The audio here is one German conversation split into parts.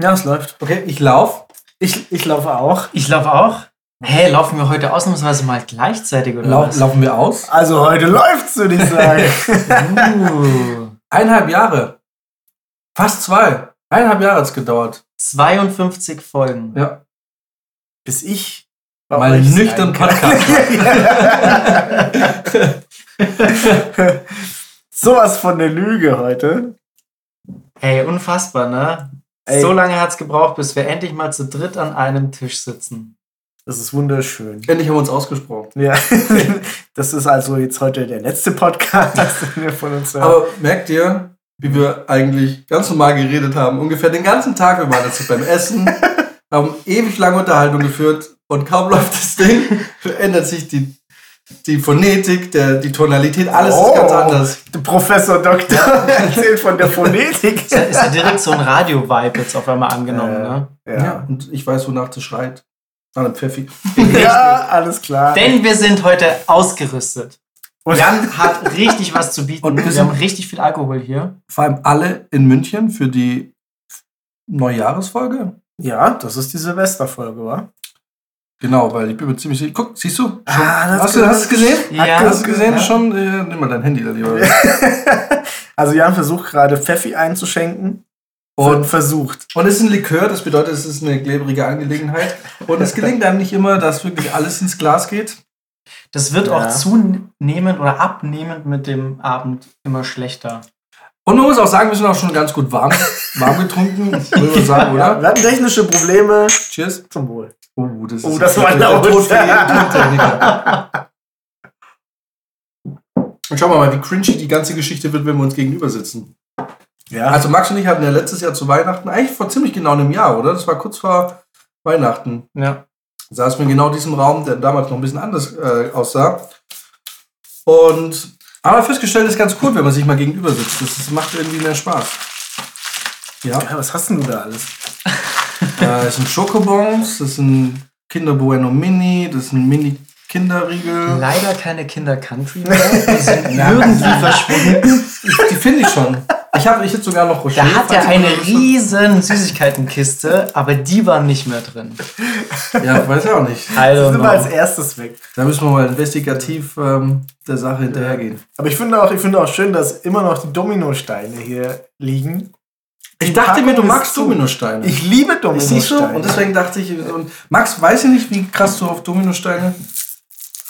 Ja, es läuft. Okay, ich laufe. Ich, ich laufe auch. Ich laufe auch. Hey, laufen wir heute ausnahmsweise mal gleichzeitig oder Lau was? laufen wir aus. Also heute läuft's, würde ich sagen. Uh, Eineinhalb Jahre. Fast zwei. Eineinhalb Jahre hat es gedauert. 52 Folgen. Ja. Bis ich bei Mal nüchtern kann. Sowas von der Lüge heute. Hey, unfassbar, ne? Ey. So lange hat's gebraucht, bis wir endlich mal zu dritt an einem Tisch sitzen. Das ist wunderschön. Endlich haben wir uns ausgesprochen. Ja, das ist also jetzt heute der letzte Podcast, den wir von uns hören. Aber merkt ihr, wie wir eigentlich ganz normal geredet haben? Ungefähr den ganzen Tag. Wir waren jetzt beim Essen, haben ewig lange Unterhaltung geführt und kaum läuft das Ding, ändert sich die, die Phonetik, der, die Tonalität, alles ist ganz anders. Der Professor Doktor erzählt von der Phonetik. Ist ja, ist ja direkt so ein Radio-Vibe jetzt auf einmal angenommen, Äh, ne? Ja. Ja. und ich weiß, wonach das schreit. An einem Pfeffi. ja, alles klar. Denn wir sind heute ausgerüstet. Und- Jan hat richtig was zu bieten. Und wir haben richtig viel Alkohol hier. Vor allem alle in München für die Neujahresfolge. ja, das ist die Silvesterfolge, wa? Genau, weil ich bin mir ziemlich sicher. Guck, siehst du? Ah, das hast, du, ist- hast du es gesehen? Ja. Hast du es gesehen? Ja. Schon? Äh, nimm mal dein Handy da lieber. Also Jan versucht gerade Pfeffi einzuschenken. Und versucht. und es ist ein Likör, das bedeutet, es ist eine klebrige Angelegenheit. Und es gelingt einem nicht immer, dass wirklich alles ins Glas geht. Das wird Ja. auch zunehmend oder abnehmend mit dem Abend immer schlechter. Und man muss auch sagen, wir sind auch schon ganz gut warm, warm getrunken, würde man sagen, oder? wir hatten technische Probleme. Cheers. Zum Wohl. Oh, das, Oh, ist das war der laut. Tod für jeden Tontechniker. Und schauen wir mal, wie cringy die ganze Geschichte wird, wenn wir uns gegenüber sitzen. Ja. Also Max und ich hatten ja letztes Jahr zu Weihnachten, eigentlich vor ziemlich genau einem Jahr, oder? Das war kurz vor Weihnachten. Ja. Saßen wir in genau diesem Raum, der damals noch ein bisschen anders äh, aussah. Und haben wir festgestellt, ist ganz cool, wenn man sich mal gegenüber sitzt. Das, das macht irgendwie mehr Spaß. Ja, ja, was hast denn du da alles? äh, das sind Schokobons, das sind Kinder Bueno Mini, das sind Mini-Kinderriegel. Leider keine Kinder-Country mehr. Die sind irgendwie verschwunden. Die finde ich schon. Ich habe ich hätte sogar noch Rocher. Da hat er eine riesen Süßigkeitenkiste, aber die waren nicht mehr drin. Ja, weiß ich auch nicht. Die sind wir als erstes weg. Da müssen wir mal investigativ ähm, der Sache hinterhergehen. Aber ich finde auch, ich finde auch schön, dass immer noch die Dominosteine hier liegen. Ich dachte mir, du magst ist. Dominosteine. Ich liebe Ist Dominosteine. nicht so? Und deswegen dachte ich, und Max, weiß ich nicht, wie krass du auf Dominosteine.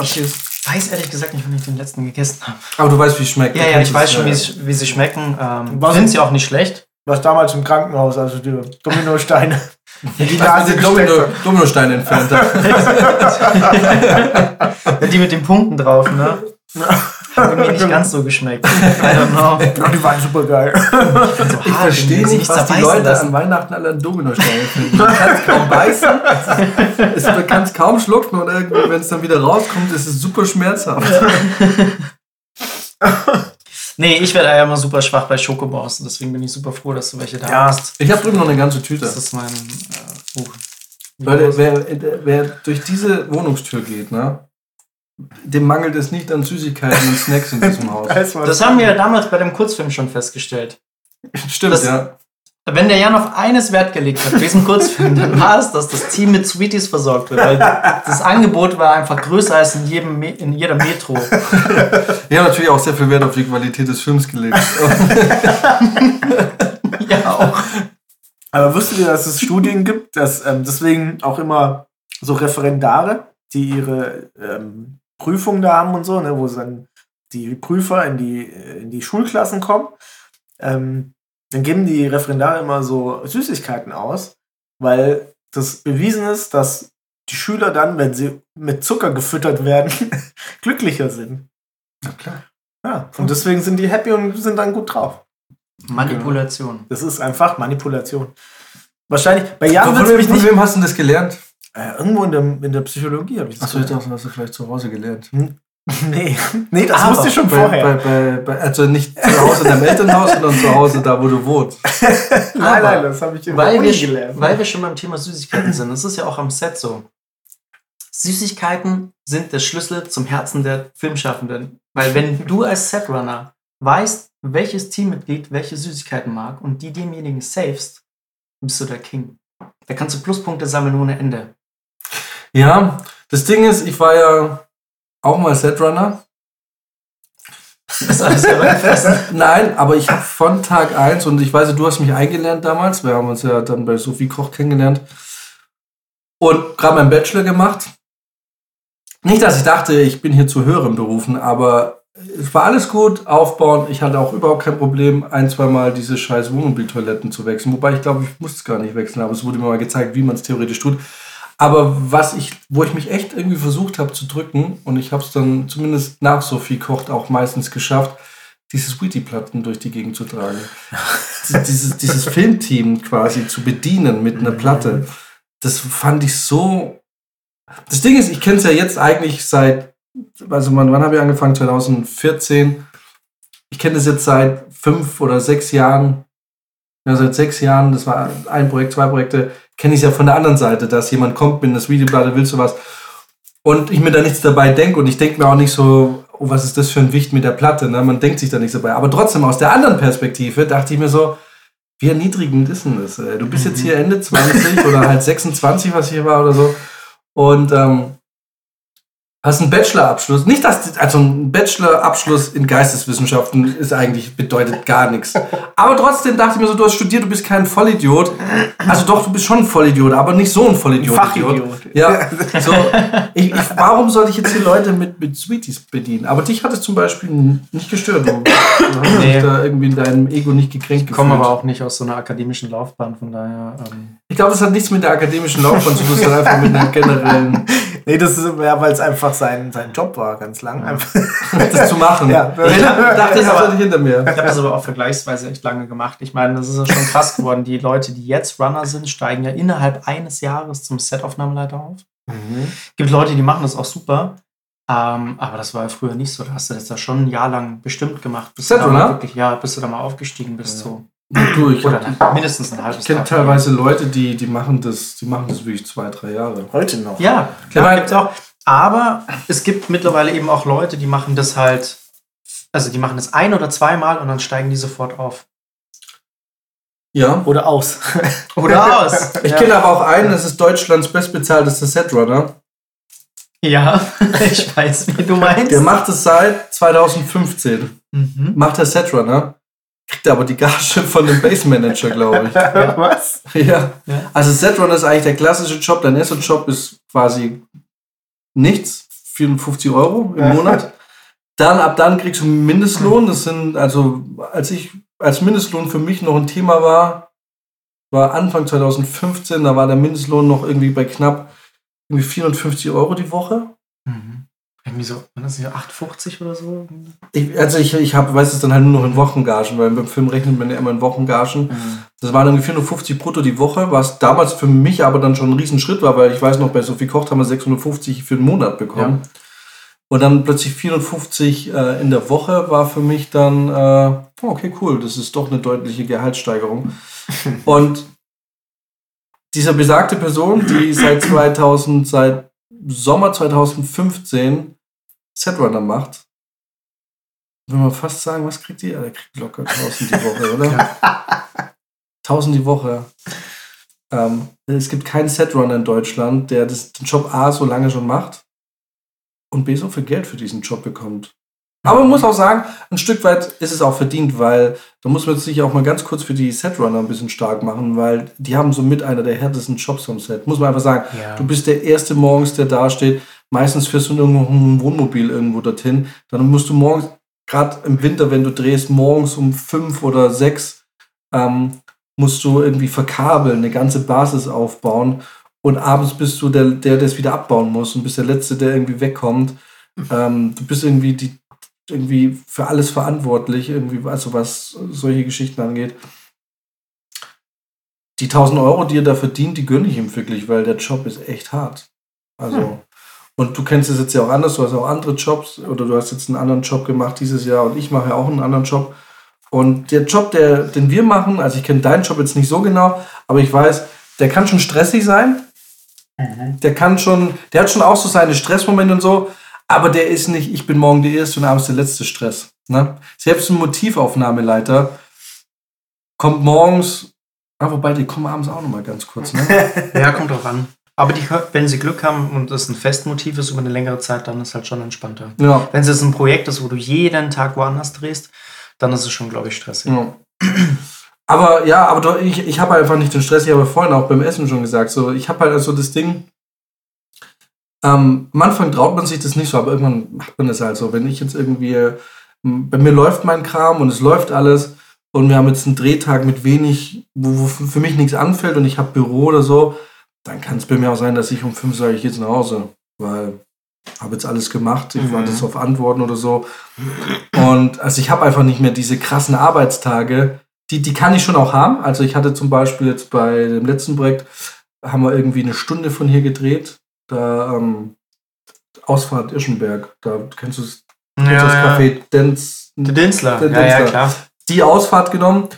Ich weiß ehrlich gesagt nicht, wann ich den letzten gegessen habe. Aber du weißt, wie es schmeckt. Ja, ja, ich weiß schon, wie, wie sie schmecken. Ähm, Finde sie auch nicht schlecht. Was damals im Krankenhaus, also die Dominosteine. die Nase Domino. Dominosteine entfernt. Die mit den Punkten drauf, ne? Haben irgendwie nicht ganz so geschmeckt. I don't know. Ja, die waren super geil. So Ich verstehe nicht, was die Leute lassen. an Weihnachten alle an Dominosteine finden. Man kann es kaum beißen, es- man kann es kaum schlucken und irgendwie, wenn es dann wieder rauskommt, ist es super schmerzhaft. Nee, ich werde ja immer super schwach bei Schokobons. Deswegen bin ich super froh, dass du welche da Ja. hast. Ich habe drüben noch eine ganze Tüte. Das ist mein äh, Buch. Leute, wer, wer durch diese Wohnungstür geht, ne, dem mangelt es nicht an Süßigkeiten und Snacks in diesem Haus. Das haben wir ja damals bei dem Kurzfilm schon festgestellt. Stimmt, Das- ja. Wenn der Jan auf eines Wert gelegt hat, bei diesem Kurzfilm, dann war es, dass das Team mit Sweeties versorgt wird. Weil das Angebot war einfach größer als in, jedem Me in jeder Metro. Wir haben natürlich auch sehr viel Wert auf die Qualität des Films gelegt. ja, auch. Aber wusstet ihr, dass es Studien gibt, dass ähm, deswegen auch immer so Referendare, die ihre ähm, Prüfungen da haben und so, ne, wo dann die Prüfer in die, in die Schulklassen kommen, ähm, dann geben die Referendare immer so Süßigkeiten aus, weil das bewiesen ist, dass die Schüler dann, wenn sie mit Zucker gefüttert werden, glücklicher sind. Na klar. Ja, und deswegen sind die happy und sind dann gut drauf. Manipulation. Das ist einfach Manipulation. Wahrscheinlich, bei Jan wird mich von nicht. wem hast du das gelernt? Äh, irgendwo in der, in der Psychologie habe ich das Achso, ich dachte, hast du vielleicht zu Hause gelernt. Nee, nee, das Aber wusste ich schon Bei, vorher. bei, bei, also nicht zu Hause in deinem Elternhaus, sondern zu Hause da, wo du wohnst. nein, nein, das habe ich in der Weil wir, gelernt. weil wir schon beim Thema Süßigkeiten sind. Das ist ja auch am Set so. Süßigkeiten sind der Schlüssel zum Herzen der Filmschaffenden. Weil wenn du als Setrunner weißt, welches Teammitglied welche Süßigkeiten mag und die demjenigen savest, bist du der King. Da kannst du Pluspunkte sammeln ohne Ende. Ja, das Ding ist, ich war ja auch mal Setrunner. Das ist alles selber gefressen. Nein, aber ich habe von Tag 1 und ich weiß, du hast mich eingelernt damals. Wir haben uns ja dann bei Sophie Koch kennengelernt. Und gerade meinen Bachelor gemacht. Nicht, dass ich dachte, ich bin hier zu höheren Berufen, aber es war alles gut, aufbauen. Ich hatte auch überhaupt kein Problem, ein, zweimal diese scheiß Wohnmobiltoiletten zu wechseln. Wobei ich glaube, ich musste es gar nicht wechseln, aber es wurde mir mal gezeigt, wie man es theoretisch tut. Aber was ich, wo ich mich echt irgendwie versucht habe zu drücken, und ich habe es dann zumindest nach Sophie Kocht auch meistens geschafft, diese Sweetie-Platten durch die Gegend zu tragen. dieses, dieses Filmteam quasi zu bedienen mit einer Platte. Das fand ich so. Das Ding ist, ich kenne es ja jetzt eigentlich seit, also wann, wann habe ich angefangen? 2014. Ich kenne das jetzt seit fünf oder sechs Jahren. Ja, seit sechs Jahren, das war ein Projekt, zwei Projekte, kenne ich es ja von der anderen Seite, dass jemand kommt mit einer Videoplatte, willst du was? Und ich mir da nichts dabei denke und ich denke mir auch nicht so, oh, was ist das für ein Wicht mit der Platte, ne? Man denkt sich da nichts dabei. Aber trotzdem, aus der anderen Perspektive dachte ich mir so, wie erniedrigend ist denn das? Ey? Du bist jetzt hier Ende 20 oder halt 26, was hier war oder so. Und ähm, hast einen Bachelorabschluss. Nicht, dass, also ein Bachelorabschluss in Geisteswissenschaften ist eigentlich, bedeutet gar nichts. Aber trotzdem dachte ich mir so, du hast studiert, du bist kein Vollidiot. Also doch, du bist schon ein Vollidiot, aber nicht so ein Vollidiot. Fachidiot. Ja, so. Ich, ich, warum soll ich jetzt hier Leute mit, mit Sweeties bedienen? Aber dich hat es zum Beispiel nicht gestört. Du, du hast Nee. dich da irgendwie in deinem Ego nicht gekränkt Ich komme aber auch nicht aus so einer akademischen Laufbahn, von daher. Ähm, Ich glaube, das hat nichts mit der akademischen Laufbahn zu tun, sondern einfach mit einer generellen, Nee, das ist ja, weil es einfach sein, sein Job war, ganz lang. Einfach. das zu machen. Ja. Ich dachte, das Aber- hinter mir. Ich habe das aber auch vergleichsweise echt lange gemacht. Ich meine, das ist ja schon krass geworden. Die Leute, die jetzt Runner sind, steigen ja innerhalb eines Jahres zum Setaufnahmeleiter auf. Gibt Leute, die machen das auch super. Ähm, aber das war ja früher nicht so. Da hast du das ja schon ein Jahr lang bestimmt gemacht. Bis du da mal wirklich, ja, bis du da mal aufgestiegen bist. So. Du, ich, Oder hab- mindestens ein halbes ich kenne Jahr. teilweise Leute, die, die machen das, die machen das wirklich zwei, drei Jahre. Heute noch. Ja, klar, gibt's auch. Aber es gibt mittlerweile eben auch Leute, die machen das halt, also die machen das ein oder zweimal und dann steigen die sofort auf. Ja. Oder aus. Oder aus. Ich ja. kenne aber auch einen, das ist Deutschlands bestbezahltester Setrunner. Ja, ich weiß, wie du meinst. Der macht es seit 2015. Mhm. Macht er Setrunner. Kriegt aber die Gage von dem Base Manager, glaube ich. Was? Ja. Ja. Also Setrunner ist eigentlich der klassische Job. Dein erster Job ist quasi nichts. 54 Euro im. Monat. Dann, ab dann kriegst du einen Mindestlohn. Das sind, also, als ich, als Mindestlohn für mich noch ein Thema war, war Anfang 2015, da war der Mindestlohn noch irgendwie bei knapp irgendwie 54 Euro die Woche. Mhm. Irgendwie so, war das nicht 8,50 oder so? Ich, also ich, ich hab, weiß es dann halt nur noch in Wochengagen, weil beim Film rechnet man ja immer in Wochengagen. Das waren irgendwie 450 brutto die Woche, was damals für mich aber dann schon ein Riesenschritt war, weil ich weiß noch, bei Sophie Kocht haben wir 650 für den Monat bekommen. Und dann plötzlich 450 äh, in der Woche war für mich dann, äh, oh, okay, cool, das ist doch eine deutliche Gehaltssteigerung. Und dieser besagte Person, die seit 2000, seit Sommer 2015 Setrunner macht, will man fast sagen, was kriegt die? Der kriegt locker 1000 die Woche, oder? 1000 die Woche. Ähm, es gibt keinen Setrunner in Deutschland, der das, den Job A so lange schon macht und B so viel Geld für diesen Job bekommt. Aber man muss auch sagen, ein Stück weit ist es auch verdient, weil da muss man sich auch mal ganz kurz für die Setrunner ein bisschen stark machen, weil die haben so mit einer der härtesten Jobs am Set. Muss man einfach sagen, Ja. du bist der Erste morgens, der da steht. Meistens fährst du in irgendein Wohnmobil irgendwo dorthin. Dann musst du morgens, gerade im Winter, wenn du drehst, morgens um fünf oder sechs, ähm, musst du irgendwie verkabeln, eine ganze Basis aufbauen. Und abends bist du der, der das wieder abbauen muss und bist der Letzte, der irgendwie wegkommt. Ähm, du bist irgendwie die irgendwie für alles verantwortlich, irgendwie, also was solche Geschichten angeht. Die 1000 Euro, die er da verdient, die gönne ich ihm wirklich, weil der Job ist echt hart. Also, Hm. Und du kennst es jetzt ja auch anders, du hast auch andere Jobs oder du hast jetzt einen anderen Job gemacht dieses Jahr und ich mache ja auch einen anderen Job. Und der Job, der, den wir machen, also ich kenne deinen Job jetzt nicht so genau, aber ich weiß, der kann schon stressig sein. Der kann schon, der hat schon auch so seine Stressmomente und so, aber der ist nicht, ich bin morgen der erste und abends der letzte Stress. Ne? Selbst ein Motivaufnahmeleiter kommt morgens Ah, wobei, die kommen abends auch nochmal ganz kurz, ne? Ja, kommt drauf an. Aber die, wenn sie Glück haben und das ein Festmotiv ist über eine längere Zeit, dann ist halt schon entspannter. ja. Wenn es jetzt ein Projekt ist, wo du jeden Tag woanders drehst, dann ist es schon, glaube ich, stressig. ja. Aber ja, aber doch, ich, ich habe einfach nicht den Stress. Ich habe vorhin auch beim Essen schon gesagt, so, ich habe halt also das Ding, ähm, am Anfang traut man sich das nicht so, aber irgendwann macht man das halt so. Wenn ich jetzt irgendwie, bei mir läuft mein Kram und es läuft alles und wir haben jetzt einen Drehtag mit wenig, wo, wo für mich nichts anfällt und ich habe Büro oder so, dann kann es bei mir auch sein, dass ich um fünf sage, ich gehe jetzt nach Hause, weil habe jetzt alles gemacht, ich Mhm. warte jetzt auf Antworten oder so. Und also ich habe einfach nicht mehr diese krassen Arbeitstage, die, die kann ich schon auch haben. Also ich hatte zum Beispiel jetzt bei dem letzten Projekt, haben wir irgendwie eine Stunde von hier gedreht. Da ähm, Ausfahrt Ischenberg, da kennst du das, Ja, das ja. Café Denz, Der Dinzler. Der Ja, ja, klar. die Ausfahrt genommen.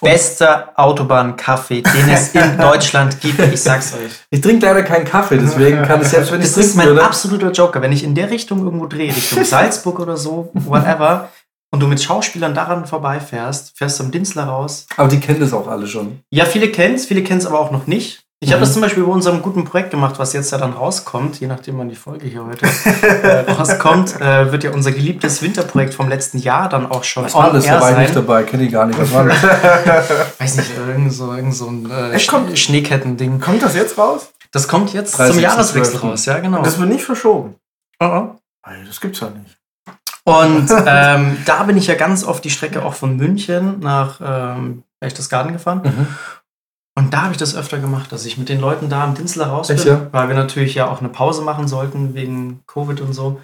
Bester Autobahnkaffee, den es in Deutschland gibt. Ich sag's euch. Ich trinke leider keinen Kaffee, deswegen kann ich selbst wenn ich Das ist mein würde. absoluter Joker. Wenn ich in der Richtung irgendwo drehe, Richtung Salzburg oder so, whatever, und du mit Schauspielern daran vorbeifährst, fährst du am Dinsler raus. Aber die kennen das auch alle schon. Ja, viele kennen es, viele kennen es aber auch noch nicht. Ich Mhm. habe das zum Beispiel bei unserem guten Projekt gemacht, was jetzt ja dann rauskommt, je nachdem wann die Folge hier heute äh, rauskommt, äh, wird ja unser geliebtes Winterprojekt vom letzten Jahr dann auch schon Was war das? Da war ich nicht dabei, kenne ich gar nicht. Was war das? Weiß nicht, irgend so, irgend so ein äh, Sch Schneeketten-Ding. Kommt das jetzt raus? Das kommt jetzt 30.12.. zum Jahreswechsel raus, ja genau. Das wird nicht verschoben. Oh, oh. Das gibt's ja nicht. Und ähm, da bin ich ja ganz oft die Strecke auch von München nach ähm, Berchtesgaden gefahren. Mhm. Und da habe ich das öfter gemacht, dass ich mit den Leuten da am Dinsler raus bin, Echt, ja? weil wir natürlich ja auch eine Pause machen sollten wegen Covid und so.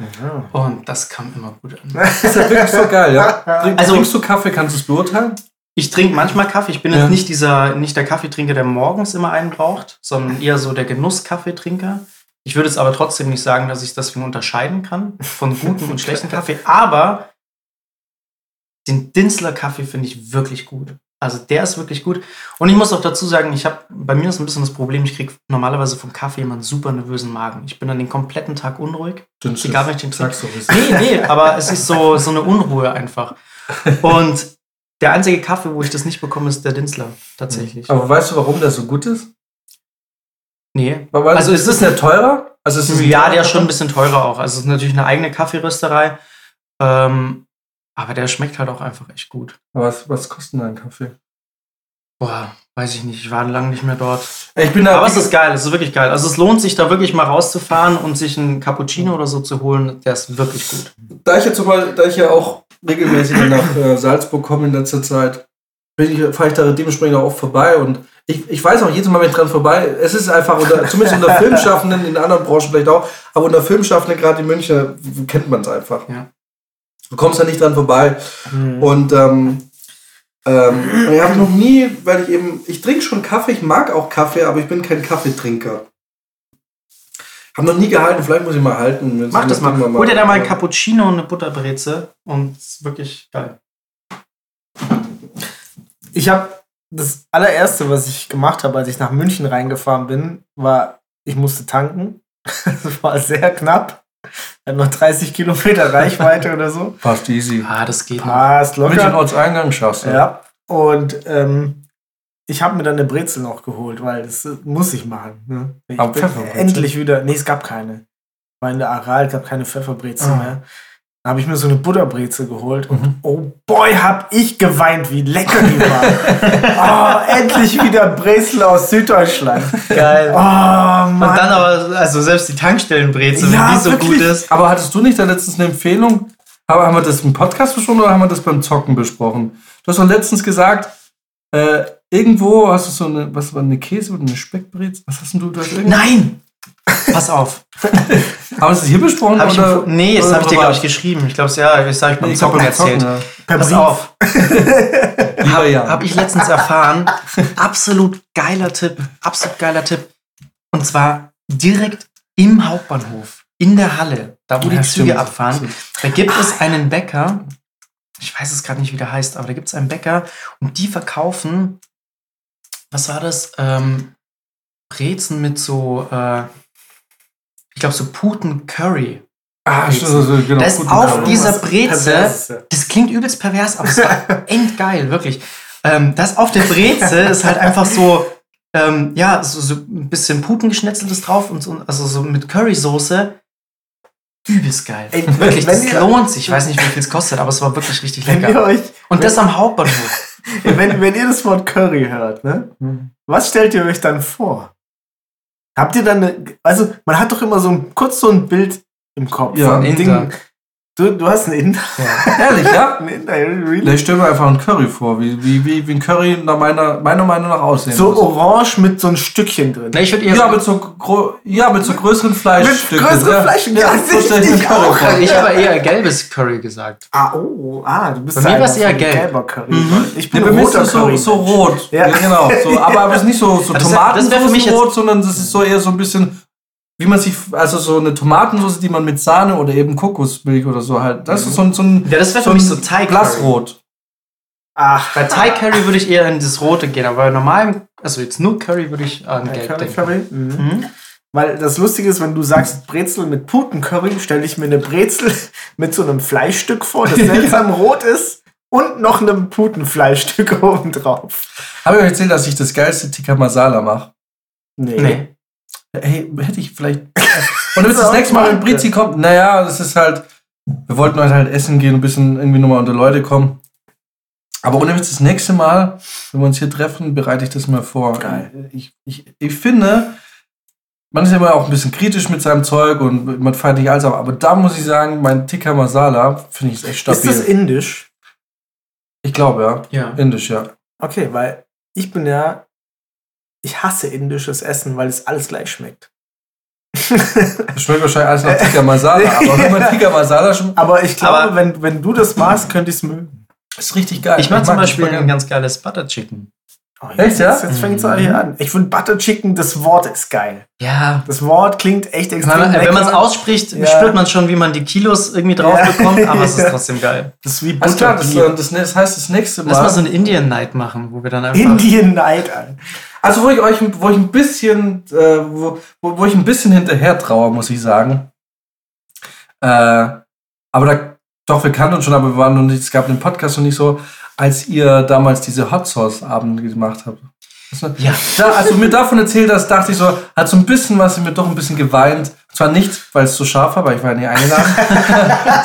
Und das kam immer gut an. Das ist ja wirklich so geil, ja? Trink, Also- trinkst du Kaffee, kannst du es beurteilen? Ich trinke manchmal Kaffee. Ich bin Ja. jetzt nicht dieser, nicht der Kaffeetrinker, der morgens immer einen braucht, sondern eher so der Genuss-Kaffeetrinker. Ich würde jetzt aber trotzdem nicht sagen, dass ich deswegen unterscheiden kann von gutem und schlechtem Kaffee. Aber den Dinsler Kaffee finde ich wirklich gut. Also der ist wirklich gut. Und ich muss auch dazu sagen, ich habe bei mir ist ein bisschen das Problem, ich kriege normalerweise vom Kaffee immer einen super nervösen Magen. Ich bin dann den kompletten Tag unruhig. Egal, wenn ich den trinke. Nee, nee, aber es ist so, so eine Unruhe einfach. Und der einzige Kaffee, wo ich das nicht bekomme, ist der Dinsler. Tatsächlich. Aber weißt du, warum der so gut ist? Nee. Also ist es der teurer? Also ist Ja, der ist schon ein bisschen teurer auch. Also es ist natürlich eine eigene Kaffeerösterei. Ähm, aber der schmeckt halt auch einfach echt gut. Was, was kostet denn ein Kaffee? Boah, weiß ich nicht. Ich war lange nicht mehr dort. Ich bin da. Aber es ist geil, es ist wirklich geil. Also es lohnt sich da wirklich mal rauszufahren und sich einen Cappuccino oder so zu holen. Der ist wirklich gut. da ich jetzt mal, da ich ja auch regelmäßig nach äh, Salzburg komme in letzter Zeit, fahre ich da dementsprechend auch oft vorbei und ich, ich weiß auch jedes Mal, wenn ich dran vorbei, es ist einfach, unter, zumindest unter Filmschaffenden, in anderen Branchen vielleicht auch, aber unter Filmschaffenden, gerade in München, kennt man es einfach. Ja. Du kommst da nicht dran vorbei. Mhm. Und ähm, ähm, ich habe noch nie, weil ich eben, ich trinke schon Kaffee, ich mag auch Kaffee, aber ich bin kein Kaffeetrinker. Habe noch nie gehalten, vielleicht muss ich mal halten. Mach das mal. Irgendwann Hol dir da mal einen Cappuccino und eine Butterbreze und es ist wirklich geil. Ich habe das allererste, was ich gemacht habe, als ich nach München reingefahren bin, war, ich musste tanken. Das war sehr knapp. Hatte noch 30 Kilometer Reichweite oder so. Passt easy. Ah, das geht noch. Passt München locker. Ortseingang schaffst du. Ja. Und ähm, ich habe mir dann eine Brezel noch geholt, weil das äh, muss ich machen. Ne? Ich Aber bin endlich wieder. Nee, es gab keine. War in der Aral, gab keine Pfefferbrezel Ah. mehr. Da habe ich mir so eine Butterbrezel geholt und Mhm. oh boy, hab ich geweint, wie lecker die war. oh, endlich wieder Brezel aus Süddeutschland. Geil. Oh, Mann. Und dann aber, also selbst die Tankstellenbreze, Ja, wenn die so wirklich. gut ist. Aber hattest du nicht da letztens eine Empfehlung? Aber haben wir das im Podcast besprochen oder haben wir das beim Zocken besprochen? Du hast doch letztens gesagt, äh, irgendwo hast du so eine, was war eine Käse oder eine Speckbrezel? Was hast denn du? irgend- Nein! Pass auf. Haben wir das hier besprochen? Hab ich oder, nee, das habe ich dir, glaube ich, geschrieben. Ich glaube, ja, ich sage beim Nee, ich Zocken erzählt. Zocken, Per Pass auf. ja. Lieber ja. Habe ich letztens erfahren. absolut geiler Tipp. Absolut geiler Tipp. Und zwar direkt im Hauptbahnhof. In der Halle. Da, wo Ja, die Züge stimmt. abfahren. Da gibt es einen Bäcker. Ich weiß es gerade nicht, wie der heißt, aber da gibt es einen Bäcker und die verkaufen, was war das? Ähm, Brezen mit so, äh, ich glaube, so Puten Curry. Ah, stimmt, so, so, genau. Da ist auf Abend. dieser Breze- ja. Das klingt übelst pervers, aber es war endgeil, wirklich. Ähm, das auf der Brezel ist halt einfach so, ähm, ja, so, so ein bisschen Putengeschnetzeltes drauf und so, also so mit Currysoße. Übelst geil. Ey, wirklich, wenn das ihr- lohnt sich. Ich weiß nicht, wie viel es kostet, aber es war wirklich richtig lecker. euch, Und das am Hauptbahnhof. wenn, wenn ihr das Wort Curry hört, ne? Was stellt ihr euch dann vor? Habt ihr dann eine, also man hat doch immer so ein, kurz so ein Bild im Kopf. Ja, von Dingen. Du, du hast einen Inder. Ehrlich, ja? Ein Inder, really? Ich stelle mir einfach ein Curry vor, wie, wie, wie, wie ein Curry nach meiner, meiner Meinung nach aussehen So muss. orange mit so ein Stückchen drin. Ne, ich würde eher Ja, mit so, ja, mit so größeren Fleischstücken. größeren ja. Fleischstücken, Ja, ja, so stell ich ich Curry auch. vor. ich habe eher gelbes Curry gesagt. Ah, oh, ah, du bist Bei mir einer war's eher gelb. gelber Curry. Mhm. Ich bin bei mir ist roter das so, Curry. so rot. Ja. Ja. genau. So, aber, aber es ist nicht so, so Das wär- das wär für mich jetzt- Tomatensoße-rot, sondern das ist so eher so ein bisschen, wie man sich, also so eine Tomatensauce, die man mit Sahne oder eben Kokosmilch oder so halt. Das ist so ein, so ein, Ja, das wäre für so mich ein so Thai Curry. Blassrot. Ach, Bei Thai Curry würde ich eher in das Rote gehen, aber bei normalem, also jetzt nur Curry würde ich an Gelb Curry, denken. Curry. Mhm. Mhm. Weil das Lustige ist, wenn du sagst Brezel mit Putencurry, stelle ich mir eine Brezel mit so einem Fleischstück vor, das seltsam rot ist und noch einem Putenfleischstück oben drauf. Habe ich euch erzählt, dass ich das geilste Tikka Masala mache? Nee. Nee. Hey, hätte ich vielleicht. Und damit Das ist nächste Mal, wenn Brizi kommt, naja, das ist halt. Wir wollten heute halt essen gehen, ein bisschen irgendwie nochmal unter Leute kommen. Aber ohne das nächste Mal, wenn wir uns hier treffen, bereite ich das mal vor. Geil. Ich, ich, ich finde, man ist ja immer auch ein bisschen kritisch mit seinem Zeug und man feiert nicht alles, aber, aber da muss ich sagen, mein Tikka Masala finde ich ist echt Ist stabil. das indisch? ich glaube, ja. Ja. Indisch, ja. Okay, weil ich bin ja. Ich hasse indisches Essen, weil es alles gleich schmeckt. Das schmeckt wahrscheinlich alles nach Tikka Masala, aber wenn man Tikka Masala schmeckt, Aber ich glaube, Aber- wenn, wenn du das magst, könnte ich es mögen. ist richtig geil. Ich mache zum Beispiel ein ganz geiles Butter Chicken. Oh, Echt, ja? Jetzt, jetzt fängt es hier an. Ich finde Butter Chicken, das Wort ist geil. Ja. Das Wort klingt echt extrem Wenn man es ausspricht, Ja. spürt man schon, wie man die Kilos irgendwie drauf Ja. bekommt, aber es ist trotzdem geil. Das ist wie Alles klar, das, Butterbier. das, das heißt, das nächste Mal. Lass mal so eine Indian Night machen, wo wir dann einfach. Indian Night, Alter. Also wo ich euch, wo ich ein bisschen, äh, wo, wo, wo ich ein bisschen hinterher traue, muss ich sagen. Äh, aber da, doch, wir kannten uns schon, aber wir waren noch nicht, es gab den Podcast noch nicht so, als ihr damals diese Hot Sauce Abend gemacht habt. Ja. Da, als du mir davon erzählt hast, dachte ich so, hat so ein bisschen was in mir doch ein bisschen geweint. Zwar nicht, weil es so scharf war, weil ich war ja nie eingeladen,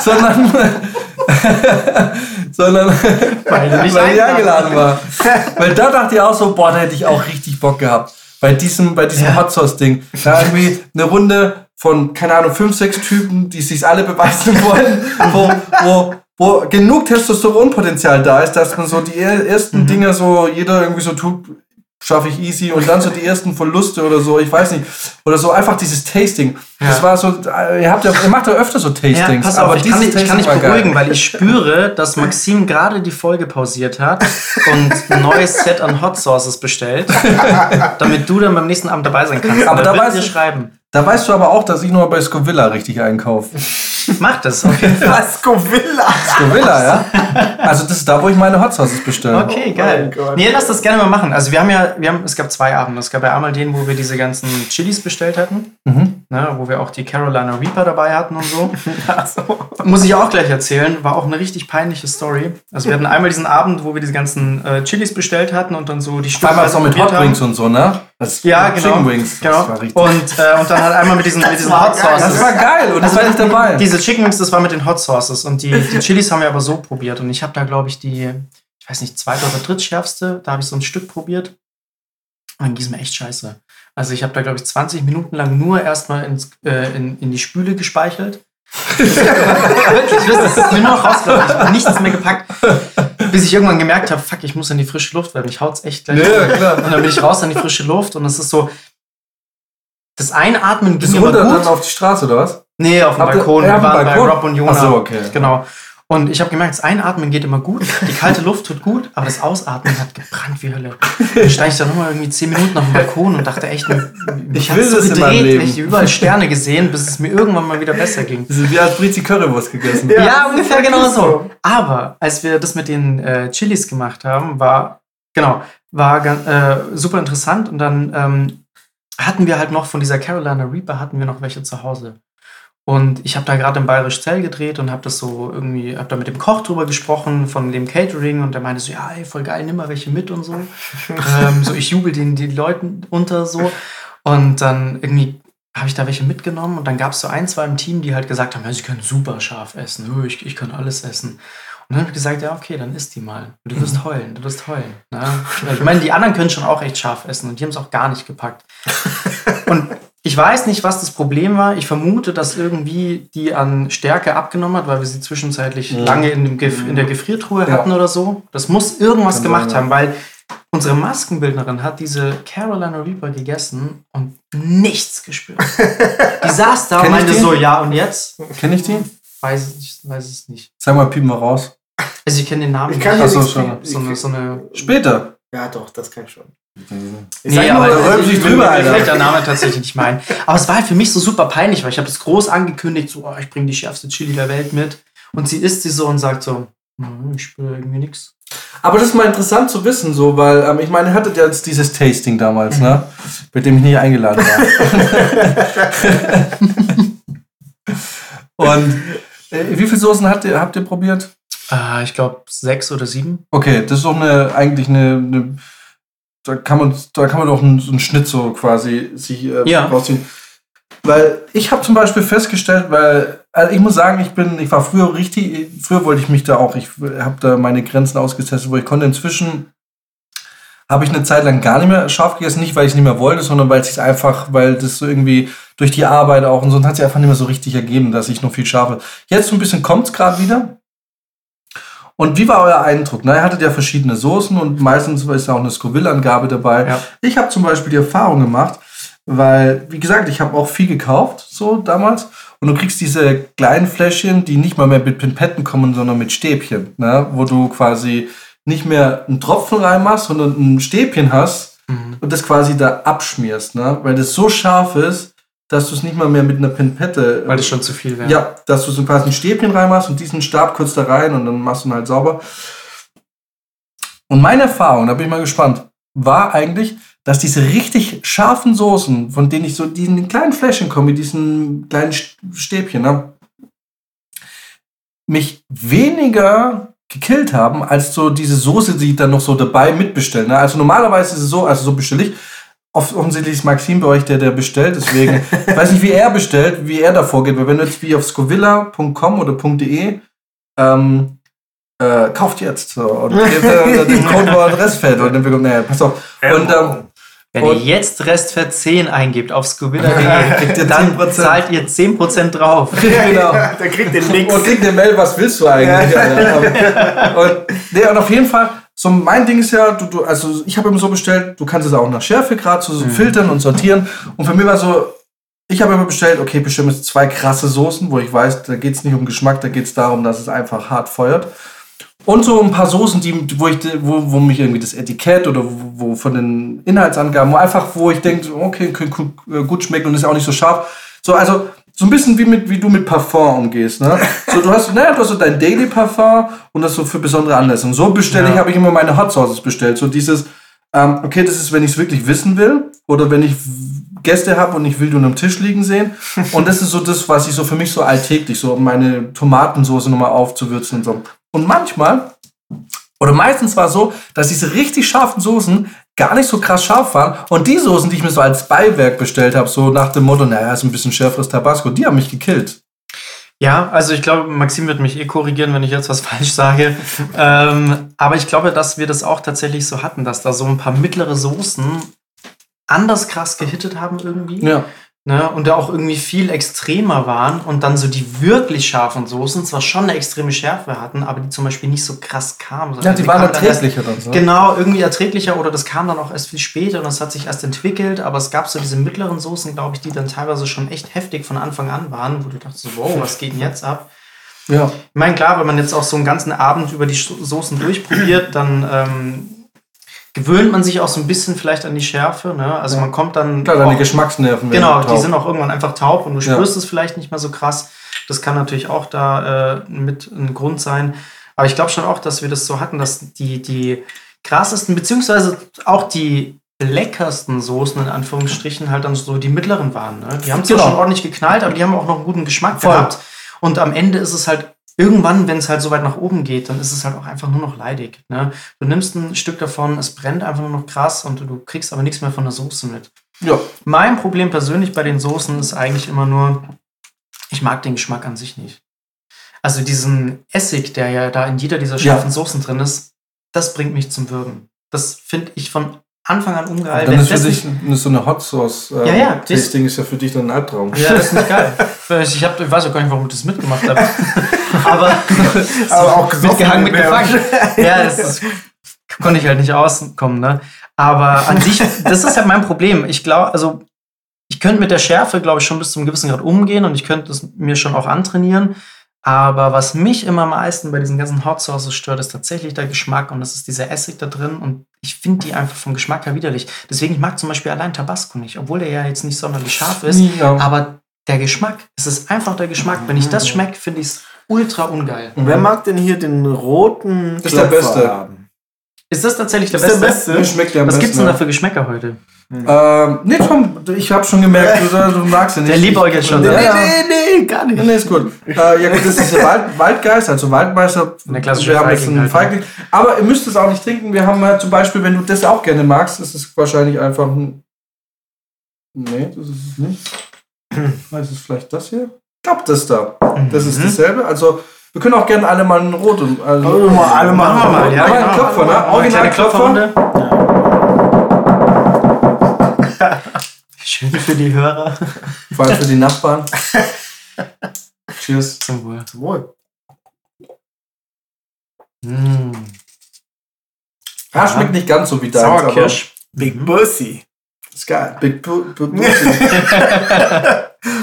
sondern, sondern Weil du nicht weil ich eingeladen war. Weil da dachte ich auch so, boah, da hätte ich auch richtig Bock gehabt. Bei diesem, bei diesem Ja. Hot Sauce Ding. Da irgendwie eine Runde von, keine Ahnung, fünf, sechs Typen, die sich alle beweisen wollen, wo, wo, wo genug Testosteronpotenzial da ist, dass man so die er- ersten Mhm. Dinge so, jeder irgendwie so tut, schaffe ich easy und dann so die ersten Verluste oder so, ich weiß nicht. Oder so einfach dieses Tasting. Das Ja. war so, ihr habt ja, ihr macht ja öfter so Ja, Tastings. pass auf, ich kann, dich, ich kann Tasting war geil. beruhigen, weil ich spüre, dass Maxim gerade die Folge pausiert hat und ein neues Set an Hot Sauces bestellt, damit du dann beim nächsten Abend dabei sein kannst. Aber da wird weiß dir ich- schreiben. Da weißt du aber auch, dass ich nur bei Scovilla richtig einkaufe. Mach das auf jeden Fall. Was Scovilla? Scovilla, ja? Also das ist da, wo ich meine Hot Sauces bestelle. Okay, Oh geil. Gott. Nee, lass das gerne mal machen. Also wir haben ja, wir haben, es gab zwei Abende. Es gab ja einmal den, wo wir diese ganzen Chilis bestellt hatten, Mhm. ne, wo wir auch die Carolina Reaper dabei hatten und so. Ach so. Muss ich auch gleich erzählen, war auch eine richtig peinliche Story. Also wir hatten einmal diesen Abend, wo wir diese ganzen äh, Chilis bestellt hatten und dann so die Einmal so mit Hot. Wings und so, ne? Das Ja, genau. Chicken Wings. genau. Das war richtig. Und, äh, und dann halt einmal mit diesen, mit diesen Hot. Sauces. das war geil und das war nicht dabei. Diese Chicken Wings, das war mit den Hot Sauces und die, die Chilis haben wir aber so probiert und ich habe da glaube ich die, ich weiß nicht, zweite oder drittschärfste, da habe ich so ein Stück probiert und dann ging es mir echt scheiße. Also ich habe da glaube ich 20 Minuten lang nur erstmal ins, äh, in, in die Spüle gespeichelt. Wirklich, das ist mir nur noch rausgelaufen. Ich habe nichts mehr gepackt, bis ich irgendwann gemerkt habe, fuck, ich muss in die frische Luft, weil mich haut's echt gleich. Ja. Und dann bin ich raus in die frische Luft und es ist so, das Einatmen ging Bist runter gut. dann auf die Straße, oder was? Nee, auf dem Habt Balkon. Wir waren bei Balkon? Rob und Jona. Ach so, okay. Genau. Und ich habe gemerkt, das Einatmen geht immer gut, die kalte Luft tut gut, aber das Ausatmen hat gebrannt wie Hölle. Dann stand ich da nochmal irgendwie zehn Minuten auf dem Balkon und dachte echt, Ich das in meinem Leben. Ich überall Sterne gesehen, bis es mir irgendwann mal wieder besser ging. Das ist wie als Brizi Currywurst gegessen. Ja, Ja, ungefähr ist genau wirklich so. so. Aber als wir das mit den äh, Chilis gemacht haben, war, genau, war äh, super interessant und dann ähm, hatten wir halt noch von dieser Carolina Reaper hatten wir noch welche zu Hause. Und ich habe da gerade im Bayerisch Zell gedreht und habe das so irgendwie, habe da mit dem Koch drüber gesprochen, von dem Catering und der meinte so, ja, ey, voll geil, nimm mal welche mit und so. ähm, so, ich jubel den, den Leuten unter so. Und dann irgendwie habe ich da welche mitgenommen und dann gab es so ein, zwei im Team, die halt gesagt haben, ja, sie können super scharf essen, ich, ich kann alles essen. Und dann habe ich gesagt, ja, okay, dann isst die mal. Du wirst mhm. heulen, du wirst heulen. Ne? Ich meine, die anderen können schon auch echt scharf essen und die haben es auch gar nicht gepackt. Und ich weiß nicht, was das Problem war. Ich vermute, dass irgendwie die an Stärke abgenommen hat, weil wir sie zwischenzeitlich. Mhm. lange in, dem Gef in der Gefriertruhe ja. hatten oder so. Das muss irgendwas Kann gemacht sein, haben, weil unsere Maskenbildnerin hat diese Carolina Reaper gegessen und nichts gespürt. die saß da und meinte so, ja und jetzt? Kenne ich die? Weiß, ich weiß es nicht. Sag mal, piep mal raus. Also ich kenne den Namen ich kann nicht. Achso, schon. So eine, so eine Später. Ja, doch, das kann ich schon. Ich nee, aber da ich, ich drüber, Alter. Der Name tatsächlich nicht meinen. Aber es war halt für mich so super peinlich, weil ich habe das groß angekündigt, so, oh, ich bringe die schärfste Chili der Welt mit. Und sie isst sie so und sagt so, hm, ich spüre irgendwie nichts. Aber das ist mal interessant zu wissen, so, weil ähm, ich meine, ihr hattet ja jetzt dieses Tasting damals, mhm. ne? Mit dem ich nie eingeladen war. und äh, wie viele Soßen habt ihr, habt ihr probiert? Äh, ich glaube sechs oder sieben. Okay, das ist doch eine, eigentlich eine, eine da kann man, da kann man doch einen, so einen Schnitt so quasi sich äh, ja. rausziehen. Weil ich habe zum Beispiel festgestellt, weil also ich muss sagen, ich bin, ich war früher richtig, früher wollte ich mich da auch, ich habe da meine Grenzen ausgetestet, wo ich konnte. Inzwischen habe ich eine Zeit lang gar nicht mehr scharf gegessen, nicht weil ich es nicht mehr wollte, sondern weil es einfach, weil das so irgendwie durch die Arbeit auch und so, und hat sich einfach nicht mehr so richtig ergeben, dass ich noch viel scharfe. Jetzt so ein bisschen kommt es gerade wieder. Und wie war euer Eindruck? Na, ihr hattet ja verschiedene Soßen und meistens ist ja auch eine Scoville-Angabe dabei. Ja. Ich habe zum Beispiel die Erfahrung gemacht, weil, wie gesagt, ich habe auch viel gekauft, so damals. Und du kriegst diese kleinen Fläschchen, die nicht mal mehr mit Pinpetten kommen, sondern mit Stäbchen, ne? wo du quasi nicht mehr einen Tropfen reinmachst, sondern ein Stäbchen hast mhm. und das quasi da abschmierst, ne? weil das so scharf ist, dass du es nicht mal mehr mit einer Pinpette. Weil das schon zu viel wäre. Ja, dass du so quasi ein Stäbchen reinmachst und diesen Stab kurz da rein und dann machst du ihn halt sauber. Und meine Erfahrung, da bin ich mal gespannt, war eigentlich, dass diese richtig scharfen Soßen, von denen ich so diesen kleinen Fläschchen komme, mit diesen kleinen Stäbchen, ne, mich weniger gekillt haben, als so diese Soße, die ich dann noch so dabei mitbestellen. Ne? Also normalerweise ist es so, also so bestelle ich, offensichtlich ist Maxim bei euch der, der bestellt, deswegen, ich weiß nicht, wie er bestellt, wie er davor geht, weil wenn du jetzt wie auf scovilla.com oder .de ähm, äh, kauft jetzt so, und gebt äh, den Codewort Restfeld und dann bekommt, naja, pass auf. Und, ähm, wenn und ihr jetzt Restfett 10 eingebt auf scovilla.de, dann 10%. zahlt ihr 10% drauf. genau. dann kriegt ihr nichts. Und kriegt eine Mail, was willst du eigentlich? Ja. Ja, und, nee, und auf jeden Fall, so mein Ding ist ja, du, du also ich habe immer so bestellt, du kannst es auch nach Schärfegrad so, so mhm. filtern und sortieren. Und für mich war so, ich habe immer bestellt, okay, bestimmt jetzt zwei krasse Soßen, wo ich weiß, da geht es nicht um Geschmack, da geht es darum, dass es einfach hart feuert. Und so ein paar Soßen, die, wo, ich, wo, wo mich irgendwie das Etikett oder wo, wo von den Inhaltsangaben, wo einfach, wo ich denke, okay, gut, gut schmeckt und ist auch nicht so scharf. So, also so ein bisschen wie, mit, wie du mit Parfum umgehst. Ne? So, du hast, naja, du hast so dein Daily Parfum und das so für besondere Anlässe. Und so bestelle ja. ich, habe ich immer meine Hot Sauces bestellt. So dieses, ähm, okay, das ist, wenn ich es wirklich wissen will oder wenn ich Gäste habe und ich will du am Tisch liegen sehen. Und das ist so das, was ich so für mich so alltäglich, so um meine Tomatensoße nochmal aufzuwürzen und so. Und manchmal, oder meistens war es so, dass diese richtig scharfen Soßen gar nicht so krass scharf waren. Und die Soßen, die ich mir so als Beiwerk bestellt habe, so nach dem Motto, naja, ist ein bisschen schärferes Tabasco, die haben mich gekillt. Ja, also ich glaube, Maxim wird mich eh korrigieren, wenn ich jetzt was falsch sage. ähm, aber ich glaube, dass wir das auch tatsächlich so hatten, dass da so ein paar mittlere Soßen anders krass gehittet haben irgendwie. Ja. Ne, und da auch irgendwie viel extremer waren und dann so die wirklich scharfen Soßen zwar schon eine extreme Schärfe hatten, aber die zum Beispiel nicht so krass kamen. Ja, die, die waren erträglicher dann, so. Genau, irgendwie erträglicher oder das kam dann auch erst viel später und das hat sich erst entwickelt, aber es gab so diese mittleren Soßen, glaube ich, die dann teilweise schon echt heftig von Anfang an waren, wo du dachtest, wow, was geht denn jetzt ab? Ja. Ich meine, klar, wenn man jetzt auch so einen ganzen Abend über die Soßen durchprobiert, dann ähm, gewöhnt man sich auch so ein bisschen vielleicht an die Schärfe. Ne? Also ja. man kommt dann. Klar, deine Geschmacksnerven. Genau, die sind auch irgendwann einfach taub und du spürst ja. es vielleicht nicht mehr so krass. Das kann natürlich auch da äh, mit ein Grund sein. Aber ich glaube schon auch, dass wir das so hatten, dass die, die krassesten, beziehungsweise auch die leckersten Soßen in Anführungsstrichen halt dann so die mittleren waren. Ne? Die haben zwar Genau. schon ordentlich geknallt, aber die haben auch noch einen guten Geschmack Voll. gehabt. Und am Ende ist es halt irgendwann, wenn es halt so weit nach oben geht, dann ist es halt auch einfach nur noch leidig. Ne? Du nimmst ein Stück davon, es brennt einfach nur noch krass und du kriegst aber nichts mehr von der Soße mit. Ja. Mein Problem persönlich bei den Soßen ist eigentlich immer nur, ich mag den Geschmack an sich nicht. Also diesen Essig, der ja da in jeder dieser Ja. scharfen Soßen drin ist, das bringt mich zum Würgen. Das finde ich von Anfang an ungeil. Dann ist für dich nicht- eine- so eine Hot Sauce äh, Ja, ja, das- Tasting ist ja für dich dann ein Albtraum. ja, das ist nicht geil. Ich, hab, ich weiß auch gar nicht, warum ich das mitgemacht habe. Aber, Aber auch mitgehangen, mitgefangen. Ja, das ist, konnte ich halt nicht auskommen, ne? Aber an sich, das ist halt mein Problem. Ich glaube, also ich könnte mit der Schärfe, glaube ich, schon bis zum gewissen Grad umgehen und ich könnte es mir schon auch antrainieren. Aber was mich immer am meisten bei diesen ganzen Hot Sauces stört, ist tatsächlich der Geschmack und das ist dieser Essig da drin und ich finde die einfach vom Geschmack her widerlich. Deswegen ich mag zum Beispiel allein Tabasco nicht, obwohl der ja jetzt nicht sonderlich scharf ist. Ja. Aber der Geschmack, es ist einfach der Geschmack. Wenn ich das schmecke, finde ich es ultra ungeil. Wer mag denn hier den roten Ist der Beste. haben? Ist das tatsächlich der Ist der Beste? Beste? Schmeckt der am Was gibt's denn besten, da für Geschmäcker heute? Ähm, nee, Tom, ich habe schon gemerkt, du, du magst ihn nicht. Der liebäugelt schon, Ja, ne? ja. nee, nee, gar nicht. Nee, ist gut. Äh, ja gut, das ist der Wald, Waldgeist, also Waldmeister. Der klassische Wir haben jetzt Feigling halt, Feigling. Aber ihr müsst es auch nicht trinken. Wir haben halt zum Beispiel, wenn du das auch gerne magst, ist es wahrscheinlich einfach ein... Nee, das ist es nicht. Ist es vielleicht das hier? Ich glaube, das da. Das ist Mhm. dasselbe. Also, wir können auch gerne alle mal einen Rot und... Also, Also mal alle Machen wir mal, ja. Aber genau. Klopfer, ne? Eine Original Klopfer. Klopferrunde. Für die Hörer. Vor allem für die Nachbarn. Cheers. Zum Wohl. Zum Wohl. Mm. Ah, schmeckt nicht ganz so wie aber Sauerkirsch. Big Bussy. ist geil. Big Bu- Bu- Bu-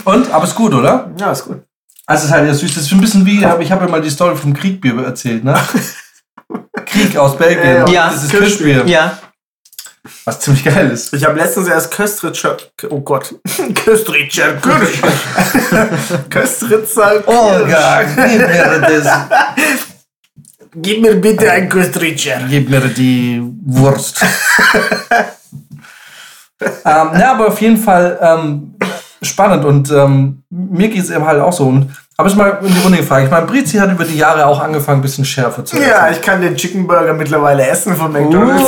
Und? Aber ist gut, oder? Ja, ist gut. Also es ist halt ja süß. Das ist ein bisschen wie, hab- ich habe ja mal die Story vom Kriegbier erzählt, ne? Krieg aus Belgien. Ja. Das ist Kirschbier. Ja. Was ziemlich geil ist. Ich habe letztens erst Köstritzer, oh Gott, Köstritzer Kirsch. Köstritzer Oh, Kirsch. ja, gib mir das. Gib mir bitte ein Köstritzer. Gib mir die Wurst. ähm, ja, aber auf jeden Fall ähm, spannend und ähm, mir geht es eben halt auch so. Und habe ich mal in die Runde gefragt. Ich meine, Brizi hat über die Jahre auch angefangen, ein bisschen Schärfe zu essen. Ja, ich kann den Chicken Burger mittlerweile essen von McDonalds.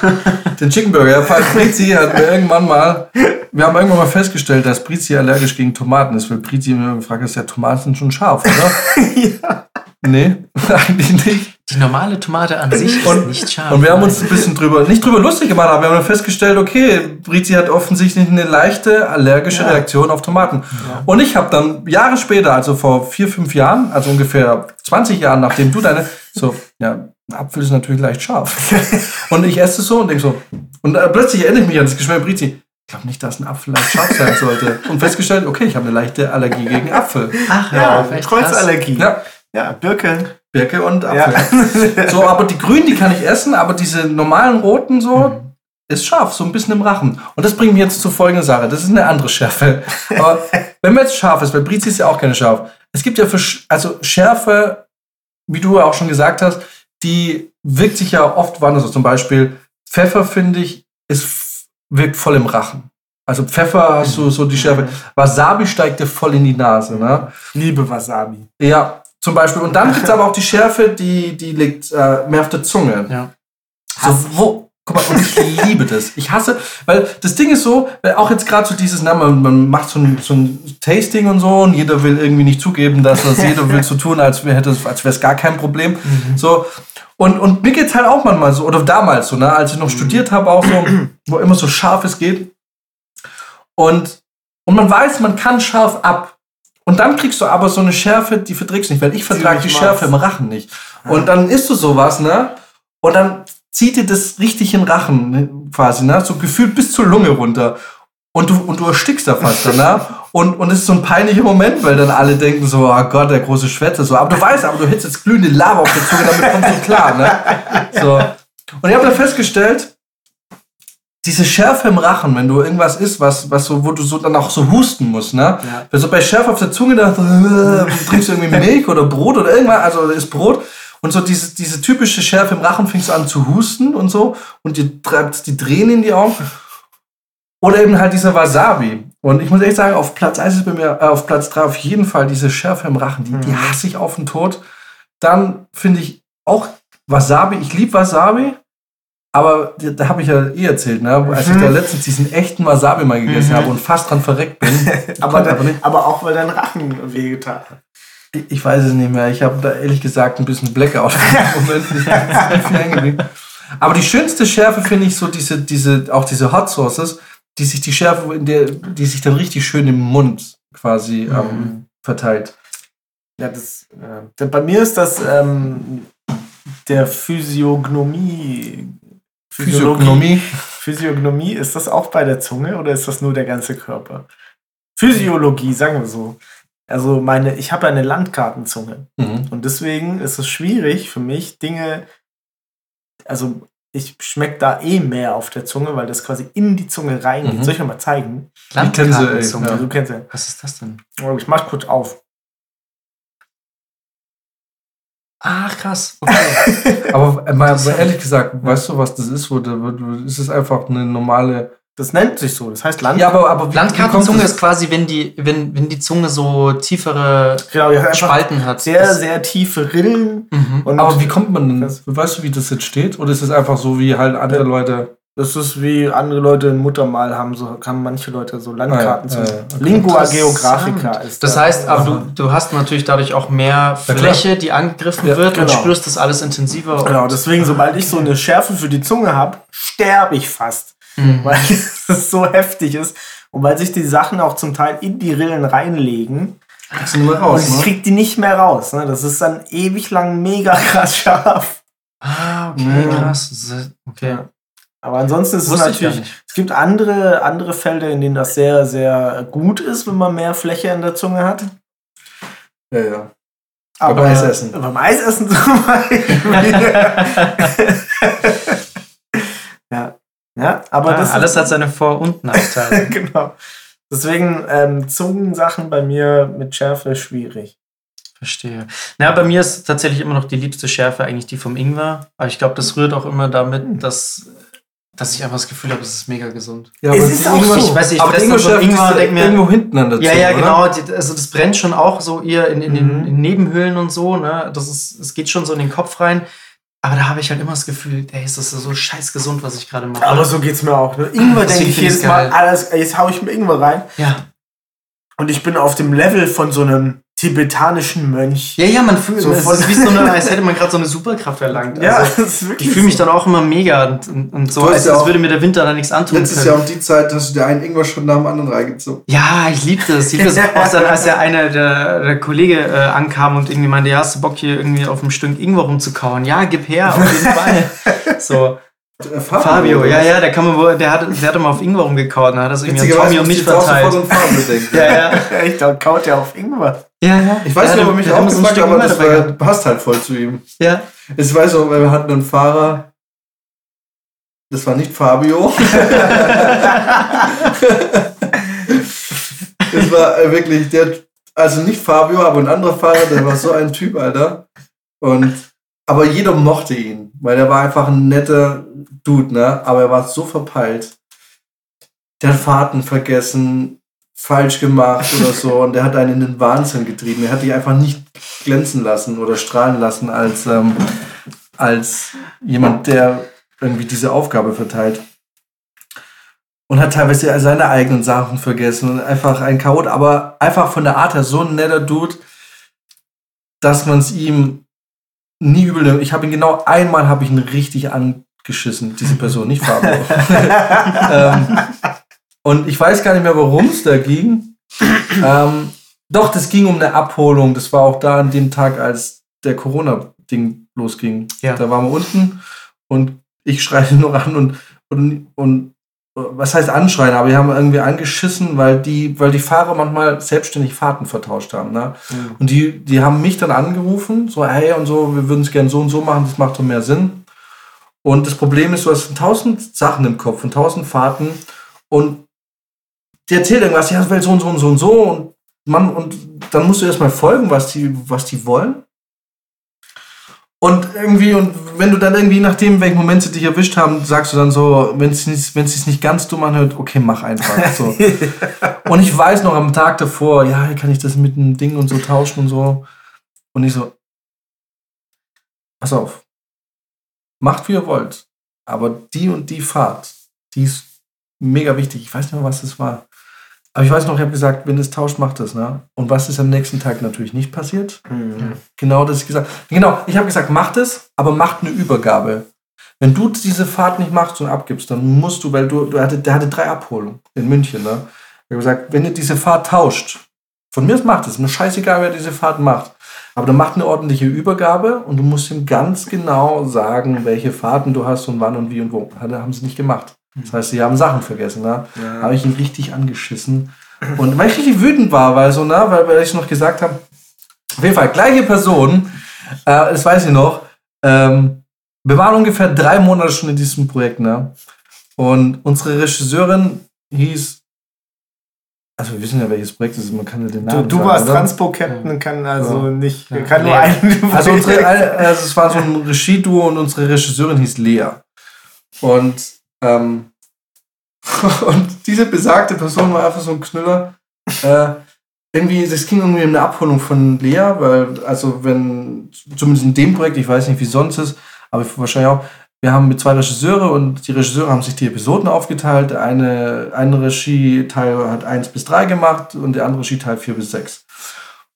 Den Chicken Burger. Brizi hat mir irgendwann mal, wir haben irgendwann mal festgestellt, dass Brizi allergisch gegen Tomaten ist, weil Brizi mir gefragt hat, ja, Tomaten sind schon scharf, oder? ja. Nee, eigentlich nicht. Die normale Tomate an sich ist Und- nicht scharf. Und wir haben uns ein bisschen drüber, nicht drüber lustig gemacht, aber wir haben dann festgestellt, okay, Brizi hat offensichtlich eine leichte allergische Ja. Reaktion auf Tomaten. Und ich habe dann Jahre später, also vor vier, fünf Jahren, also ungefähr 20 Jahren, nachdem du deine, so, ja, Apfel ist natürlich leicht scharf. und ich esse es so und denke so, und äh, plötzlich erinnere ich mich an das Geschmack Brizi. Ich glaube nicht, dass ein Apfel leicht scharf sein sollte. Und festgestellt, okay, ich habe eine leichte Allergie gegen Apfel. Ach, Ja, ja. Kreuzallergie. Ja, Ja, Birke. Birke und Ja. Apfel. So, aber die grünen, die kann ich essen, aber diese normalen roten so ist scharf, so ein bisschen im Rachen. Und das bringt mich jetzt zu folgender Sache. Das ist eine andere Schärfe. Aber wenn man jetzt scharf ist, weil Brizi ist ja auch keine scharf. Es gibt ja für, also Schärfe, wie du ja auch schon gesagt hast, die wirkt sich ja oft woanders aus. Zum Beispiel Pfeffer, finde ich, ist, wirkt voll im Rachen. Also Pfeffer hast du so die Schärfe. Wasabi steigt dir voll in die Nase, ne? Liebe Wasabi. Ja, zum Beispiel. Und dann gibt es aber auch die Schärfe, die, die liegt äh, mehr auf der Zunge. Ja. So, wo, guck mal, und ich liebe das. Ich hasse, weil das Ding ist so, äh, auch jetzt gerade so dieses, na, man, man macht so ein, so ein Tasting und so und jeder will irgendwie nicht zugeben, dass das jeder will so tun, als wäre es als wär's gar kein Problem. So. Und, und mir geht's halt auch manchmal so, oder damals so, ne, als ich noch studiert habe, auch so, wo immer so scharf es geht. Und, und man weiß, man kann scharf ab. Und dann kriegst du aber so eine Schärfe, die verträgst du nicht, weil ich vertrage die Schärfe im Rachen nicht. Und dann isst du sowas, ne? Und dann zieht dir das richtig in den Rachen, ne, quasi, ne? So gefühlt bis zur Lunge runter. Und du, und du erstickst da fast danach. Und, und es ist so ein peinlicher Moment, weil dann alle denken so, oh Gott, der große Schwätze. So. Aber du weißt, aber du hättest jetzt glühende Lava auf der Zunge, damit kommst du klar, ne? So. Und ich habe dann festgestellt, diese Schärfe im Rachen, wenn du irgendwas isst, was, was so, wo du so dann auch so husten musst, ne? Ja. Also bei Schärfe auf der Zunge, da äh, trinkst du irgendwie Milch oder Brot oder irgendwas, also ist Brot. Und so diese, diese typische Schärfe im Rachen fängst du an zu husten und so und dir treibt die Tränen in die Augen. Oder eben halt dieser Wasabi. Und ich muss echt sagen, auf Platz 1 ist bei mir, äh, auf Platz 3 auf jeden Fall diese Schärfe im Rachen. Die, die Mhm. hasse ich auf den Tod. Dann finde ich auch Wasabi. Ich liebe Wasabi. Aber da habe ich ja eh erzählt, ne? als ich Mhm. da letztens diesen echten Wasabi mal gegessen Mhm. habe und fast dran verreckt bin. aber, da, nicht. aber auch, weil dein Rachen wehgetan hat. Ich- Ich weiß es nicht mehr. Ich habe da ehrlich gesagt ein bisschen Blackout. Aber die schönste Schärfe finde ich so diese, diese, auch diese Hot Sauces, die sich die Schärfe, in der, die sich dann richtig schön im Mund quasi ähm, Mhm. verteilt. Ja, das, äh, bei mir ist das ähm, der Physiognomie. Physiognomie. Physiognomie, ist das auch bei der Zunge oder ist das nur der ganze Körper? Physiologie, sagen wir so. Also meine, ich habe eine Landkartenzunge Mhm. und deswegen ist es schwierig für mich, Dinge, also ich schmecke da eh mehr auf der Zunge, weil das quasi in die Zunge reingeht. Mhm. Soll ich mal zeigen? Landkartenzunge. ja. Du kennst ja. Was ist das denn? Oh, Ich mach kurz auf. Ach, krass. Okay. Aber äh, mal, ehrlich gesagt, weißt du, was das ist? Ist es einfach eine normale. Das nennt sich so. Das heißt Land. Ja, aber, aber Landkartenzunge kommt ist quasi, wenn die, wenn, wenn die Zunge so tiefere genau, einfach Spalten hat. sehr, Das- sehr tiefe Rillen. Mhm. Und Aber wie kommt man denn? Das- Weißt du, wie das jetzt steht? Oder ist es einfach so, wie halt andere Ja. Leute. Das ist wie andere Leute ein Muttermal haben, so haben manche Leute so Landkarten. Ah, ja, zu. ja, ja, okay. Lingua. Geographica ist Das da. heißt, aber du, du hast natürlich dadurch auch mehr. Fläche, die angegriffen Ja, wird und genau. spürst das alles intensiver. und- Genau, deswegen, sobald ich so eine Schärfe für die Zunge habe, sterbe ich fast. Mhm. Weil es so heftig ist. Und weil sich die Sachen auch zum Teil in die Rillen reinlegen. Kriegst du nicht mehr Und raus, ich ne? krieg die nicht mehr raus. Ne? Das ist dann ewig lang mega krass scharf. Ah, okay, Ja. krass. Okay. Ja. Aber ansonsten ist es Wusste natürlich, es gibt andere, andere Felder, in denen das sehr, sehr gut ist, wenn man mehr Fläche in der Zunge hat. Ja, ja. Aber Beim Eisessen. Beim Eisessen zum Beispiel. ja. Ja, aber Ah, das alles ist, hat seine Vor- und Nachteile. genau. Deswegen ähm, Zungensachen bei mir mit Schärfe schwierig. Verstehe. Na, bei mir ist tatsächlich immer noch die liebste Schärfe eigentlich die vom Ingwer. Aber ich glaube, das rührt auch immer Hm. damit, dass, dass ich einfach das Gefühl habe, es ist mega gesund. Ja, Es aber ist die auch Ingwer- so. Ich weiß nicht, ich aber dann so Ingwer Ingwer Ingwer denk mir- irgendwo hinten an der Ja, Zunge, ja, oder? genau. Die, also das brennt schon auch so eher in, in, den, Mhm. in Nebenhöhlen und so. Ne? Das ist, es geht schon so in den Kopf rein. Aber da habe ich halt immer das Gefühl, ey, ist das so scheiß gesund, was ich gerade mache. Aber so geht's mir auch. Ne? Ingwer denke ich jedes Mal, alles, jetzt hau ich mir Ingwer rein ja. und ich bin auf dem Level von so einem tibetanischen Mönch. ja, ja, man fühlt, So es ist wie so eine, als hätte man gerade so eine Superkraft erlangt. Ja, Also, das ist wirklich ich fühle mich so. dann auch immer mega und, und, und so, als, ja als auch würde mir der Winter da nichts antun Letztes können. Jahr um die Zeit hast du dir einen Ingwer schon nach dem anderen reingezogen. Ja, ich liebe das. Ich liebe das auch dann, als ja einer der, der Kollege äh, ankam und irgendwie meinte, ja, hast du Bock hier irgendwie auf einem Stück Ingwer rumzukauen? Ja, gib her, auf jeden Fall. So, Äh, Fabio, oder ja, ja, der, kann man wohl, der, hat, der hat immer auf Ingwer rumgekaut und hat das irgendwie an Tommy und mich verteilt. Fabio denken. Ja, ja. Echt, da kaut der auf Ingwer. ja, ja. Ich weiß Der nicht, ob er mich auch so gefragt, aber das war, passt halt voll zu ihm. Ja. Ich weiß auch, weil wir hatten einen Fahrer, das war nicht Fabio. das war äh, wirklich, der, also nicht Fabio, aber ein anderer Fahrer, der war so ein Typ, Alter. Und, aber jeder mochte ihn, weil er war einfach ein netter Dude, ne? Aber er war so verpeilt. Der hat Fahrten vergessen, falsch gemacht oder so und der hat einen in den Wahnsinn getrieben. Er hat dich einfach nicht glänzen lassen oder strahlen lassen als, ähm, als jemand, der irgendwie diese Aufgabe verteilt. Und hat teilweise seine eigenen Sachen vergessen und einfach ein Chaot, aber einfach von der Art her so ein netter Dude, dass man es ihm nie übel nimmt. Ich habe ihn genau einmal habe ich ihn richtig angeschissen, diese Person, nicht Fabio. ähm, und ich weiß gar nicht mehr, worum es da ging. ähm, doch, das ging um eine Abholung. Das war auch da an dem Tag, als der Corona-Ding losging. Ja. Da waren wir unten und ich schreie nur an und, und, und was heißt anschreien, aber wir haben irgendwie angeschissen, weil die, weil die Fahrer manchmal selbstständig Fahrten vertauscht haben. Ne? Und die, die haben mich dann angerufen, so, hey und so, wir würden es gerne so und so machen, das macht doch mehr Sinn. Und das Problem ist, du hast tausend Sachen im Kopf und tausend Fahrten und die erzählt irgendwas, ja, will so und so und so und so und man, und dann musst du erstmal folgen, was die, was die wollen. Und irgendwie, und wenn du dann irgendwie, nachdem, welchen Moment sie dich erwischt haben, sagst du dann so, wenn es nicht, wenn es sich nicht ganz dumm anhört, okay, mach einfach. So. und ich weiß noch am Tag davor, ja, kann ich das mit einem Ding und so tauschen und so. Und ich so, pass auf, macht wie ihr wollt, aber die und die Fahrt, die ist mega wichtig. Ich weiß nicht mehr, was das war. Aber ich weiß noch, ich habe gesagt, wenn es tauscht, macht es. Ne? Und was ist am nächsten Tag natürlich nicht passiert? Mhm. Genau das ich gesagt Genau, ich habe gesagt, macht es, aber macht eine Übergabe. Wenn du diese Fahrt nicht machst und abgibst, dann musst du, weil du, du hatte, der hatte drei Abholungen in München. Ne? Ich habe gesagt, wenn ihr diese Fahrt tauscht, von mir aus macht es, mir scheißegal, wer diese Fahrt macht. Aber dann macht eine ordentliche Übergabe und du musst ihm ganz genau sagen, welche Fahrten du hast und wann und wie und wo. Das haben sie nicht gemacht. Das heißt, sie haben Sachen vergessen. Ne? Ja. Habe ich ihn richtig angeschissen. Und weil ich richtig wütend war, weil so, ne, weil, weil ich noch gesagt habe, auf jeden Fall, gleiche Person, äh, das weiß ich noch, ähm, wir waren ungefähr drei Monate schon in diesem Projekt, ne? Und unsere Regisseurin hieß, also wir wissen ja, welches Projekt es ist, man kann ja den Du, Namen du sagen, warst? Transpo-Captain, kann also Ja. nicht, Ja. kann nur einen. Also, unsere, also es war so ein Regieduo und unsere Regisseurin hieß Lea. Und, ähm, und diese besagte Person war einfach so ein Knüller. Äh, irgendwie, das ging irgendwie um eine Abholung von Lea, weil, also wenn, zumindest in dem Projekt, ich weiß nicht, wie sonst ist, aber wahrscheinlich auch, wir haben mit zwei Regisseure und die Regisseure haben sich die Episoden aufgeteilt. Eine, ein Regie-Teil hat 1 bis 3 gemacht und der andere Regie-Teil 4 bis 6.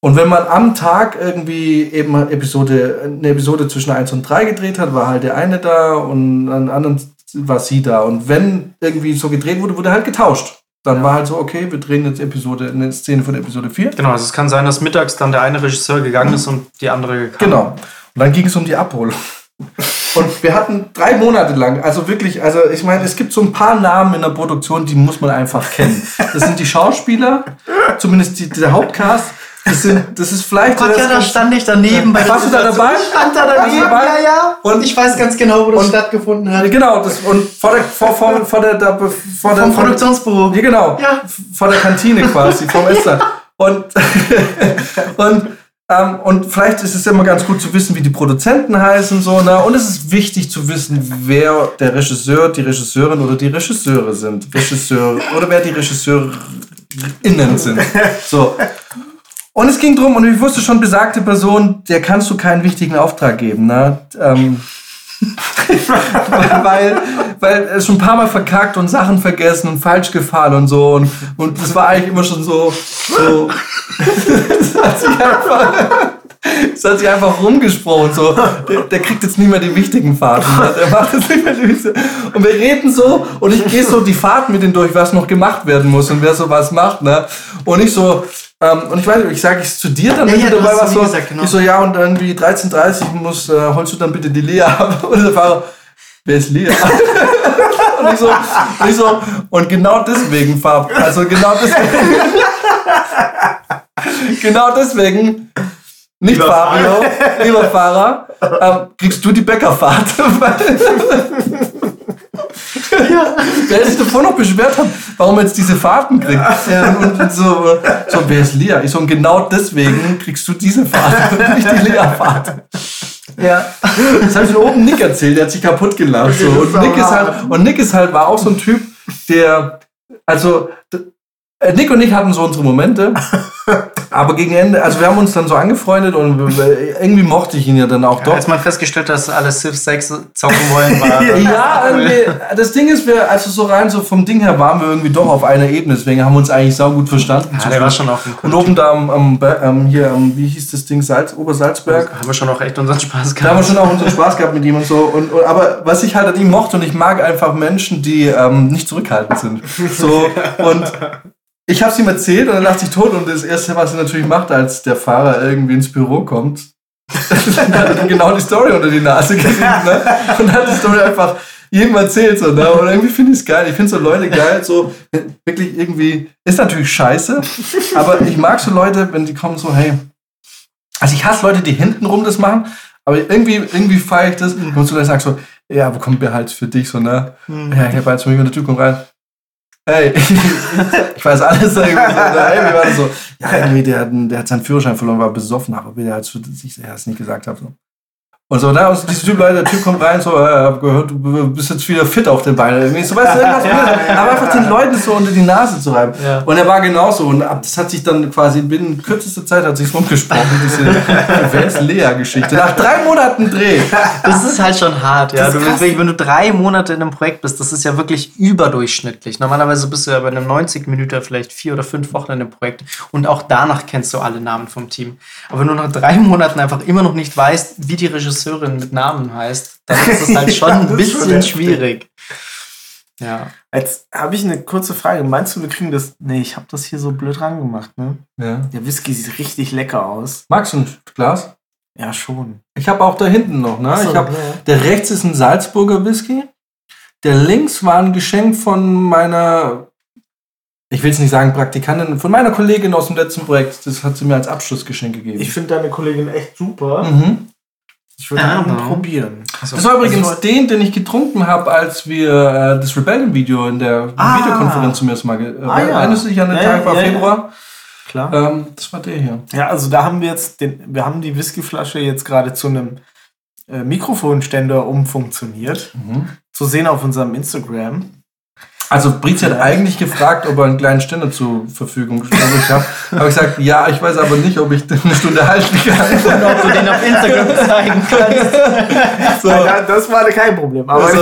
Und wenn man am Tag irgendwie eben Episode, eine Episode zwischen 1 und 3 gedreht hat, war halt der eine da und an anderen war sie da. Und wenn irgendwie so gedreht wurde, wurde halt getauscht. Dann war halt so, okay, wir drehen jetzt Episode, eine Szene von Episode 4. Genau, also es kann sein, dass mittags dann der eine Regisseur gegangen ist und die andere kam. Genau. Und dann ging es um die Abholung. Und wir hatten drei Monate lang, also wirklich, also ich meine, es gibt so ein paar Namen in der Produktion, die muss man einfach kennen. Das sind die Schauspieler, zumindest die, der Hauptcast. Das, sind, das ist vielleicht. Gott, ja, da stand ich daneben bei der Warst du da dabei? Ich stand da daneben, dabei? ja, ja. Und- ich weiß ganz genau, wo das und- stattgefunden hat. Genau, das, und vor der, vor, vor, vor der, da, vor der Vom vor- Produktionsbüro. Ja, genau. Ja. Vor der Kantine quasi, vom Essen. Und, und, ähm, und vielleicht ist es immer ganz gut zu wissen, wie die Produzenten heißen. So, ne? Und es ist wichtig zu wissen, wer der Regisseur, die Regisseurin oder die Regisseure sind. Regisseur oder wer die RegisseurInnen sind. So. Und es ging drum, und ich wusste schon, besagte Person, der kannst du keinen wichtigen Auftrag geben. Ne? Ähm, weil, weil er schon ein paar Mal verkackt und Sachen vergessen und falsch gefahren und so. Und, und das war eigentlich immer schon so. so das hat sich einfach. Das hat sich einfach rumgesprochen. So. Der, der kriegt jetzt nicht mehr die wichtigen Fahrten. Der macht jetzt nicht mehr die wichtigen. Und wir reden so und ich gehe so die Fahrten mit ihm durch, was noch gemacht werden muss und wer so was macht. Ne? Und ich so, ähm, und ich weiß nicht, ich sage es zu dir dann, Ja, wenn ja, du dabei warst, so, gesagt, genau. ich so, ja, und irgendwie 13.30 muss, äh, holst du dann bitte die Lea ab? Und der Fahrer, wer ist Lea? und ich so, und ich so, und genau deswegen, Fab, also genau deswegen, genau deswegen, nicht Lieber Fabio, lieber Fahrer, ähm, kriegst du die Bäckerfahrt. Der sich davor noch beschwert hat, warum er jetzt diese Fahrten kriegt. Und, und so, so, wer ist Lea? Ich so, und genau deswegen kriegst du diese Fahrt und nicht die Lea-Fahrt. Ja. Das habe ich von oben Nick erzählt, der hat sich kaputt gelacht. So. Und, Nick ist halt, und Nick ist halt, war auch so ein Typ, der, also, äh, Nick und ich hatten so unsere Momente, aber gegen Ende, also wir haben uns dann so angefreundet und irgendwie mochte ich ihn ja dann auch doch. Als man festgestellt hat, dass alle Civ 6 zocken wollen, war. Ja, irgendwie, das Ding ist, wir, also so rein so vom Ding her waren wir irgendwie doch auf einer Ebene, deswegen haben wir uns eigentlich sau gut verstanden. Ja, der war schon auf dem und oben da am, am, am hier, am, wie hieß das Ding, Salz, Obersalzberg, Haben wir schon auch echt unseren Spaß da haben wir gehabt. schon auch unseren Spaß gehabt mit ihm und so. Und, und, aber was ich halt an ihm mochte, und ich mag einfach Menschen, die ähm, nicht zurückhaltend sind. So, und ich habe es ihm erzählt und er lacht sich tot. Und das Erste, was er natürlich macht, als der Fahrer irgendwie ins Büro kommt, dann hat er ihm genau die Story unter die Nase gekriegt. Ne? Und hat die Story einfach jedem erzählt. So, ne? Und irgendwie finde ich es geil. Ich finde so Leute geil, so wirklich irgendwie, ist natürlich scheiße, aber ich mag so Leute, wenn die kommen so, hey, also ich hasse Leute, die hintenrum das machen, aber irgendwie, irgendwie feiere ich das. Und du dann sagst so, ja, wo kommt Behalt für dich? So, ne? Ja, ich habe halt zu mir der Typ kommt rein. Hey, ich weiß alles. Irgendwie so, hey, wie war das so? Ja, irgendwie, der, hat- der hat seinen Führerschein verloren, war besoffen, aber der hat es für sich, er hat es nicht gesagt. Hat, so. Und so, da, und dieser Typ, der Typ kommt rein, so, äh, hab gehört, du bist jetzt wieder fit auf den Beinen. Irgendwie so, weißt du, irgendwas Ja, ja, Aber einfach den Leuten so unter die Nase zu reiben. Ja. Und er war genauso. Und ab- das hat sich dann quasi binnen kürzester Zeit hat sich rumgesprochen, diese Lea-Geschichte. Nach drei Monaten Dreh. Das ist halt schon hart, ja. Du, wenn du drei Monate in einem Projekt bist, das ist ja wirklich überdurchschnittlich. Normalerweise bist du ja bei einem 90 Minuten vielleicht vier oder fünf Wochen in einem Projekt und auch danach kennst du alle Namen vom Team. Aber wenn du nach drei Monaten einfach immer noch nicht weißt, wie die Regisseurin mit Namen heißt, dann ist es halt schon Ja, ein bisschen schwierig. Ja. Jetzt habe ich eine kurze Frage. Meinst du, wir kriegen das? Nee, ich habe das hier so blöd rangemacht, ne? Ja. Der Whisky sieht richtig lecker aus. Magst du ein Glas? Ja, schon. Ich habe auch da hinten noch, ne? Achso, ich hab, ja. der rechts ist ein Salzburger Whisky. Der links war ein Geschenk von meiner, ich will es nicht sagen Praktikantin, von meiner Kollegin aus dem letzten Projekt. Das hat sie mir als Abschlussgeschenk gegeben. Ich finde deine Kollegin echt super. mhm. Ich würde Aber- ihn probieren. Das war übrigens Also- den, den ich getrunken habe, als wir äh, das Rebellion-Video in der Ah. Videokonferenz zum ersten Mal. Äh, Ah, ja. Erinnerst du dich an den Ja, Tag? War ja, ja. Februar. Klar. Ähm, das war der hier. Ja, also da haben wir jetzt den, wir haben die Whiskyflasche jetzt gerade zu einem äh, Mikrofonständer umfunktioniert. Zu sehen auf unserem Instagram. Also Brizi hat eigentlich gefragt, ob er einen kleinen Ständer zur Verfügung stellt. Aber ich habe hab gesagt, ja, ich weiß aber nicht, ob ich den eine Stunde halten kann. Ob du den auf Instagram zeigen kannst. So. Ja, das war kein Problem. Aber Also,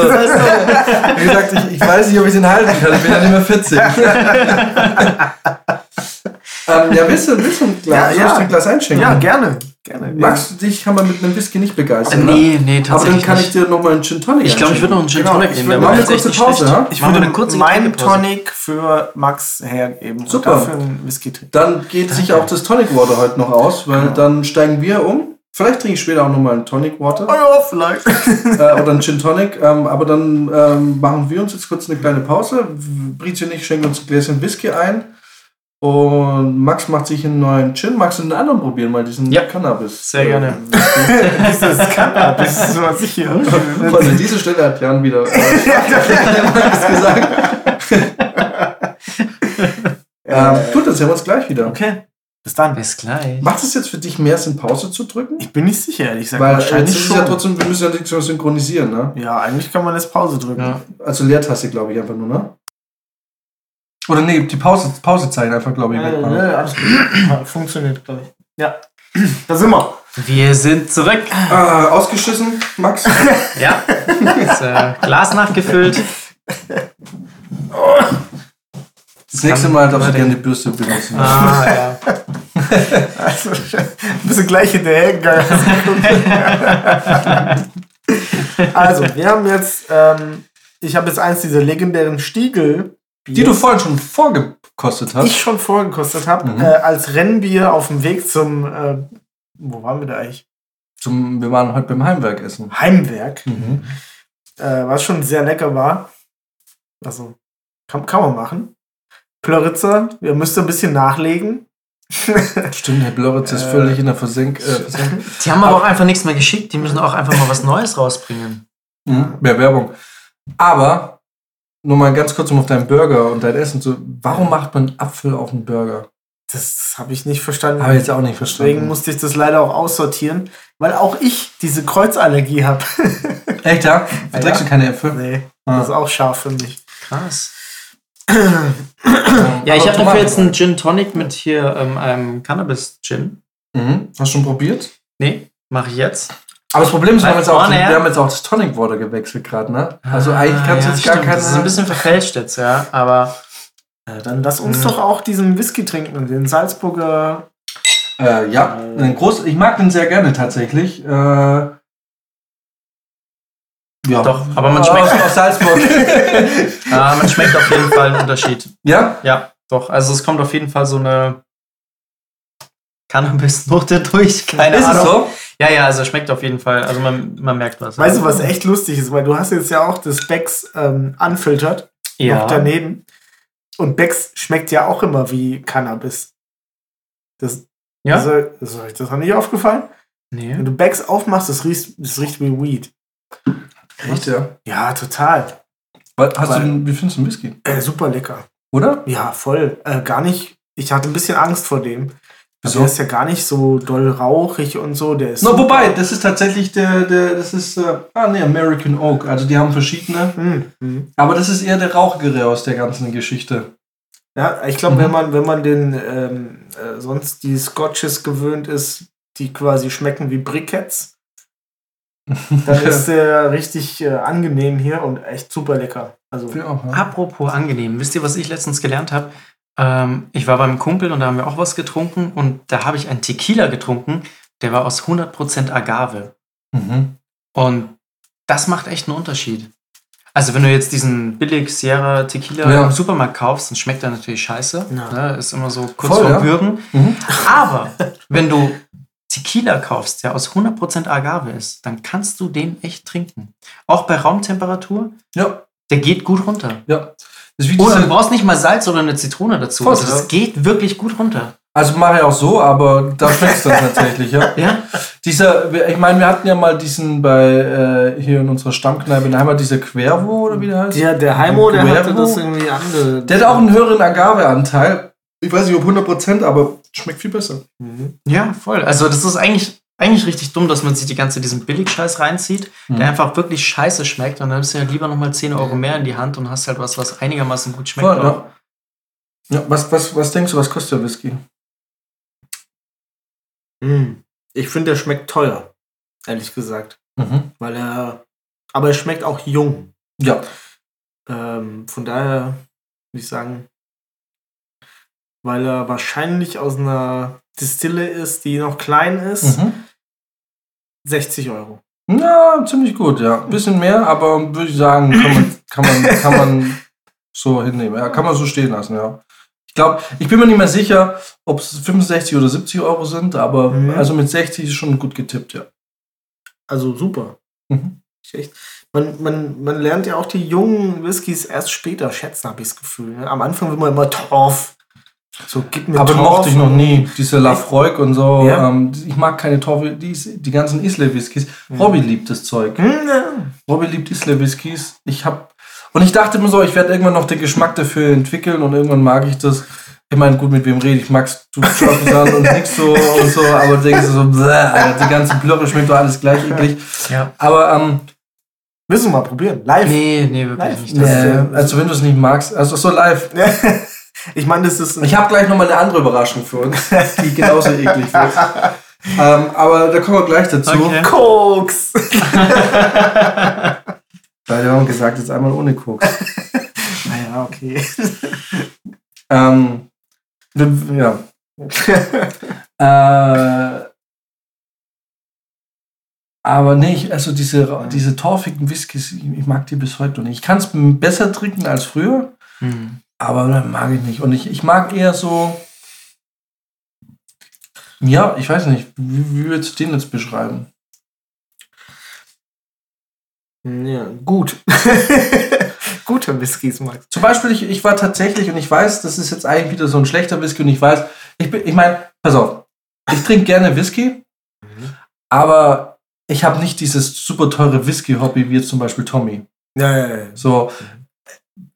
wie gesagt, ich, ich weiß nicht, ob ich den halten kann. Ich bin ja nicht mehr 40. ähm, ja, willst du, willst du ein Glas, Ja, ja. ein Glas einschenken? ja, gerne. Gerne. Magst du dich, kann man mit einem Whisky nicht begeistern. ne? Nee, nee, Aber dann tatsächlich kann ich dir nochmal einen Gin Tonic Ich glaube, ich würde noch einen Gin Genau, Tonic ich nehmen. noch war eine jetzt echt kurze Pause, ja? Ich Machen wir würde eine kurze meinen. Tonic für Max hergeben Super. und dafür einen Whisky trinken. Dann geht sich auch das Tonic Water heute noch aus, weil Genau. dann steigen wir um. Vielleicht trinke ich später auch nochmal einen Tonic Water. Oh ja, vielleicht. äh, oder einen Gin Tonic. Ähm, aber dann ähm, machen wir uns jetzt kurz eine kleine Pause. Brizi und ich schenken uns ein Gläschen Whisky ein. Und Max macht sich einen neuen Gin. Magst du den anderen probieren, mal diesen Ja. Cannabis? Sehr gerne. Dieses Cannabis, das ist was ich hier. Von an dieser Stelle hat Jan wieder äh, was gesagt. ähm, gut, dann sehen wir uns gleich wieder. Okay, bis dann. Bis gleich. Macht es jetzt für dich mehr Sinn, Pause zu drücken? Ich bin nicht sicher, ehrlich gesagt. Weil jetzt Wahrscheinlich ist schon. ja trotzdem, wir müssen ja nichts mehr synchronisieren, ne? ja, eigentlich kann man jetzt Pause drücken. Ja. Also Leertaste, glaube ich, einfach nur, ne? Oder nee, die Pause, Pausezeichen einfach, glaube ich, Ja, wegmachen. ja, alles gut. Funktioniert, glaube ich. Ja, da sind wir. Wir sind zurück. Äh, ausgeschissen, Max? Ja. Das äh, Glas nachgefüllt. Das nächste Mal darfst du gerne die Bürste benutzen. Ah, ja. Also, bist du gleich hinterhergegangen. also, wir haben jetzt, ähm, ich habe jetzt eins dieser legendären Stiegel, Die du vorhin schon vorgekostet hast. ich schon vorgekostet habe, Mhm. äh, als Rennbier auf dem Weg zum, äh, wo waren wir da eigentlich? Zum, wir waren heute beim Heimwerk essen. Heimwerk, Mhm. äh, was schon sehr lecker war. Also, kann, kann man machen. Plöritzer, ihr müsst ein bisschen nachlegen. Stimmt, Herr Blöritz ist Äh, völlig in der Versenk. Äh, Versenk. Die haben aber auch einfach nichts mehr geschickt. Die müssen auch einfach mal was Neues rausbringen. mhm. Mehr Werbung. Aber, nur mal ganz kurz um auf deinen Burger und dein Essen zu. Warum macht man Apfel auf einen Burger? Das habe ich nicht verstanden. Habe ich jetzt auch nicht verstanden. Deswegen musste ich das leider auch aussortieren, weil auch ich diese Kreuzallergie habe. Echt, ja? Verträgst Ja. du keine Äpfel? nee, Ah. das ist auch scharf für mich. Krass. Ja, ich habe dafür jetzt einen Gin Tonic mit hier ähm, einem Cannabis-Gin. Mhm. Hast du schon probiert? Nee, mache ich jetzt. Aber das Problem ist, wir haben, jetzt auch, her. wir haben jetzt auch das Tonic Water gewechselt gerade, ne? Also eigentlich kannst du Ah, ja, jetzt gar stimmt. keine. Das ist ein bisschen verfälscht jetzt, ja. Aber Ja, dann lass uns Mhm. doch auch diesen Whisky trinken, den Salzburger. Äh, ja, ein groß, ich mag den sehr gerne tatsächlich. Äh, ja. Doch, aber man Aus, schmeckt- aus Salzburg. äh, man schmeckt auf jeden Fall einen Unterschied. ja? Ja, doch. Also es kommt auf jeden Fall so eine Cannabis-Note durch. Keine ist Ahnung. es so? Ja, ja, also schmeckt auf jeden Fall. Also man, man merkt was. Weißt du, was echt lustig ist? Weil du hast jetzt ja auch das Becks ähm, unfiltert noch Ja. daneben. Und Becks schmeckt ja auch immer wie Cannabis. Das, Ja? also, ist euch das noch nicht aufgefallen? Nee. Wenn du Becks aufmachst, das riecht, das riecht wie Weed. Echt, ja. Ja, total. Was, hast Weil- du, den- wie findest du den Whisky? Äh, super lecker. Oder? Ja, voll. Äh, gar nicht. Ich hatte ein bisschen Angst vor dem. Also der ist ja gar nicht so doll rauchig und so. Der ist no, wobei, das ist tatsächlich der, der das ist, äh, ah ne, American Oak. Also die haben verschiedene. Mhm. Aber das ist eher der rauchigere aus der ganzen Geschichte. Ja, ich glaube, Mhm. wenn man, wenn man den ähm, äh, sonst die Scotches gewöhnt ist, die quasi schmecken wie Briquettes, dann ist der richtig äh, angenehm hier und echt super lecker. Also auch, ja. Apropos angenehm, wisst ihr, was ich letztens gelernt habe? Ähm, ich war beim Kumpel und da haben wir auch was getrunken und da habe ich einen Tequila getrunken, der war aus 100% Agave. Mhm. Und das macht echt einen Unterschied. Also wenn du jetzt diesen billig Sierra Tequila Ja. im Supermarkt kaufst, dann schmeckt er natürlich scheiße. Ja. Ne? Ist immer so kurz Voll, vorm ja. Würgen. Mhm. Aber wenn du Tequila kaufst, der aus 100% Agave ist, dann kannst du den echt trinken. Auch bei Raumtemperatur, Ja, der geht gut runter. ja. Das ist wie Oder diese, du brauchst nicht mal Salz oder eine Zitrone dazu. Voll, Also ja. das geht wirklich gut runter. also mache ich auch so, aber da schmeckt es dann tatsächlich, ja. Ja? Dieser, ich meine, wir hatten ja mal diesen bei äh, hier in unserer Stammkneipe in der Heimat, dieser Quervo oder wie der heißt. der, der Heimo, der hatte Guerrero? das irgendwie andere. Der hat auch einen höheren Agaveanteil. Ich weiß nicht ob 100%, aber schmeckt viel besser. Mhm. Ja, voll. Also das ist eigentlich, eigentlich richtig dumm, dass man sich die ganze diesen Billigscheiß reinzieht, Mhm. der einfach wirklich scheiße schmeckt und dann nimmst du ja lieber nochmal 10 Euro mehr in die Hand und hast halt was, was einigermaßen gut schmeckt. Voll, ja. Ja, was, was, was denkst du, was kostet der Whisky? Mhm. Ich finde, der schmeckt teuer, ehrlich gesagt. Mhm. Weil er. Aber er schmeckt auch jung. Ja. Ähm, von daher würde ich sagen, weil er wahrscheinlich aus einer Distille ist, die noch klein ist, Mhm. 60 Euro. Ja, ziemlich gut, ja. Ein bisschen mehr, aber würde ich sagen, kann man, kann man, kann man so hinnehmen. Ja, kann man so stehen lassen, ja. Ich glaube, ich bin mir nicht mehr sicher, ob es 65 oder 70 Euro sind, aber Mhm. also mit 60 ist schon gut getippt, ja. Also super. Mhm. Echt. Man, man, man lernt ja auch die jungen Whiskys erst später schätzen, habe ich das Gefühl. Ne? Am Anfang will man immer Torf. So, gib mir Aber Torf. mochte ich noch nie, diese Lafroig und so. Ja. Ähm, ich mag keine Torfe, die, die ganzen Isle-Whiskys. Mhm. Robby liebt das Zeug. Hm, ja. Robby liebt Isle-Whiskys. Ich hab. Und ich dachte immer so, ich werde irgendwann noch den Geschmack dafür entwickeln und irgendwann mag ich das. Ich meine, gut, mit wem rede ich? Magst du an und nix so und so, aber denkst du so, bläh, Alter, die ganzen Plörre schmeckt doch alles gleich eklig. Ja. Aber, ähm, Müssen wir mal probieren. Live. Nee, nee, wirklich Live. nicht. Äh, also wenn du es nicht magst, also so live. Ich meine, das ist. Ich habe gleich nochmal eine andere Überraschung für uns, die genauso eklig wird. Ähm, aber da kommen wir gleich dazu. Okay. Koks. Weil wir haben gesagt, jetzt einmal ohne Koks. naja, okay. ähm, ja. äh, aber nee, ich, also diese, diese torfigen Whiskys, ich, ich mag die bis heute noch nicht. Ich kann es besser trinken als früher, Hm. Aber dann mag ich nicht. Und ich, ich mag eher so. Ja, ich weiß nicht, wie, wie würdest du den jetzt beschreiben? ja, gut. Gute Whiskys, Max. Zum Beispiel, ich, ich war tatsächlich, und ich weiß, das ist jetzt eigentlich wieder so ein schlechter Whisky, und ich weiß, ich, bin- ich meine, pass auf, ich trinke gerne Whisky, aber ich habe nicht dieses super teure Whisky-Hobby wie jetzt zum Beispiel Tommy. Ja, ja, ja. So,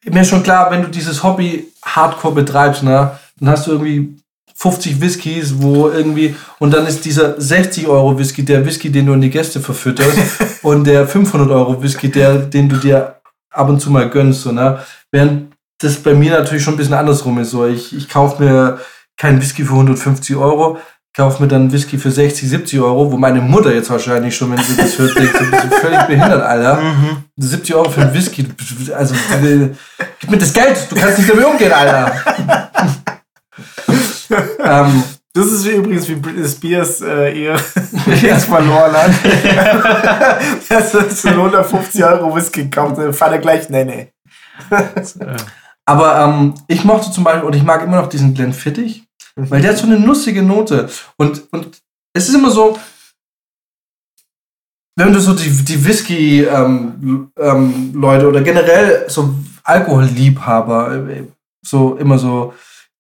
mir ist schon klar, wenn du dieses Hobby hardcore betreibst, ne, dann hast du irgendwie 50 Whiskys, wo irgendwie, und dann ist dieser 60 Euro Whisky der Whisky, den du an die Gäste verfütterst, und der 500 Euro Whisky, der, den du dir ab und zu mal gönnst, so, ne, während das bei mir natürlich schon ein bisschen andersrum ist, so, ich, ich kaufe mir keinen Whisky für 150 Euro, kaufe mir dann Whisky für 60, 70 Euro, wo meine Mutter jetzt wahrscheinlich schon, wenn sie das hört, denkt, du bist völlig behindert, Alter. Mhm. 70 Euro für einen Whisky. Also, äh, gib mir das Geld. Du kannst nicht damit umgehen, Alter. ähm, Das ist wie übrigens wie Britney Spears äh, ihr Ex verloren hat. das ist ein 150 Euro Whisky gekauft, dann fand er gleich, nee, nee. Aber ähm, ich mochte zum Beispiel, und ich mag immer noch diesen Glenfiddich, weil der hat so eine nussige Note. Und, und es ist immer so, wenn du so die, die Whisky-Leute ähm, ähm, Leute oder generell so Alkoholliebhaber äh, so immer so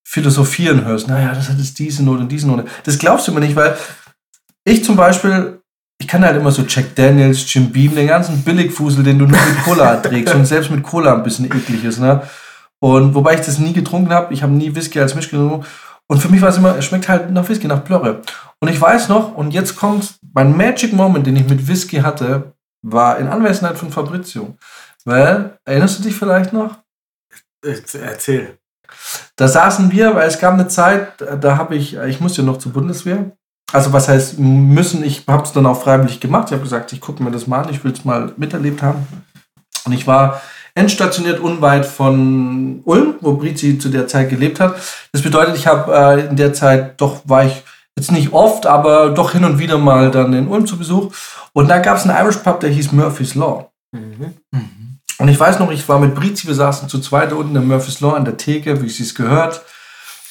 philosophieren hörst, naja, das hat jetzt diese Note und diese Note. Das glaubst du mir nicht, weil ich zum Beispiel, ich kann halt immer so Jack Daniels, Jim Beam, den ganzen Billigfusel, den du nur mit Cola trägst und selbst mit Cola ein bisschen eklig ist, ne? Und wobei ich das nie getrunken habe, ich habe nie Whisky als Misch getrunken. Und für mich war es immer, es schmeckt halt nach Whisky, nach Plörre. Und ich weiß noch, und jetzt kommt mein Magic Moment, den ich mit Whisky hatte, war in Anwesenheit von Fabrizio. Weil, erinnerst du dich vielleicht noch? Erzähl. Da saßen wir, weil es gab eine Zeit, da habe ich, ich musste ja noch zur Bundeswehr. Also was heißt müssen, ich habe es dann auch freiwillig gemacht. Ich habe gesagt, ich gucke mir das mal an, ich will es mal miterlebt haben. Und ich war endstationiert unweit von Ulm, wo Brizi zu der Zeit gelebt hat. Das bedeutet, ich habe äh, in der Zeit, doch war ich jetzt nicht oft, aber doch hin und wieder mal dann in Ulm zu Besuch. Und da gab es einen Irish Pub, der hieß Murphy's Law. Mhm. Und ich weiß noch, ich war mit Brizi, wir saßen zu zweit unten in Murphy's Law an der Theke, wie es gehört.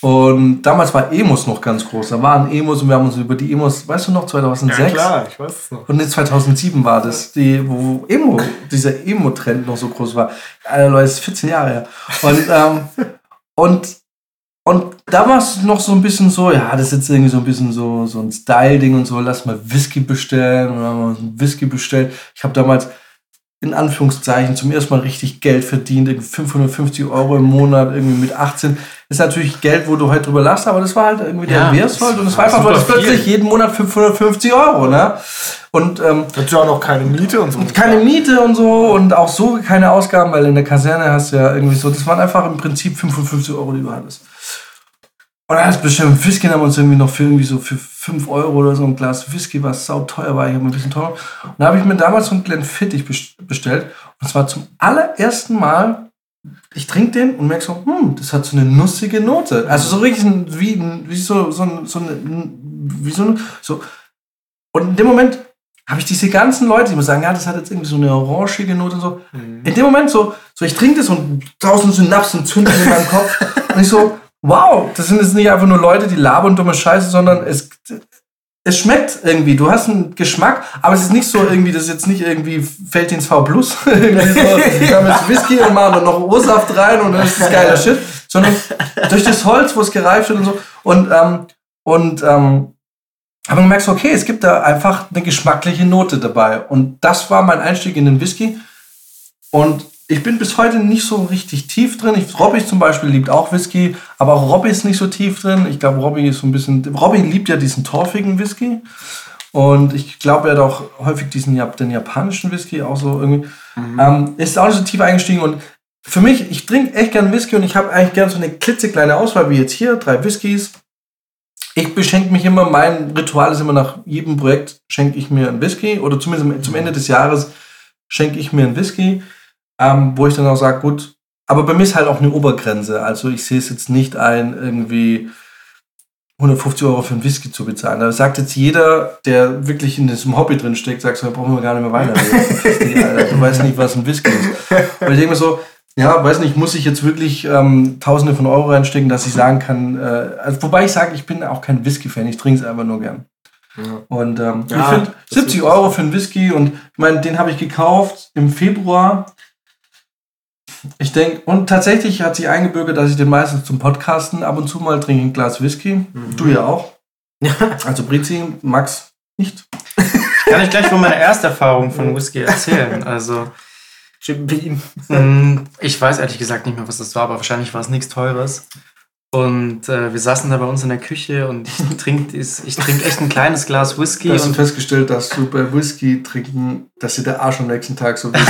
Und damals war Emos noch ganz groß. Da waren Emos und wir haben uns über die Emos, weißt du noch, 2006? Ja, klar, ich weiß es noch. Und in 2007 war das, die, wo Emo, dieser Emo-Trend noch so groß war. Alter Leute, ist 14 Jahre her. Und, ähm, und, und da war es noch so ein bisschen so, ja, das ist jetzt irgendwie so ein bisschen so, so ein Style-Ding und so, lass mal Whisky bestellen. Und dann haben wir Whisky bestellt. Ich habe damals in Anführungszeichen zum ersten Mal richtig Geld verdient, 550 Euro im Monat, irgendwie mit 18. Das ist natürlich Geld, wo du halt drüber lachst, aber das war halt irgendwie ja, der Wehrshold und es war einfach so, plötzlich jeden Monat 550 Euro, ne? Und, ähm, Dazu auch noch keine Miete und so. Und keine Miete und so und auch so keine Ausgaben, weil in der Kaserne hast du ja irgendwie so, das waren einfach im Prinzip 55 Euro, die du hattest. Und dann hast bestimmt Whisky haben wir uns irgendwie noch für irgendwie so für 5 Euro oder so ein Glas Whisky, was sau teuer war. Ich habe ein bisschen teuer. Und da habe ich mir damals so einen Glenfiddich bestellt. Und zwar zum allerersten Mal, ich trinke den und merke so, hm, das hat so eine nussige Note. Also so richtig wie, wie so, so, so eine, wie so, so. Und in dem Moment habe ich diese ganzen Leute, die mir sagen, ja, das hat jetzt irgendwie so eine orangige Note und so. Mhm. In dem Moment so, so ich trinke das und tausend Synapsen zünden in meinem Kopf. und ich so, wow, das sind jetzt nicht einfach nur Leute, die labern dumme Scheiße, sondern es, es schmeckt irgendwie. Du hast einen Geschmack, aber es ist nicht so irgendwie, das ist jetzt nicht irgendwie Feldins V Plus. so, wir haben jetzt Whisky und machen dann noch Ursaft rein und dann ist das geiler Shit. Sondern durch das Holz, wo es gereift wird und so. Und, ähm, und, ähm, aber du merkst, okay, es gibt da einfach eine geschmackliche Note dabei. Und das war mein Einstieg in den Whisky. Und ich bin bis heute nicht so richtig tief drin. Ich, Robby zum Beispiel liebt auch Whisky, aber auch Robby ist nicht so tief drin. Ich glaube, Robby ist so ein bisschen. Robby liebt ja diesen torfigen Whisky. Und ich glaube, er hat auch häufig diesen den japanischen Whisky auch so irgendwie. Mhm. Ähm, ist auch nicht so tief eingestiegen. Und für mich, ich trinke echt gern Whisky und ich habe eigentlich gern so eine klitzekleine Auswahl wie jetzt hier, drei Whiskys. Ich beschenke mich immer, mein Ritual ist immer nach jedem Projekt schenke ich mir einen Whisky oder zumindest zum Ende des Jahres schenke ich mir einen Whisky ähm, wo ich dann auch sage, gut, aber bei mir ist halt auch eine Obergrenze. Also ich sehe es jetzt nicht ein, irgendwie 150 Euro für einen Whisky zu bezahlen. Da sagt jetzt jeder, der wirklich in diesem Hobby drin steckt, sagt so, da brauchen wir gar nicht mehr weiterreden. du weißt nicht, was ein Whisky ist. Weil ich denke mir so, ja, weiß nicht, muss ich jetzt wirklich ähm, Tausende von Euro reinstecken, dass ich sagen kann, äh, also, wobei ich sage, ich bin auch kein Whisky-Fan, ich trinke es einfach nur gern. Ja. Und ähm, ja, ich finde 70 Euro für einen Whisky und ich meine, den habe ich gekauft im Februar ich denke, und tatsächlich hat sich eingebürgert, dass ich den meistens zum Podcasten ab und zu mal trinke ein Glas Whisky. Mhm. Du ja auch. Ja. Also Brizi, Max nicht. Kann ich gleich von meiner Ersterfahrung von Whisky erzählen. Also, mm, ich weiß ehrlich gesagt nicht mehr, was das war, aber wahrscheinlich war es nichts Teures. Und äh, wir saßen da bei uns in der Küche und ich trinke ich trink echt ein kleines Glas Whisky. Hast du festgestellt, dass du bei Whisky trinken, dass dir der Arsch am nächsten Tag so wie so,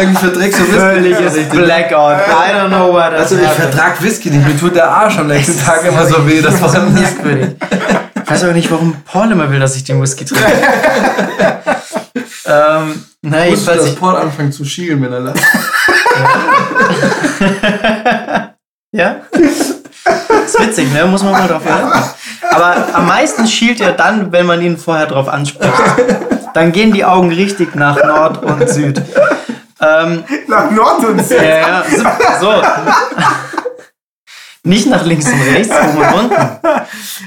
irgendwie verträgst du Whisky. Völliges Blackout. I don't know what Also ich vertrag Whisky nicht, mir tut der Arsch am nächsten Tag immer so weh. Das war merkwürdig. Ich weiß aber nicht, warum Paul immer will, dass ich den Whisky trinke. ähm, nein, Wusstest du, dass Paul anfängt zu schielen, wenn er lacht? Ja? ist witzig, ne? Muss man mal drauf achten. Aber am meisten schielt er dann, wenn man ihn vorher drauf anspricht. Dann gehen die Augen richtig nach Nord und Süd. Ähm, nach Nord und Süd? Ja, ja. So. Nicht nach links und rechts, oben und unten.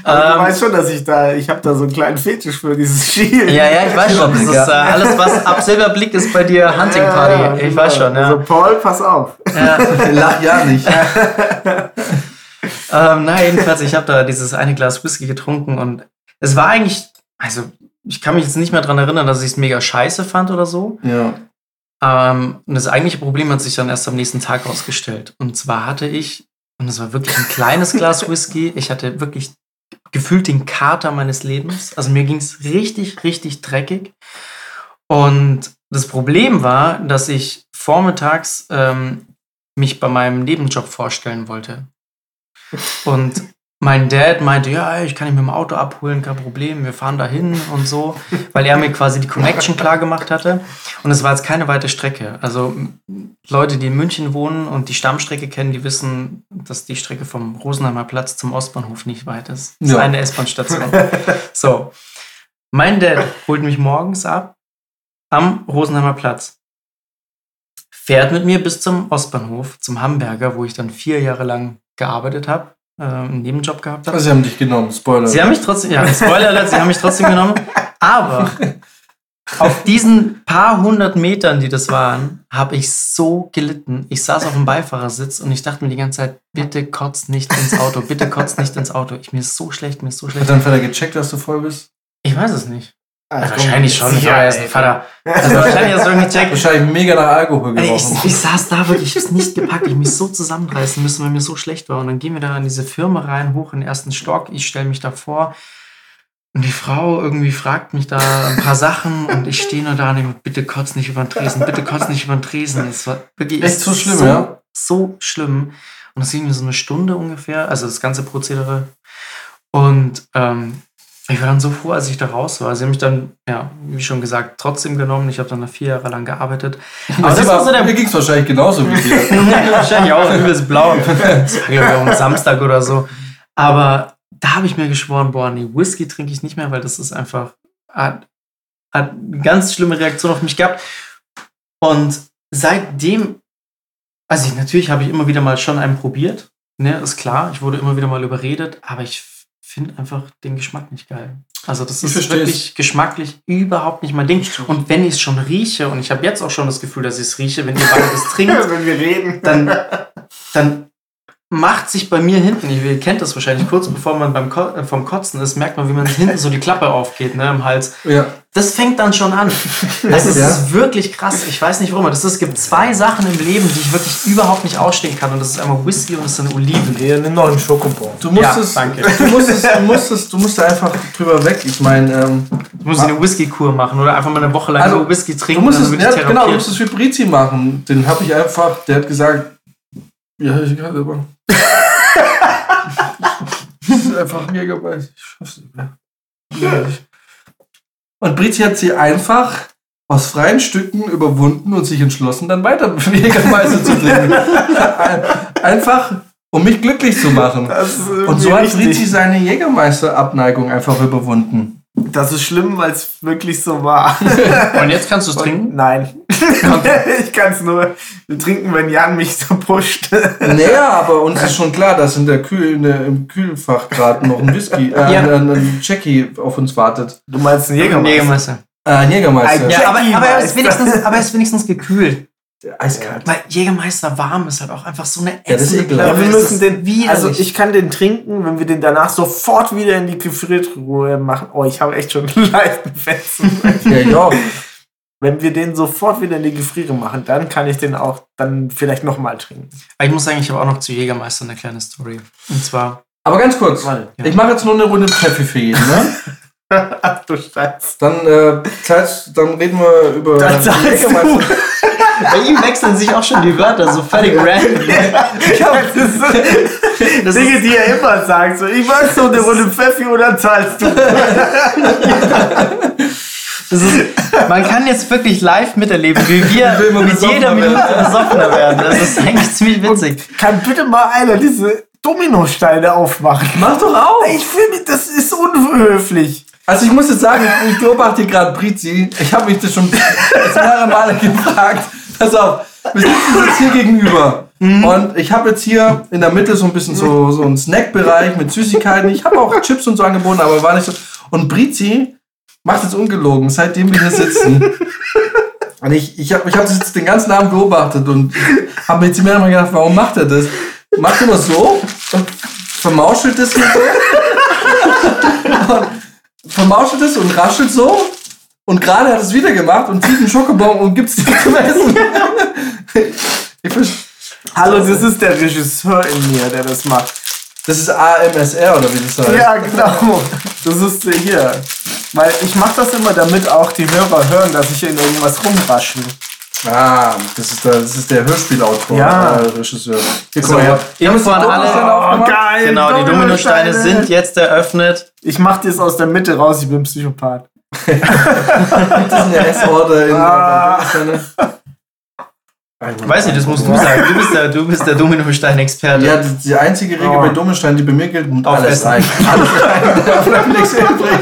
Aber ähm, du weißt schon, dass ich da, ich habe da so einen kleinen Fetisch für dieses Schielen. Ja, ja, ich weiß schon. Das ist äh, alles, was ab Silberblick ist bei dir Hunting Party. Ja, ja, ich weiß schon, ja. Also Paul, pass auf. Ja. Lach ja nicht. ähm, na, jedenfalls, ich habe da dieses eine Glas Whisky getrunken und es war eigentlich, also ich kann mich jetzt nicht mehr daran erinnern, dass ich es mega scheiße fand oder so. Ja. Ähm, und das eigentliche Problem hat sich dann erst am nächsten Tag ausgestellt. Und zwar hatte ich Und es war wirklich ein kleines Glas Whisky. Ich hatte wirklich gefühlt den Kater meines Lebens. Also mir ging es richtig, richtig dreckig. Und das Problem war, dass ich vormittags ähm, mich bei meinem Nebenjob vorstellen wollte. Und mein Dad meinte, ja, ich kann ihn mit dem Auto abholen, kein Problem, wir fahren dahin und so, weil er mir quasi die Connection klar gemacht hatte. Und es war jetzt keine weite Strecke. Also Leute, die in München wohnen und die Stammstrecke kennen, die wissen, dass die Strecke vom Rosenheimer Platz zum Ostbahnhof nicht weit ist. Das ist Ja. eine S-Bahn-Station. so. Mein Dad holt mich morgens ab am Rosenheimer Platz. Fährt mit mir bis zum Ostbahnhof, zum Hamburger, wo ich dann vier Jahre lang gearbeitet habe, einen Nebenjob gehabt habe. Also, sie haben dich genommen, Spoiler. Sie haben mich trotzdem, ja, Spoiler Alert, sie haben mich trotzdem genommen. Aber auf diesen paar hundert Metern, die das waren, habe ich so gelitten. Ich saß auf dem Beifahrersitz und ich dachte mir die ganze Zeit, bitte kotzt nicht ins Auto, bitte kotzt nicht ins Auto. Ich, mir ist so schlecht, mir ist so Hat schlecht. dein Vater gecheckt, dass du voll bist? Ich weiß es nicht. Also wahrscheinlich schon. sicher, Ja, er ist ein. Vater. Also wahrscheinlich hast du irgendwie gecheckt. Wahrscheinlich mega nach Alkohol gerochen. Ich, ich saß da wirklich, ich hab's nicht gepackt. Ich mich so zusammenreißen müssen, weil mir so schlecht war. Und dann gehen wir da in diese Firma rein, hoch in den ersten Stock. Ich stelle mich da vor. Und die Frau irgendwie fragt mich da ein paar Sachen und ich stehe nur da und denke, bitte kotz nicht über den Tresen, bitte kotz nicht über den Tresen. Das war wirklich Echt so schlimm, so, ja? So schlimm. Und das ging mir so eine Stunde ungefähr, also das ganze Prozedere. Und ähm, ich war dann so froh, als ich da raus war. Sie haben mich dann, ja, wie schon gesagt, trotzdem genommen. Ich habe dann vier Jahre lang gearbeitet. Aber das das war so der mir ging es wahrscheinlich genauso wie dir. Wahrscheinlich auch übelst blau. Das war, glaube ich, auch am Samstag oder so. Aber da habe ich mir geschworen, boah, nee, Whisky trinke ich nicht mehr, weil das ist einfach, hat, hat eine ganz schlimme Reaktion auf mich gehabt. Und seitdem, also ich, natürlich habe ich immer wieder mal schon einen probiert, ne, ist klar, ich wurde immer wieder mal überredet, aber ich finde einfach den Geschmack nicht geil. Also das Ich ist wirklich geschmacklich überhaupt nicht mein Ding. Und wenn ich es schon rieche, und ich habe jetzt auch schon das Gefühl, dass ich es rieche, wenn ihr beide das trinkt, Wenn wir reden. dann, dann macht sich bei mir hinten, ihr kennt das wahrscheinlich, kurz bevor man beim Ko äh, vom Kotzen ist, merkt man, wie man hinten so die Klappe aufgeht, ne, im Hals. Ja. Das fängt dann schon an. Das ist Ja. wirklich krass. Ich weiß nicht warum. Das ist, es gibt zwei Sachen im Leben, die ich wirklich überhaupt nicht ausstehen kann. Und das ist einmal Whisky und das sind Oliven. Hier einen neuen Schokobon. Du musst Ja, es, danke. du musst es, du musst es, du musst da einfach drüber weg. Ich meine, ähm, Ich muss eine Whisky-Kur machen oder einfach mal eine Woche lang Also, Whisky du trinken. musst dann es, ja, genau, du musst es für Brizi machen. Den habe ich einfach, der hat gesagt, ja, ich kann aber. das ist einfach ein Jägermeister. Ich schaff's nicht mehr. Und Brizi hat sie einfach aus freien Stücken überwunden und sich entschlossen, dann weiter Jägermeister zu trinken. Ein- Einfach, um mich glücklich zu machen. Ist Und so hat richtig. Brizi seine Jägermeister-Abneigung einfach überwunden. Das ist schlimm, weil es wirklich so war. Und jetzt kannst du es trinken? Nein. ich kann es nur trinken, wenn Jan mich so pusht. Naja, aber uns ist schon klar, dass in der Kühl, in der, im Kühlfach gerade noch ein Whisky, äh, Ja. ein, ein Jackie auf uns wartet. Du meinst einen Jägermeister? Jägermeister. Äh, ein Jägermeister. Ja, aber, aber, er ist wenigstens, aber er ist wenigstens gekühlt. Eiskalt. Weil Jägermeister warm ist halt auch einfach so eine ätzende ekelhaft. Ja, wir müssen den, widerlich. also ich kann den trinken, wenn wir den danach sofort wieder in die Gefriertruhe machen. Oh, ich habe echt schon leichten Fetzen. Ja, ja. wenn wir den sofort wieder in die Gefriere machen, dann kann ich den auch dann vielleicht nochmal trinken. Aber ich muss sagen, ich habe auch noch zu Jägermeister eine kleine Story. Und zwar, Aber ganz kurz. Warte. Ich mache jetzt nur eine Runde Pfeffi für jeden, ne? Ach du Scheiße. Dann, äh, dann reden wir über. Jägermeister. bei ihm wechseln sich auch schon die Wörter so völlig random. Das ist Das Dinge, ist, die er immer sagt. So, ich mach so eine Runde Pfeffi oder zahlst du? ist, man kann jetzt wirklich live miterleben, wie wir mit jeder. Minute besoffener werden. Das ist eigentlich ziemlich witzig. Kann bitte mal einer diese Dominosteine aufmachen? Mach doch auf! Ich finde, das ist unhöflich. Also ich muss jetzt sagen, ich, ich beobachte gerade Brizi. Ich habe mich das schon mehrere Male gefragt. Pass auf, wir sitzen jetzt hier gegenüber. Und ich habe jetzt hier in der Mitte so ein bisschen so, so einen Snackbereich mit Süßigkeiten. Ich habe auch Chips und so angeboten, aber war nicht so. Und Brizi macht jetzt ungelogen, seitdem wir hier sitzen. Und ich, ich habe ich hab das jetzt den ganzen Abend beobachtet und habe mir jetzt mehrere Mal gedacht, warum macht er das? Macht er immer so und vermauschelt das hier so. Und vermauschelt es und raschelt so. Und gerade hat es wieder gemacht und zieht einen Schokobon und gibt es dir zum Essen. Hallo, das ist der Regisseur in mir, der das macht. Das ist AMSR oder wie das heißt. Ja, genau. Das ist hier. Weil ich mache das immer, damit auch die Hörer hören, dass ich in irgendwas rumraschel. Ah, das ist der, das ist der Hörspielautor, Ja. äh, Regisseur. Hier, So, her. Info an alle. aufgemacht? geil. Genau, die Dominosteine sind jetzt eröffnet. Ich mach das aus der Mitte raus, ich bin Psychopath. Das ist eine S-Order in Ah. Dominosteine. Weiß nicht, das musst du sagen. Du bist der, du bist der Dominostein-Experte. Ja, die, die einzige Regel Oh. bei Dominostein, die bei mir gilt, und alles rein. Alles rein. Da bleibt nichts übrig.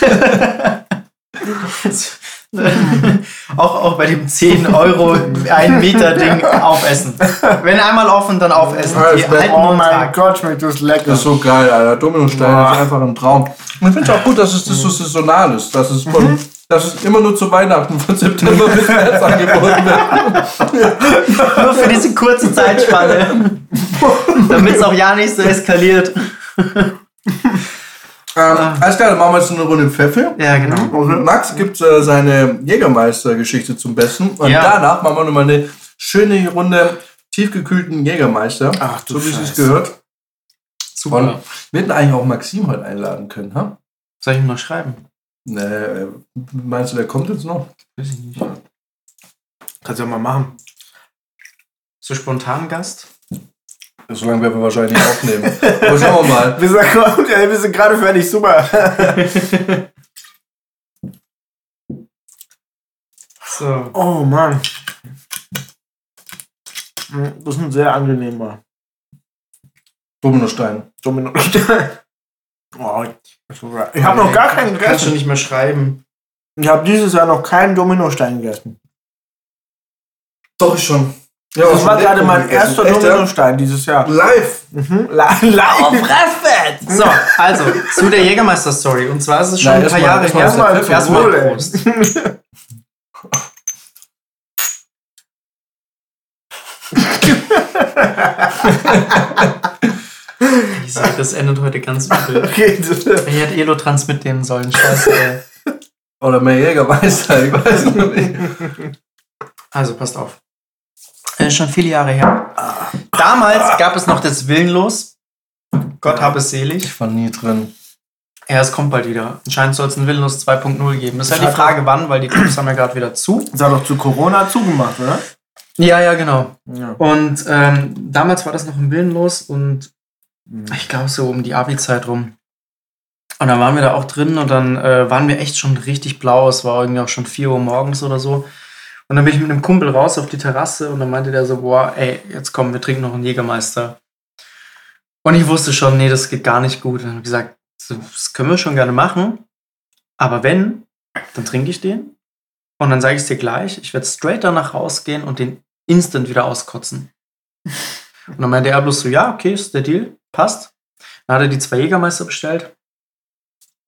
auch, auch bei dem 10 Euro 1 Meter Ding aufessen. Wenn einmal offen, dann aufessen. Die halten Oh mein Tag. Gott, schmeckt das lecker. Das ist so geil, Alter. Dominostein Boah. ist einfach ein Traum. Und ich finde es auch gut, dass es das so saisonal ist. Dass es, von, dass es immer nur zu Weihnachten von September bis März angeboten wird. Nur für diese kurze Zeitspanne. Damit es auch ja nicht so eskaliert. Ähm, alles klar, dann machen wir jetzt eine Runde Pfeffer. Ja, genau. Und Max gibt äh, seine Jägermeister-Geschichte zum Besten. Und Ja. danach machen wir nochmal eine schöne Runde tiefgekühlten Jägermeister. Ach du so wie es gehört. Super. Und wir hätten eigentlich auch Maxim heute einladen können, ha? Soll ich ihm noch schreiben? Nee, äh, meinst du, der kommt jetzt noch? Weiß ich nicht. Kannst du ja mal machen. So spontan Gast? So lange werden wir wahrscheinlich nicht aufnehmen. Aber schauen wir mal. Wir sind, wir sind gerade fertig, super. So. Oh Mann. Mm, Das ist ein sehr angenehmer Dominostein. Domino. oh, ich habe noch gar keinen Kannst du gegessen. nicht mehr schreiben. Ich habe dieses Jahr noch keinen Dominostein gegessen. Doch, ich schon. Ja, Das war gerade mein erster? Dominostein dieses Jahr. Live. Mhm. Li- Live. Fressfett! So, also, zu der Jägermeister-Story. Und zwar ist es schon Nein, ein paar Jahre her. Erstmal Wohl, ey. Prost. Ich sag, das endet heute ganz übel. Okay, Ich hätte Elotrans mitnehmen sollen. Scheiße, ey. Oder mehr Jägermeister, ich weiß noch nicht. Also, passt auf. Ist schon viele Jahre her. Damals gab es noch das Willenlos. Gott habe es selig. Ich war nie drin. Ja, es kommt bald wieder. Anscheinend soll es ein Willenlos 2.0 geben. Das ist halt die Frage, wann, weil die Clubs haben ja gerade wieder zu. Das hat doch zu Corona zugemacht, oder? Ja, ja, genau. Ja. Und ähm, damals war das noch ein Willenlos und ich glaube so um die Abi-Zeit rum. Und dann waren wir da auch drin und dann äh, waren wir echt schon richtig blau. Es war irgendwie auch schon 4 Uhr morgens oder so. Und dann bin ich mit einem Kumpel raus auf die Terrasse und dann meinte der so, boah, ey, jetzt komm, wir trinken noch einen Jägermeister. Und ich wusste schon, nee, das geht gar nicht gut. Und dann habe ich gesagt, das können wir schon gerne machen. Aber wenn, dann trinke ich den. Und dann sage ich es dir gleich, ich werde straight danach rausgehen und den instant wieder auskotzen. Und dann meinte er bloß so, ja, okay, ist der Deal, passt. Dann hat er die zwei Jägermeister bestellt.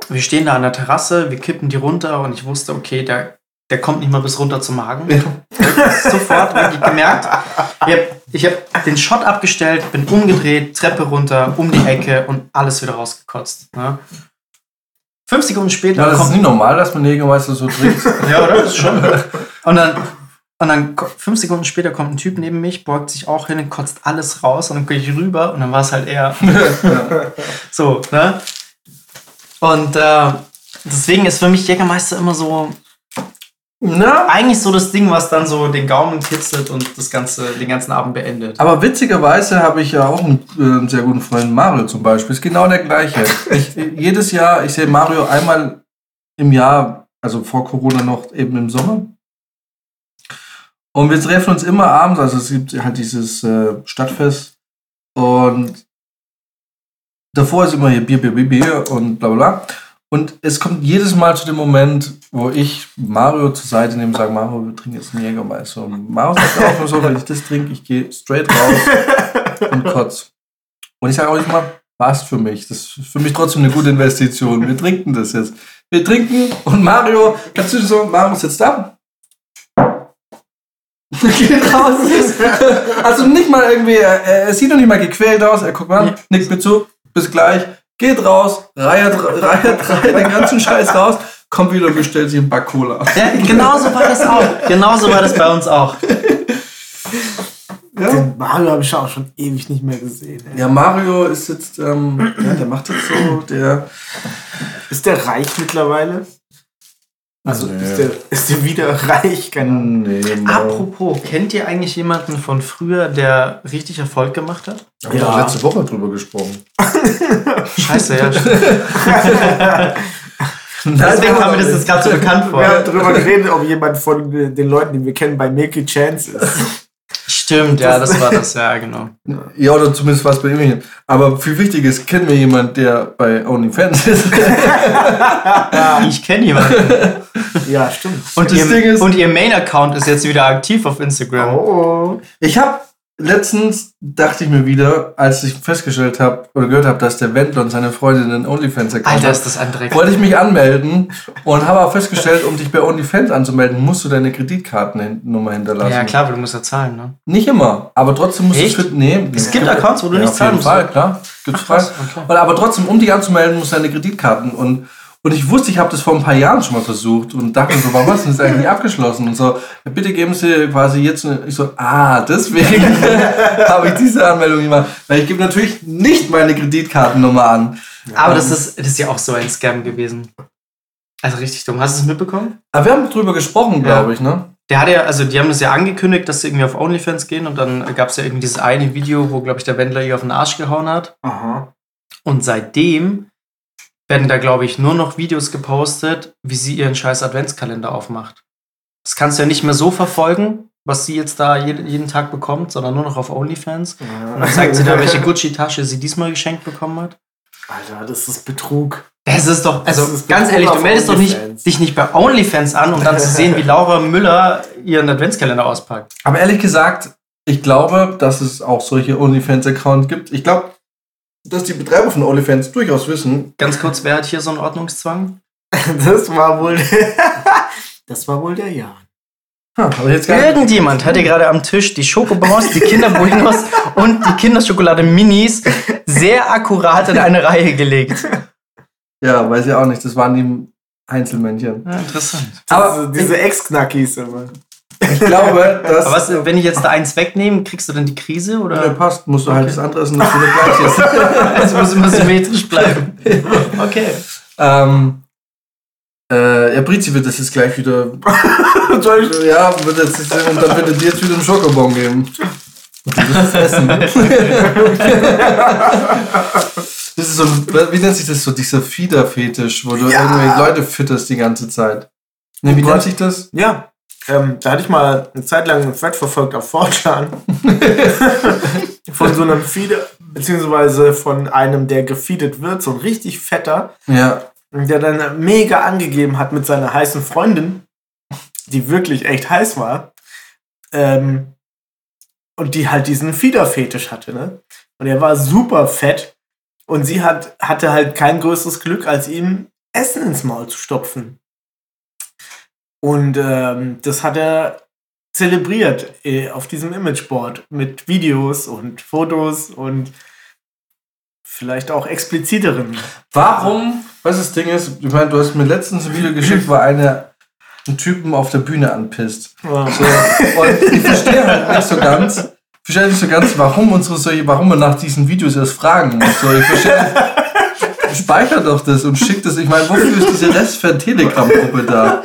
Wir stehen da an der Terrasse, wir kippen die runter und ich wusste, okay, der, der kommt nicht mal bis runter zum Magen. Sofort wirklich gemerkt. Ich habe hab den Shot abgestellt, bin umgedreht, Treppe runter, um die Ecke und alles wieder rausgekotzt. Ne? Fünf Sekunden später Ja, das ist kommt nicht normal, dass man Jägermeister so trinkt. ja, oder? Das ist schon. Und dann, und dann fünf Sekunden später kommt ein Typ neben mich, beugt sich auch hin und kotzt alles raus und dann gehe ich rüber und dann war es halt er. so, ne? Und äh, deswegen ist für mich Jägermeister immer so, Na? eigentlich so das Ding, was dann so den Gaumen kitzelt und das ganze, den ganzen Abend beendet. Aber witzigerweise habe ich ja auch einen, äh, sehr guten Freund, Mario zum Beispiel. Ist genau der gleiche. Ich, jedes Jahr, ich sehe Mario einmal im Jahr, also vor Corona noch eben im Sommer. Und wir treffen uns immer abends, also es gibt halt dieses äh, Stadtfest. Und davor ist immer hier Bier, Bier, Bier, Bier und bla bla bla. Und es kommt jedes Mal zu dem Moment, wo ich Mario zur Seite nehme und sage, Mario, wir trinken jetzt einen Jägermeister. Und Mario sagt auch immer so, wenn ich das trinke, ich gehe straight raus und kotz. Und ich sage auch nicht mal, passt für mich. Das ist für mich trotzdem eine gute Investition. Wir trinken das jetzt. Wir trinken und Mario, kannst du so, Mario sitzt da. Geht raus. Also nicht mal irgendwie, er, er sieht noch nicht mal gequält aus. Er guckt mal, nickt mir zu, bis gleich. Geht raus, reiert, reiert, reiert den ganzen Scheiß raus, kommt wieder und bestellt sich einen Back Cola. Ja, genauso war das auch. Genauso war das bei uns auch. Ja. Den Mario habe ich auch schon ewig nicht mehr gesehen. Ey. Ja, Mario ist jetzt, ähm, ja, der macht jetzt so, der. Ist der reich mittlerweile? Also Nee. ist, der, ist der wieder reich? Keine. Nee, Apropos, kennt ihr eigentlich jemanden von früher, der richtig Erfolg gemacht hat? Haben wir Ja. doch letzte Woche drüber gesprochen. Scheiße, ja. Deswegen kam mir das jetzt gerade so bekannt vor. Wir haben darüber geredet, ob jemand von den Leuten, die wir kennen, bei Milky Chance ist. Stimmt, ja, das war das, ja, genau. Ja, oder zumindest was bei ihm. Aber viel wichtiger ist, kennen wir jemanden, der bei OnlyFans ist? Ich kenne jemanden. Ja, stimmt. Und, Das ihr, Ding ist- und ihr Main-Account ist jetzt wieder aktiv auf Instagram. Oh. Ich habe letztens, dachte ich mir wieder, als ich festgestellt habe oder gehört habe, dass der Wendler und seine Freundin einen OnlyFans-Account Alter, haben, ist das ein Dreck. wollte ich mich anmelden und habe auch festgestellt, um dich bei OnlyFans anzumelden, musst du deine Kreditkartennummer hinterlassen. Ja, klar, weil du musst ja zahlen, ne? Nicht immer, aber trotzdem musst Echt? du es für. Nee, Es gibt Accounts, wo du ja, nicht auf zahlen jeden musst. Fall, klar. Gibt's Ach, krass, okay. Aber trotzdem, um dich anzumelden, musst du deine Kreditkarten. Und, und ich wusste, ich habe das vor ein paar Jahren schon mal versucht und dachte so, warum hast du das eigentlich nicht abgeschlossen? Und so, ja, bitte geben Sie quasi jetzt. eine- Ich so, ah, deswegen habe ich diese Anmeldung gemacht. Weil ich gebe natürlich nicht meine Kreditkartennummer an. Aber das ist, das ist ja auch so ein Scam gewesen. Also richtig dumm. Hast du es mitbekommen? Aber wir haben drüber gesprochen, Ja. glaube ich, ne? Der hat ja, also die haben das ja angekündigt, dass sie irgendwie auf OnlyFans gehen und dann gab es ja irgendwie dieses eine Video, wo, glaube ich, der Wendler ihr auf den Arsch gehauen hat. Aha. Und seitdem werden da, glaube ich, nur noch Videos gepostet, wie sie ihren scheiß Adventskalender aufmacht. Das kannst du ja nicht mehr so verfolgen, was sie jetzt da jeden, jeden Tag bekommt, sondern nur noch auf OnlyFans. Und dann zeigt sie da, welche Gucci-Tasche sie diesmal geschenkt bekommen hat. Alter, das ist Betrug. Das ist doch, also ist ganz Betrug ehrlich, du meldest doch nicht, dich nicht bei OnlyFans an, um dann zu sehen, wie Laura Müller ihren Adventskalender auspackt. Aber ehrlich gesagt, ich glaube, dass es auch solche OnlyFans-Accounts gibt. Ich glaube, dass die Betreiber von OnlyFans durchaus wissen, Ganz kurz, wer hat hier so einen Ordnungszwang? Das war wohl. das war wohl der Jan. Nicht. Irgendjemand hat hier gerade am Tisch die Schokobons, die Kinderbuenos und die Kinderschokolade Minis sehr akkurat in eine Reihe gelegt. Ja, weiß ich auch nicht. Das waren die Einzelmännchen. Ja, interessant. Aber diese Ex-Knackis immer. Ich glaube, dass. Aber was, wenn ich jetzt da eins wegnehme, kriegst du dann die Krise Wenn der oder? passt, musst du halt das andere essen, dass du nicht gleich ist. Also muss immer symmetrisch bleiben. Okay. ähm, äh, ja, Brizi wird das jetzt gleich wieder. Ja, wird jetzt, und dann wird er dir jetzt wieder einen Schokobon geben. Wirst es essen. Das ist so ein, wie nennt sich das so, dieser Fieder-Fetisch, wo du Ja. irgendwelche Leute fütterst die ganze Zeit. Ne, wie Oh nennt sich das? Ja, ähm, da hatte ich mal eine Zeit lang einen Thread verfolgt auf 4chan. von so einem Feeder, beziehungsweise von einem, der gefeedet wird, so ein richtig fetter, Ja. der dann mega angegeben hat mit seiner heißen Freundin, die wirklich echt heiß war. Ähm, und die halt diesen Fiederfetisch hatte, ne? Und er war super fett. Und sie hat, hatte halt kein größeres Glück, als ihm Essen ins Maul zu stopfen. Und ähm, das hat er zelebriert äh, auf diesem Imageboard mit Videos und Fotos und vielleicht auch expliziteren. Warum? Was das Ding ist, ich meine, du hast mir letztens ein Video geschickt, wo einer einen Typen auf der Bühne anpisst. Ja. So, und ich verstehe halt nicht so ganz, ich verstehe nicht so ganz, warum unsere solche, warum man nach diesen Videos erst fragen muss. So, ich verstehe, speicher doch das und schick das. Ich meine, wofür ist diese Restfan Telegram-Gruppe da?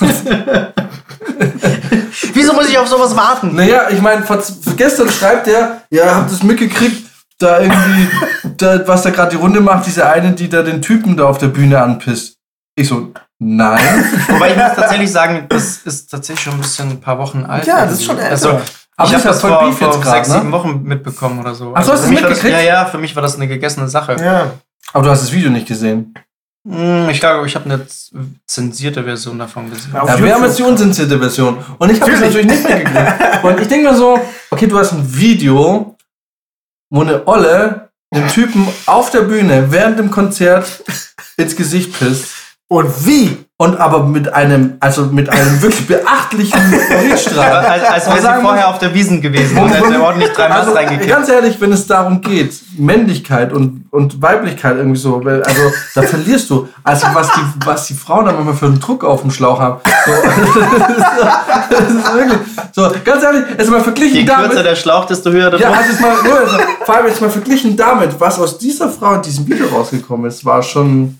Wieso muss ich auf sowas warten? Naja, ich meine, vor- gestern schreibt er, ja, habt das mitgekriegt, da irgendwie, da, was da gerade die Runde macht, diese eine, die da den Typen da auf der Bühne anpisst. Ich so, nein. Wobei ich muss tatsächlich sagen, das ist tatsächlich schon ein bisschen ein paar Wochen alt. Ja, das ist schon älter. Also, Aber ich das habe das vor, Beef vor jetzt grad, sechs, ne? sieben Wochen mitbekommen oder so. Ach, du hast es war das, mitgekriegt? Ja, ja, für mich war das eine gegessene Sache. ja. Aber du hast das Video nicht gesehen. Hm, Ich glaube, ich habe eine zensierte Version davon gesehen. Ja, wir haben jetzt die unzensierte Version. Und ich habe das natürlich nicht mitgekriegt. Und ich denke mir so, okay, du hast ein Video, wo eine Olle dem Typen auf der Bühne während dem Konzert ins Gesicht pisst. Und wie? Und aber mit einem, also mit einem wirklich beachtlichen Richtstrahl. Als, als wäre sie vorher auf der Wiesen gewesen und hätte ordentlich drei Maß also, reingekippt. ganz ehrlich, wenn es darum geht, Männlichkeit und, und Weiblichkeit irgendwie so, weil- also da verlierst du. Also was die, was die Frauen dann immer für einen Druck auf dem Schlauch haben. So, das ist wirklich, so, ganz ehrlich, jetzt mal verglichen Je damit. kürzer der Schlauch, desto höher der Ja, Druck. also jetzt mal, nur, also, vor allem jetzt mal verglichen damit, was aus dieser Frau in diesem Video rausgekommen ist, war schon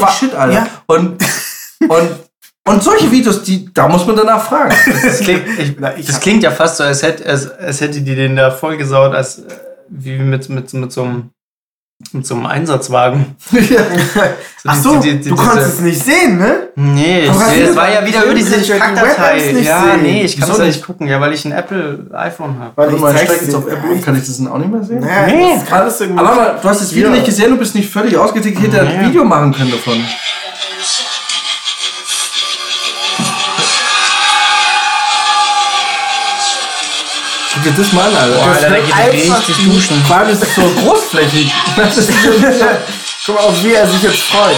war- shit, Alter. ja. Und, und, und solche Videos, die, da muss man danach fragen. Das klingt, ich, ich das klingt ja fast so, als hätte, als, als hätte die den da vollgesaut, als äh, wie mit, mit, mit, so einem, mit so einem Einsatzwagen. ja. Ach so, die- die- du diese- konntest es nicht sehen, ne? Nee, ich, du es war ja die wieder über diese Kackdatei. nicht Ja, sehen? nee, ich kann es ja nicht gucken, ja, weil ich ein Apple iPhone habe. Weil ich mal, jetzt auf Apple, kann ich das dann auch nicht mehr sehen? Naja, Nee. das kann irgendwie. Aber du hast das Video Ja. nicht gesehen, du bist nicht völlig ausgetickt, ich hätte ein Nee. Video machen können davon. Dir das mal an, Alter. Boah, Das Alter, da wird geht einfach- richtig duschen. Vor allem ist es so großflächig. Das ist so, Guck mal, auf wie er sich jetzt freut.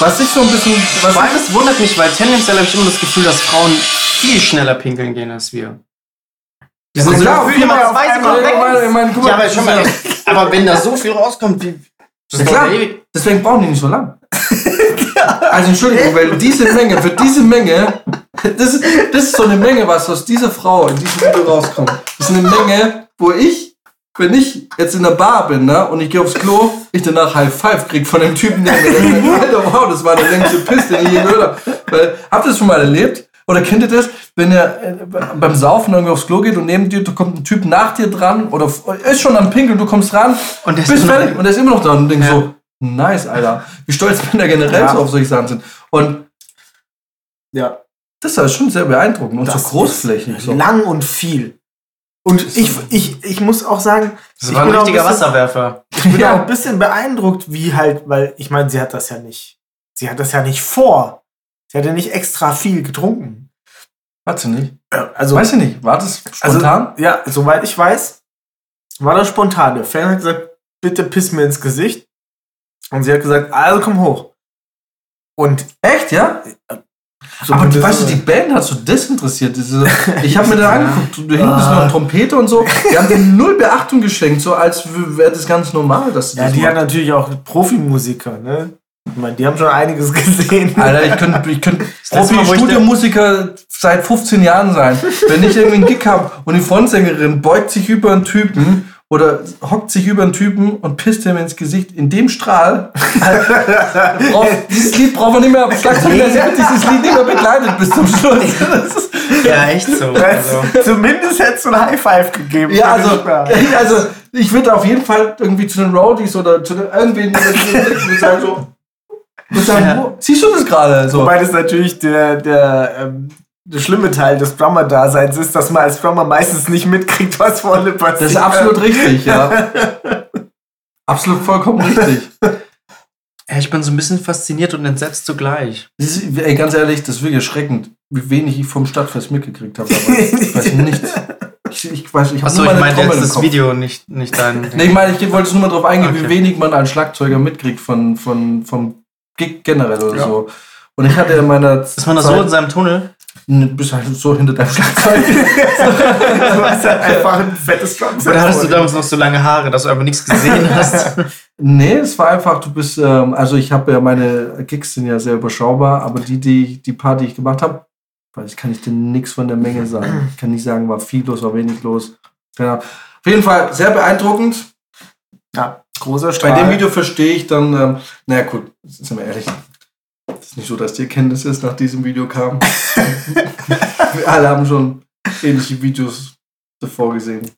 was ich so ein bisschen. Was Vor allem, es wundert mich, weil tendenziell habe ich immer das Gefühl, dass Frauen viel schneller pinkeln gehen als wir. Ja, sind so klar, gefühlt immer zwei. Sekunden weg. Ich meine, ich meine, guck mal, Ja, aber schon mal. Aber wenn da so viel rauskommt, wie. Das dauert klar. Deswegen brauchen die nicht so lang. Also Entschuldigung, weil diese Menge, für diese Menge, das ist, das ist so eine Menge, was aus dieser Frau in diesem Video rauskommt. Das ist eine Menge, wo ich, wenn ich jetzt in der Bar bin ne, und ich gehe aufs Klo, ich danach High Five krieg von dem Typen, der mir denkt, Alter, wow, das war der längste Piss, den ich je gehört habe. Weil, habt ihr das schon mal erlebt? Oder kennt ihr das, wenn ihr äh, beim Saufen irgendwie aufs Klo geht und neben dir da kommt ein Typ nach dir dran oder ist schon am Pinkeln, du kommst ran, Und der ist bist fertig und der ist immer noch da und denkst Ja. so, nice, Alter. Wie stolz Männer generell Ja. so auf solche Sachen sind. Und Ja. das ist schon sehr beeindruckend und Das so großflächig. ist So. Lang und viel. Und ich, ich, ich muss auch sagen, Das ich war ein richtiger bisschen- Wasserwerfer. Ich bin Ja. auch ein bisschen beeindruckt, wie halt, weil ich meine, sie hat das ja nicht. Sie hat das ja nicht vor. Sie hat ja nicht extra viel getrunken. Warte nicht. Also, Weiß ich nicht. War das spontan? Also, ja, soweit ich weiß, war das spontan. Der Fan hat gesagt, bitte piss mir ins Gesicht. Und sie hat gesagt, also komm hoch. Und Echt, ja? so Aber eine- die, weißt du, die Band hat so desinteressiert. Diese, ich habe mir da angeguckt, du hinten ist noch ein Trompeter und so. Die haben dem null Beachtung geschenkt, so als wäre das ganz normal, dass sie ja, das die machen. natürlich auch Profimusiker, ne? Ich meine, die haben schon einiges gesehen. Alter, ich könnte ich könnt Profi-Studiomusiker seit 15 Jahren sein. Wenn ich irgendwie einen Gig habe und die Frontsängerin beugt sich über einen Typen oder hockt sich über einen Typen und pisst ihm ins Gesicht in dem Strahl. dieses Lied braucht man nicht mehr, Schlagzeug, der wird dieses Lied nicht mehr begleitet bis zum Schluss. Ja, echt so. Also. Zumindest hättest du ein High Five gegeben. ja, also, also ich würde auf jeden Fall irgendwie zu den Roadies oder zu den irgendwen sagen so, würde sagen, Ja. wo, siehst du das gerade? So. Wobei das natürlich der, der, ähm, der schlimme Teil des Drummer-Daseins ist, dass man als Drummer meistens nicht mitkriegt, was vorne passiert. Das ist absolut richtig, ja. absolut vollkommen richtig. Ich bin so ein bisschen fasziniert und entsetzt zugleich. Ist, ey, ganz ehrlich, das ist wirklich erschreckend, wie wenig ich vom Stadtfest mitgekriegt habe. Ich weiß nichts. Ich, ich weiß, ich habe Achso, ich meine jetzt das. Video, nicht, nicht dein. Nee, ich meine, ich wollte jetzt nur mal drauf eingehen, Okay. wie wenig man als Schlagzeuger mitkriegt von, von, vom Gig generell oder Ja. so. Und ich hatte in meiner Ist man da so in seinem Tunnel? Bist halt so hinter deinem Schlagzeug. du hast halt einfach ein fettes Drumset. Oder hattest du damals noch so lange Haare, dass du einfach nichts gesehen hast? nee, es war einfach, du bist, ähm, also ich habe ja meine Gigs sind ja sehr überschaubar, aber die, die, die paar, die ich gemacht habe, weiß ich, kann ich dir nichts von der Menge sagen. Ich kann nicht sagen, war viel los, war wenig los. Ja. Auf jeden Fall sehr beeindruckend. Ja, großer Bei Strahl. dem Video verstehe ich dann, ähm, naja gut, sind wir ehrlich. Es ist nicht so, dass die Erkenntnis ist, nach diesem Video kam. wir alle haben schon ähnliche Videos davor gesehen.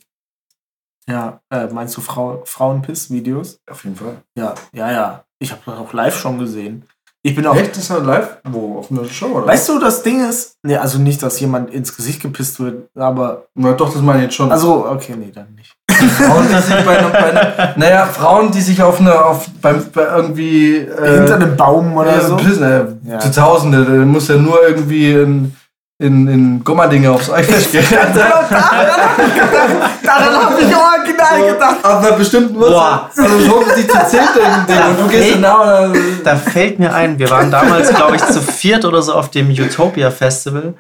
Ja, äh, meinst du Frau, Frauenpiss-Videos? Auf jeden Fall. Ja, ja, ja. Ich habe das auch live schon gesehen. Ich bin auch. Echt? Das war live? Wo? Auf einer Show, oder? Weißt du, das Ding ist, nee, also nicht, dass jemand ins Gesicht gepisst wird, aber. Na doch, das meine ich jetzt schon. Also, okay, nee, dann nicht. Frauen, die sich bei, einer- bei einer- naja, Frauen, die sich auf eine, auf, beim, bei irgendwie, äh, Hinter einem Baum oder so. pissen, äh, Ja. zu Tausende, da muss ja nur irgendwie in, in, in Gummerdinge aufs Eichfleisch gehen. Daran habe ich original gedacht. Auf einer bestimmten Uhrzeit. Boah. Also so sich zu zehn denken, Ding. Und du gehst genau. äh, Da fällt mir ein, wir waren damals, glaube ich, zu viert oder so auf dem Utopia Festival.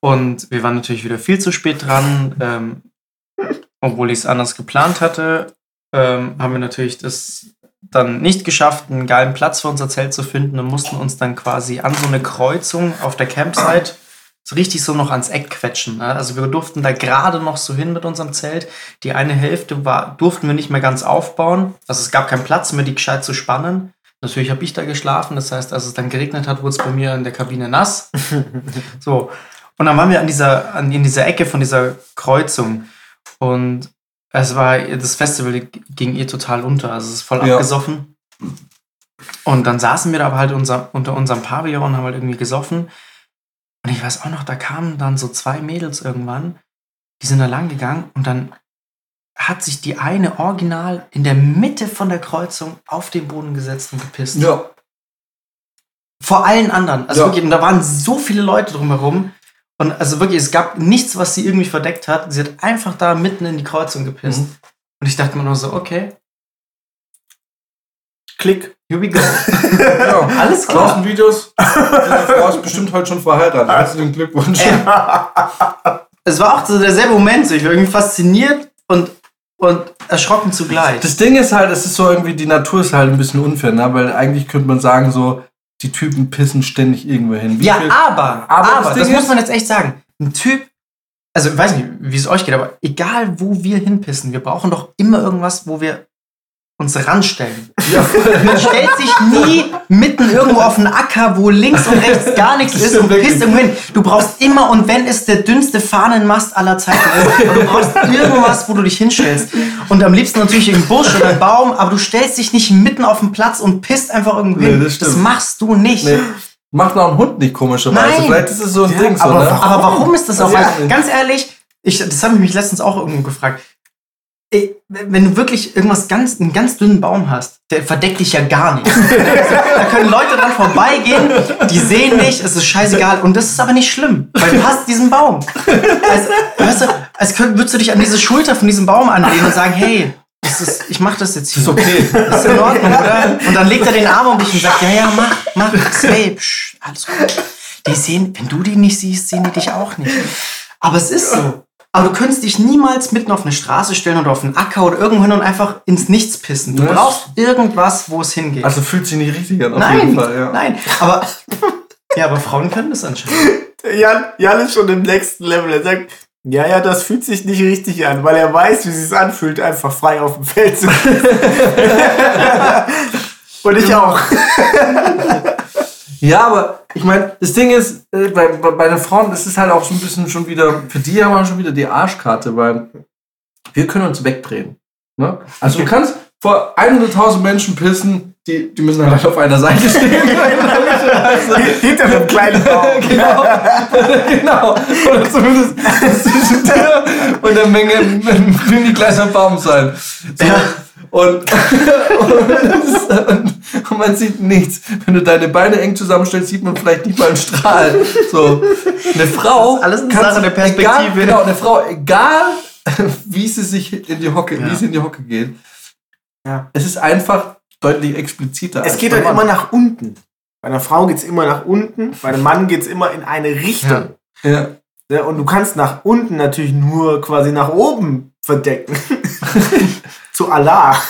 Und wir waren natürlich wieder viel zu spät dran. Ähm, obwohl ich es anders geplant hatte, ähm, haben wir natürlich das dann nicht geschafft, einen geilen Platz für unser Zelt zu finden und mussten uns dann quasi an so eine Kreuzung auf der Campsite so richtig so noch ans Eck quetschen. Ne? Also wir durften da gerade noch so hin mit unserem Zelt. Die eine Hälfte war, durften wir nicht mehr ganz aufbauen. Also es gab keinen Platz mehr, die gescheit zu spannen. Natürlich habe ich da geschlafen. Das heißt, als es dann geregnet hat, wurde es bei mir in der Kabine nass. so. Und dann waren wir an dieser, an, in dieser Ecke von dieser Kreuzung. Und es war, das Festival ging ihr total unter. Also es ist voll Ja. abgesoffen. Und dann saßen wir da aber halt unser, unter unserem Pavillon und haben halt irgendwie gesoffen. Und ich weiß auch noch, da kamen dann so zwei Mädels irgendwann, die sind da lang gegangen und dann hat sich die eine original in der Mitte von der Kreuzung auf den Boden gesetzt und gepisst. Ja. Vor allen anderen. Also Ja. wirklich, und da waren so viele Leute drumherum. Und also wirklich, es gab nichts, was sie irgendwie verdeckt hat. Sie hat einfach da mitten in die Kreuzung gepisst. Mhm. Und ich dachte mir nur so, okay, Klick. here we go. ja. Alles klar. Draußen Videos. Diese Frau ist bestimmt heute schon verheiratet. Herzlichen Glückwunsch. Es war auch so derselbe Moment. So. Ich war irgendwie fasziniert und, und erschrocken zugleich. Das Ding ist halt, es ist so irgendwie, die Natur ist halt ein bisschen unfair, ne? weil eigentlich könnte man sagen, so, die Typen pissen ständig irgendwo hin. Wie ja, aber, Aber aber, das das, muss man jetzt echt sagen. Ein Typ, also ich weiß nicht, wie es euch geht, aber egal wo wir hinpissen, wir brauchen doch immer irgendwas, wo wir uns ranstellen. Ja, Man stellt sich nie mitten irgendwo auf einen Acker, wo links und rechts gar nichts ist und pisst irgendwo hin. Du brauchst immer, und wenn es der dünnste Fahnenmast aller Zeiten ist, du brauchst irgendwas, wo du dich hinstellst. Und am liebsten natürlich im Busch oder im Baum, aber du stellst dich nicht mitten auf den Platz und pisst einfach irgendwo Nee, hin. das stimmt. machst du nicht. nee. Macht noch ein Hund nicht komischerweise. Nein. Vielleicht ist es so ein Ja, Ding so, aber ne? warum? Aber warum ist das auch? Auch nicht. ganz ehrlich, ich, das habe ich mich letztens auch irgendwo gefragt. Ey, Wenn du wirklich irgendwas ganz, einen ganz dünnen Baum hast, der verdeckt dich ja gar nicht. Da können Leute dran vorbeigehen, die sehen nicht, es ist scheißegal. Und das ist aber nicht schlimm, weil du hast diesen Baum. Also, weißt du, als könnt, würdest du dich an diese Schulter von diesem Baum anlehnen und sagen, hey, ist, ich mach das jetzt hier. Ist okay. Das ist in Ordnung, oder? Und dann legt er den Arm um dich und sagt, ja, ja, mach, mach, safe, psch, alles gut. Die sehen, wenn du die nicht siehst, sehen die dich auch nicht. Aber es ist so. Aber du könntest dich niemals mitten auf eine Straße stellen oder auf einen Acker oder irgendwo hin und einfach ins Nichts pissen. Du Ja. brauchst irgendwas, wo es hingeht. Also fühlt sich nicht richtig an, auf nein, jeden Fall, ja. nein. Aber, ja, aber Frauen können das anscheinend. Jan, Jan ist schon im nächsten Level. Er sagt, ja, ja, das fühlt sich nicht richtig an, weil er weiß, wie es sich anfühlt, einfach frei auf dem Feld zu Und ich auch. Ja, aber ich meine, das Ding ist, äh, bei, bei, bei den Frauen ist es halt auch schon ein bisschen schon wieder, für die haben wir schon wieder die Arschkarte, weil wir können uns wegdrehen. Ne? Also du kannst vor 100.000 Menschen pissen, die, die müssen halt auf einer Seite stehen. Hinter dem kleinen Baum. genau. genau. Oder zumindest zwischen dir und der Menge mini kleiner Baum sein. So. Und, und, und man sieht nichts. Wenn du deine Beine eng zusammenstellst, sieht man vielleicht nicht mal einen Strahl. So. Eine Frau. Alles eine Sache der Perspektive. Egal, genau, eine Frau, egal wie sie sich in die Hocke, Ja. wie sie in die Hocke geht. Ja. Es ist einfach deutlich expliziter. Es geht halt immer nach unten. Bei einer Frau geht es immer nach unten, bei einem Mann geht es immer in eine Richtung. Ja. Ja, und du kannst nach unten natürlich nur quasi nach oben verdecken. Zu Allah.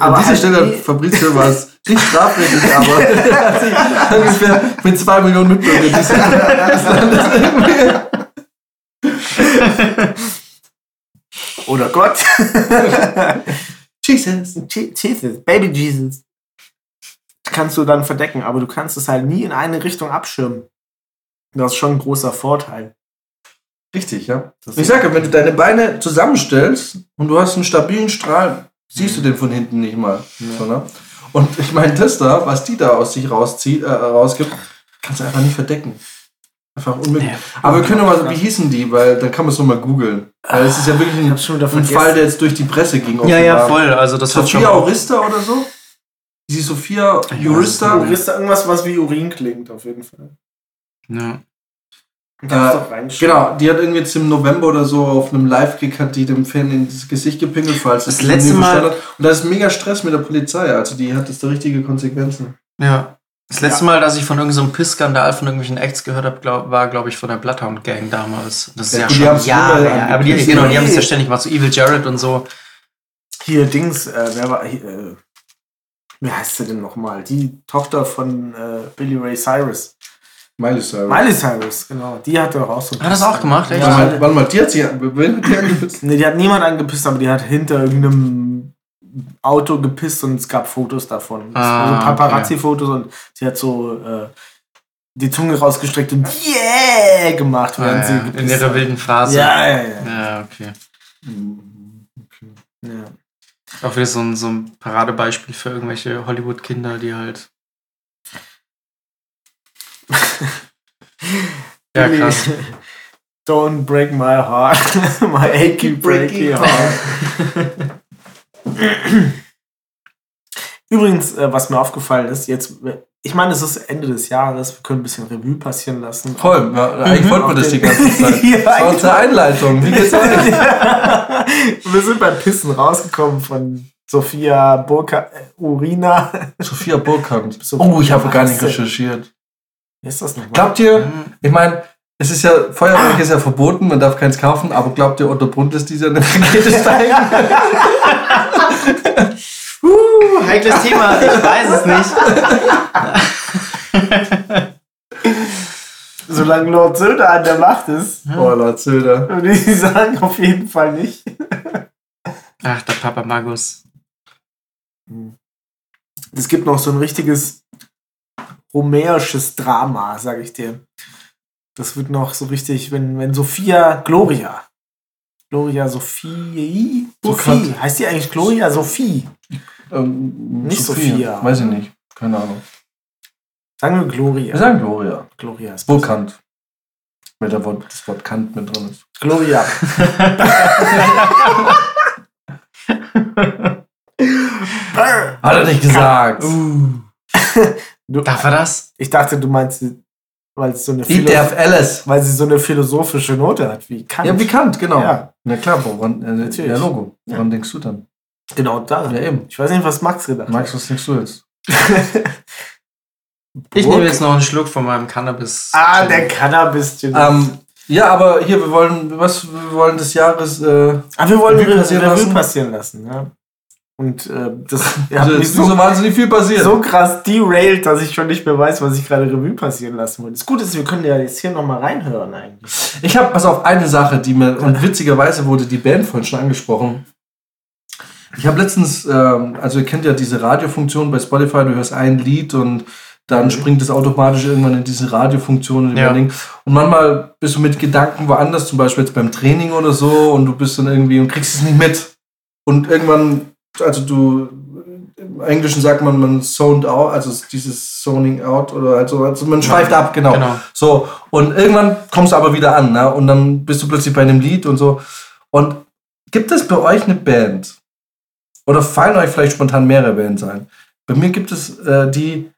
An dieser halt Stelle, Fabrizio war es nicht strafrechtlich, aber er ungefähr mit zwei Millionen Mitbürgern dieses des Landes. Oder Gott. Jesus. Je- Jesus, Baby Jesus. Kannst du dann verdecken, aber du kannst es halt nie in eine Richtung abschirmen. Das ist schon ein großer Vorteil. Richtig, ja. Das Ich sage, wenn du deine Beine zusammenstellst und du hast einen stabilen Strahl, siehst du den von hinten nicht mal. So, ne? Und ich meine, das da, was die da aus sich rauszieht, äh, rausgibt, kannst du einfach nicht verdecken. Einfach unmöglich. Ja. Aber wir können mal, wie hießen die, weil dann kann man es nochmal googeln. Weil es ist ja wirklich Ich ein, ein. Fall, der jetzt durch die Presse ging. Ja, ja, voll. Also das hat schon Sophia Aurista oder so? Die Sophia Jurista? Urista, irgendwas, was wie Urin klingt, auf jeden Fall. Ja. Äh. Genau, die hat irgendwie jetzt im November oder so auf einem Live-Gig hat die dem Fan ins Gesicht gepinkelt, falls Das es letzte Mal- hat. Und da ist mega Stress mit der Polizei. Also die hat jetzt da richtige Konsequenzen. Ja. Das letzte Mal, dass ich von irgendeinem so Piss-Skandal von irgendwelchen Acts gehört habe, glaub, war, glaube ich, von der Bloodhound Gang damals. Das ist Ja, ja, schon Jahre her. Aber die, genau, die haben es ja ständig gemacht. So Evil Jared und so. Hier, Dings, äh, wer war, hier, äh, wie heißt sie denn nochmal? Die Tochter von äh, Billy Ray Cyrus. Miley Cyrus. Miley Cyrus, genau. Die hat doch auch so. Hat das auch gemacht, echt? Ja, Warte mal, warte mal, die hat sie, wen hat die angepisst? Nee, die hat niemand angepisst, aber die hat hinter irgendeinem Auto gepisst und es gab Fotos davon. Ah, also Paparazzi-Fotos und sie hat so äh, die Zunge rausgestreckt und yeah gemacht, Ah, sie ja. In ihrer hat. wilden Phase. Ja, ja, ja. Ja, okay. ja. Auch wieder so ein, so ein Paradebeispiel für irgendwelche Hollywood-Kinder, die halt. ja, krass. Don't break my heart. my achy breaky heart. Übrigens, äh, was mir aufgefallen ist, jetzt, ich meine, es ist Ende des Jahres, wir können ein bisschen Revue passieren lassen. Voll, ja, eigentlich Mhm. wollten wir das die ganze Zeit. Ja, Das war unsere Einleitung. Wie geht's weiter? wir sind beim Pissen rausgekommen von Sophia Burka, äh, Urina. Sophia Burkhardt. Oh, ich habe gar nicht recherchiert. Ist das nochmal? Glaubt ihr, Mhm. ich meine, es ist ja, Feuerwerk ist ja verboten, man darf keins kaufen, aber glaubt ihr, Otto Brund ist dieser eine Rakete steigen? Uh, heikles Thema, ich weiß es nicht. Solange Lord Söder an der Macht ist, Oh, Lord Söder. würde ich sagen, auf jeden Fall nicht. Ach, der Papa Magus. Es gibt noch so ein richtiges rumäisches Drama, sag ich dir. Das wird noch so richtig, wenn, wenn Sophia Gloria. Gloria Sophie. Sophie. Sophie. Heißt die eigentlich Gloria Sophie? Ähm, Nicht Sophia. Weiß ich nicht. Keine Ahnung. Sagen wir Gloria. Wir sagen Gloria. Gloria ist. Burkhardt. Weil da Wort, das Wort Kant mit drin ist. Gloria. Hat er nicht gesagt. Du, Darf er das? ich dachte, du meinst, weil es so eine Ich Philo- darf alles. weil sie so eine philosophische Note hat, wie Kant. Ja, wie Kant, genau. Ja. Na klar, woran, äh, Natürlich. ja, Logo. Ja. Woran denkst du dann? Genau da. Ja, eben. Ich weiß nicht, was Max gedacht Max, was denkst du jetzt? Ich nehme jetzt noch einen Schluck von meinem Cannabis. Ah, der cannabis. Ähm, ja, aber hier, wir wollen, was, wir wollen des Jahres, äh, Ah, wir wollen Revue passieren passieren, lassen. passieren lassen. Ja. Und äh, das ihr also ist so, so, wahnsinnig viel passiert. so krass derailed, dass ich schon nicht mehr weiß, was ich gerade Revue passieren lassen wollte. Das Gute ist, wir können ja jetzt hier nochmal reinhören eigentlich. Ich habe, pass auf, eine Sache, die mir, und witzigerweise wurde die Band vorhin schon angesprochen. Ich habe letztens, ähm, also ihr kennt ja diese Radiofunktion bei Spotify, du hörst ein Lied und dann Mhm. springt es automatisch irgendwann in diese Radiofunktion und, Ja. Ding. und manchmal bist du mit Gedanken woanders, zum Beispiel jetzt beim Training oder so und du bist dann irgendwie und kriegst es nicht mit. Und irgendwann, also du, im Englischen sagt man, man zoned out, also dieses zoning out oder also, also man schweift ab, genau. Genau. So, und irgendwann kommst du aber wieder an, ne? Und dann bist du plötzlich bei einem Lied und so. Und gibt es bei euch eine Band? Oder fallen euch vielleicht spontan mehrere Bands ein? Bei mir gibt es äh, die,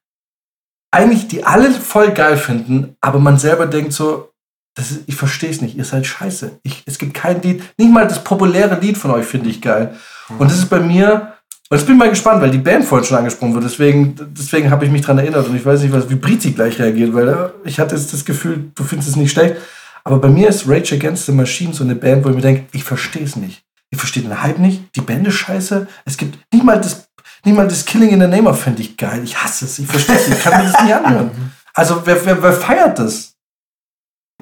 eigentlich die alle voll geil finden, aber man selber denkt so, ist, ich verstehe es nicht, ihr seid scheiße. Ich, es gibt kein Lied, nicht mal das populäre Lied von euch finde ich geil. Und das ist bei mir, und jetzt bin ich mal gespannt, weil die Band vorhin schon angesprochen wird, deswegen, deswegen habe ich mich daran erinnert und ich weiß nicht, was, wie Briti gleich reagiert, weil äh, ich hatte jetzt das Gefühl, du findest es nicht schlecht. Aber bei mir ist Rage Against the Machine so eine Band, wo ich mir denke, ich verstehe es nicht. Ich verstehe den Hype nicht, die Band ist scheiße, es gibt nicht mal das, nicht mal das Killing in the Name of finde ich geil. Ich hasse es, ich verstehe es, ich kann mir das nicht anhören. Also wer, wer, wer feiert das?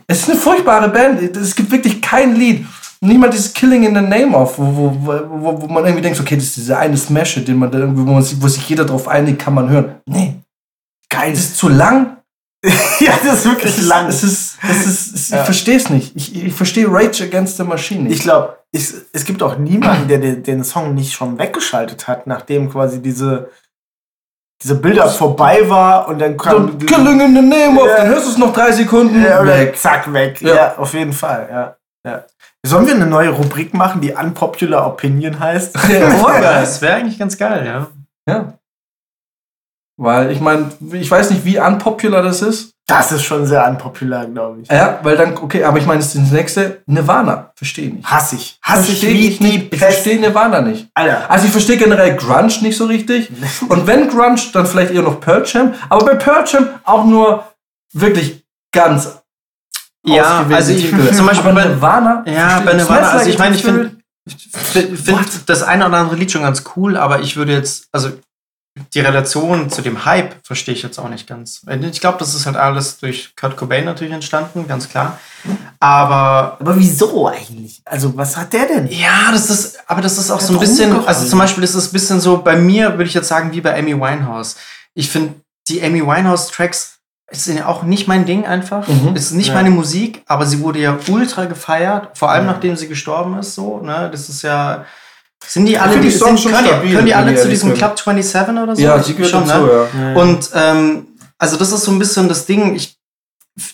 Es ist eine furchtbare Band. Es gibt wirklich kein Lied. Nicht mal dieses Killing in the Name of, wo, wo, wo, wo man irgendwie denkt, okay, das ist dieser eine Smash, den man da irgendwie, wo, man sich, wo sich jeder drauf einigt, kann man hören. Nee. Geil. Es ist zu lang. ja, das ist wirklich Es ist, lang. Es ist, es ist, es, Ja. Ich verstehe es nicht. Ich, ich verstehe Rage Against the Machine nicht. Ich glaube, es gibt auch niemanden, der den, den Song nicht schon weggeschaltet hat, nachdem quasi diese, diese Bilder vorbei war und dann kam. Killing in the Name of, Ja. dann hörst du es noch drei Sekunden ja, weg. Zack, weg. Ja. Ja. auf jeden Fall. Ja. Ja. Sollen wir eine neue Rubrik machen, die Unpopular Opinion heißt? Ja, geil. Das wäre eigentlich ganz geil, ja. Ja. Weil ich meine, ich weiß nicht, wie unpopular das ist. Das ist schon sehr unpopulär, glaube ich. Ja, weil dann, okay, aber ich meine, das ist das nächste Nirvana. Verstehe ich nicht. Hass ich. Hass ich ich die nicht. Ich verstehe Nirvana nicht. Alter. Also ich verstehe generell Grunge nicht so richtig. Und wenn Grunge, dann vielleicht eher noch Pearl Jam. Aber bei Pearl Jam auch nur wirklich ganz Ja, ausgewählte also ich, Titel. zum Beispiel bei, Nirvana. ja, bei. Nirvana, also ich meine, ich finde find, das eine oder andere Lied schon ganz cool, aber ich würde jetzt, also die Relation zu dem Hype verstehe ich jetzt auch nicht ganz. Ich glaube, das ist halt alles durch Kurt Cobain natürlich entstanden, ganz klar. Aber Aber wieso eigentlich? Also, was hat der denn? ja, das ist, aber das ist auch so ein bisschen, also zum Beispiel ist es ein bisschen so, bei mir würde ich jetzt sagen, wie bei Amy Winehouse. Ich finde, die Amy Winehouse-Tracks sind ja auch nicht mein Ding einfach. Mhm. Es ist nicht Ja. meine Musik, aber sie wurde ja ultra gefeiert, vor allem Ja. nachdem sie gestorben ist, so, ne? Das ist ja. Sind die alle, die, die sind, schon können, die, stabil, können die alle zu diesem. Club 27 oder so? Ja, sie gehört schon, dazu, ne? ja. Und ähm, also das ist so ein bisschen das Ding. Ich,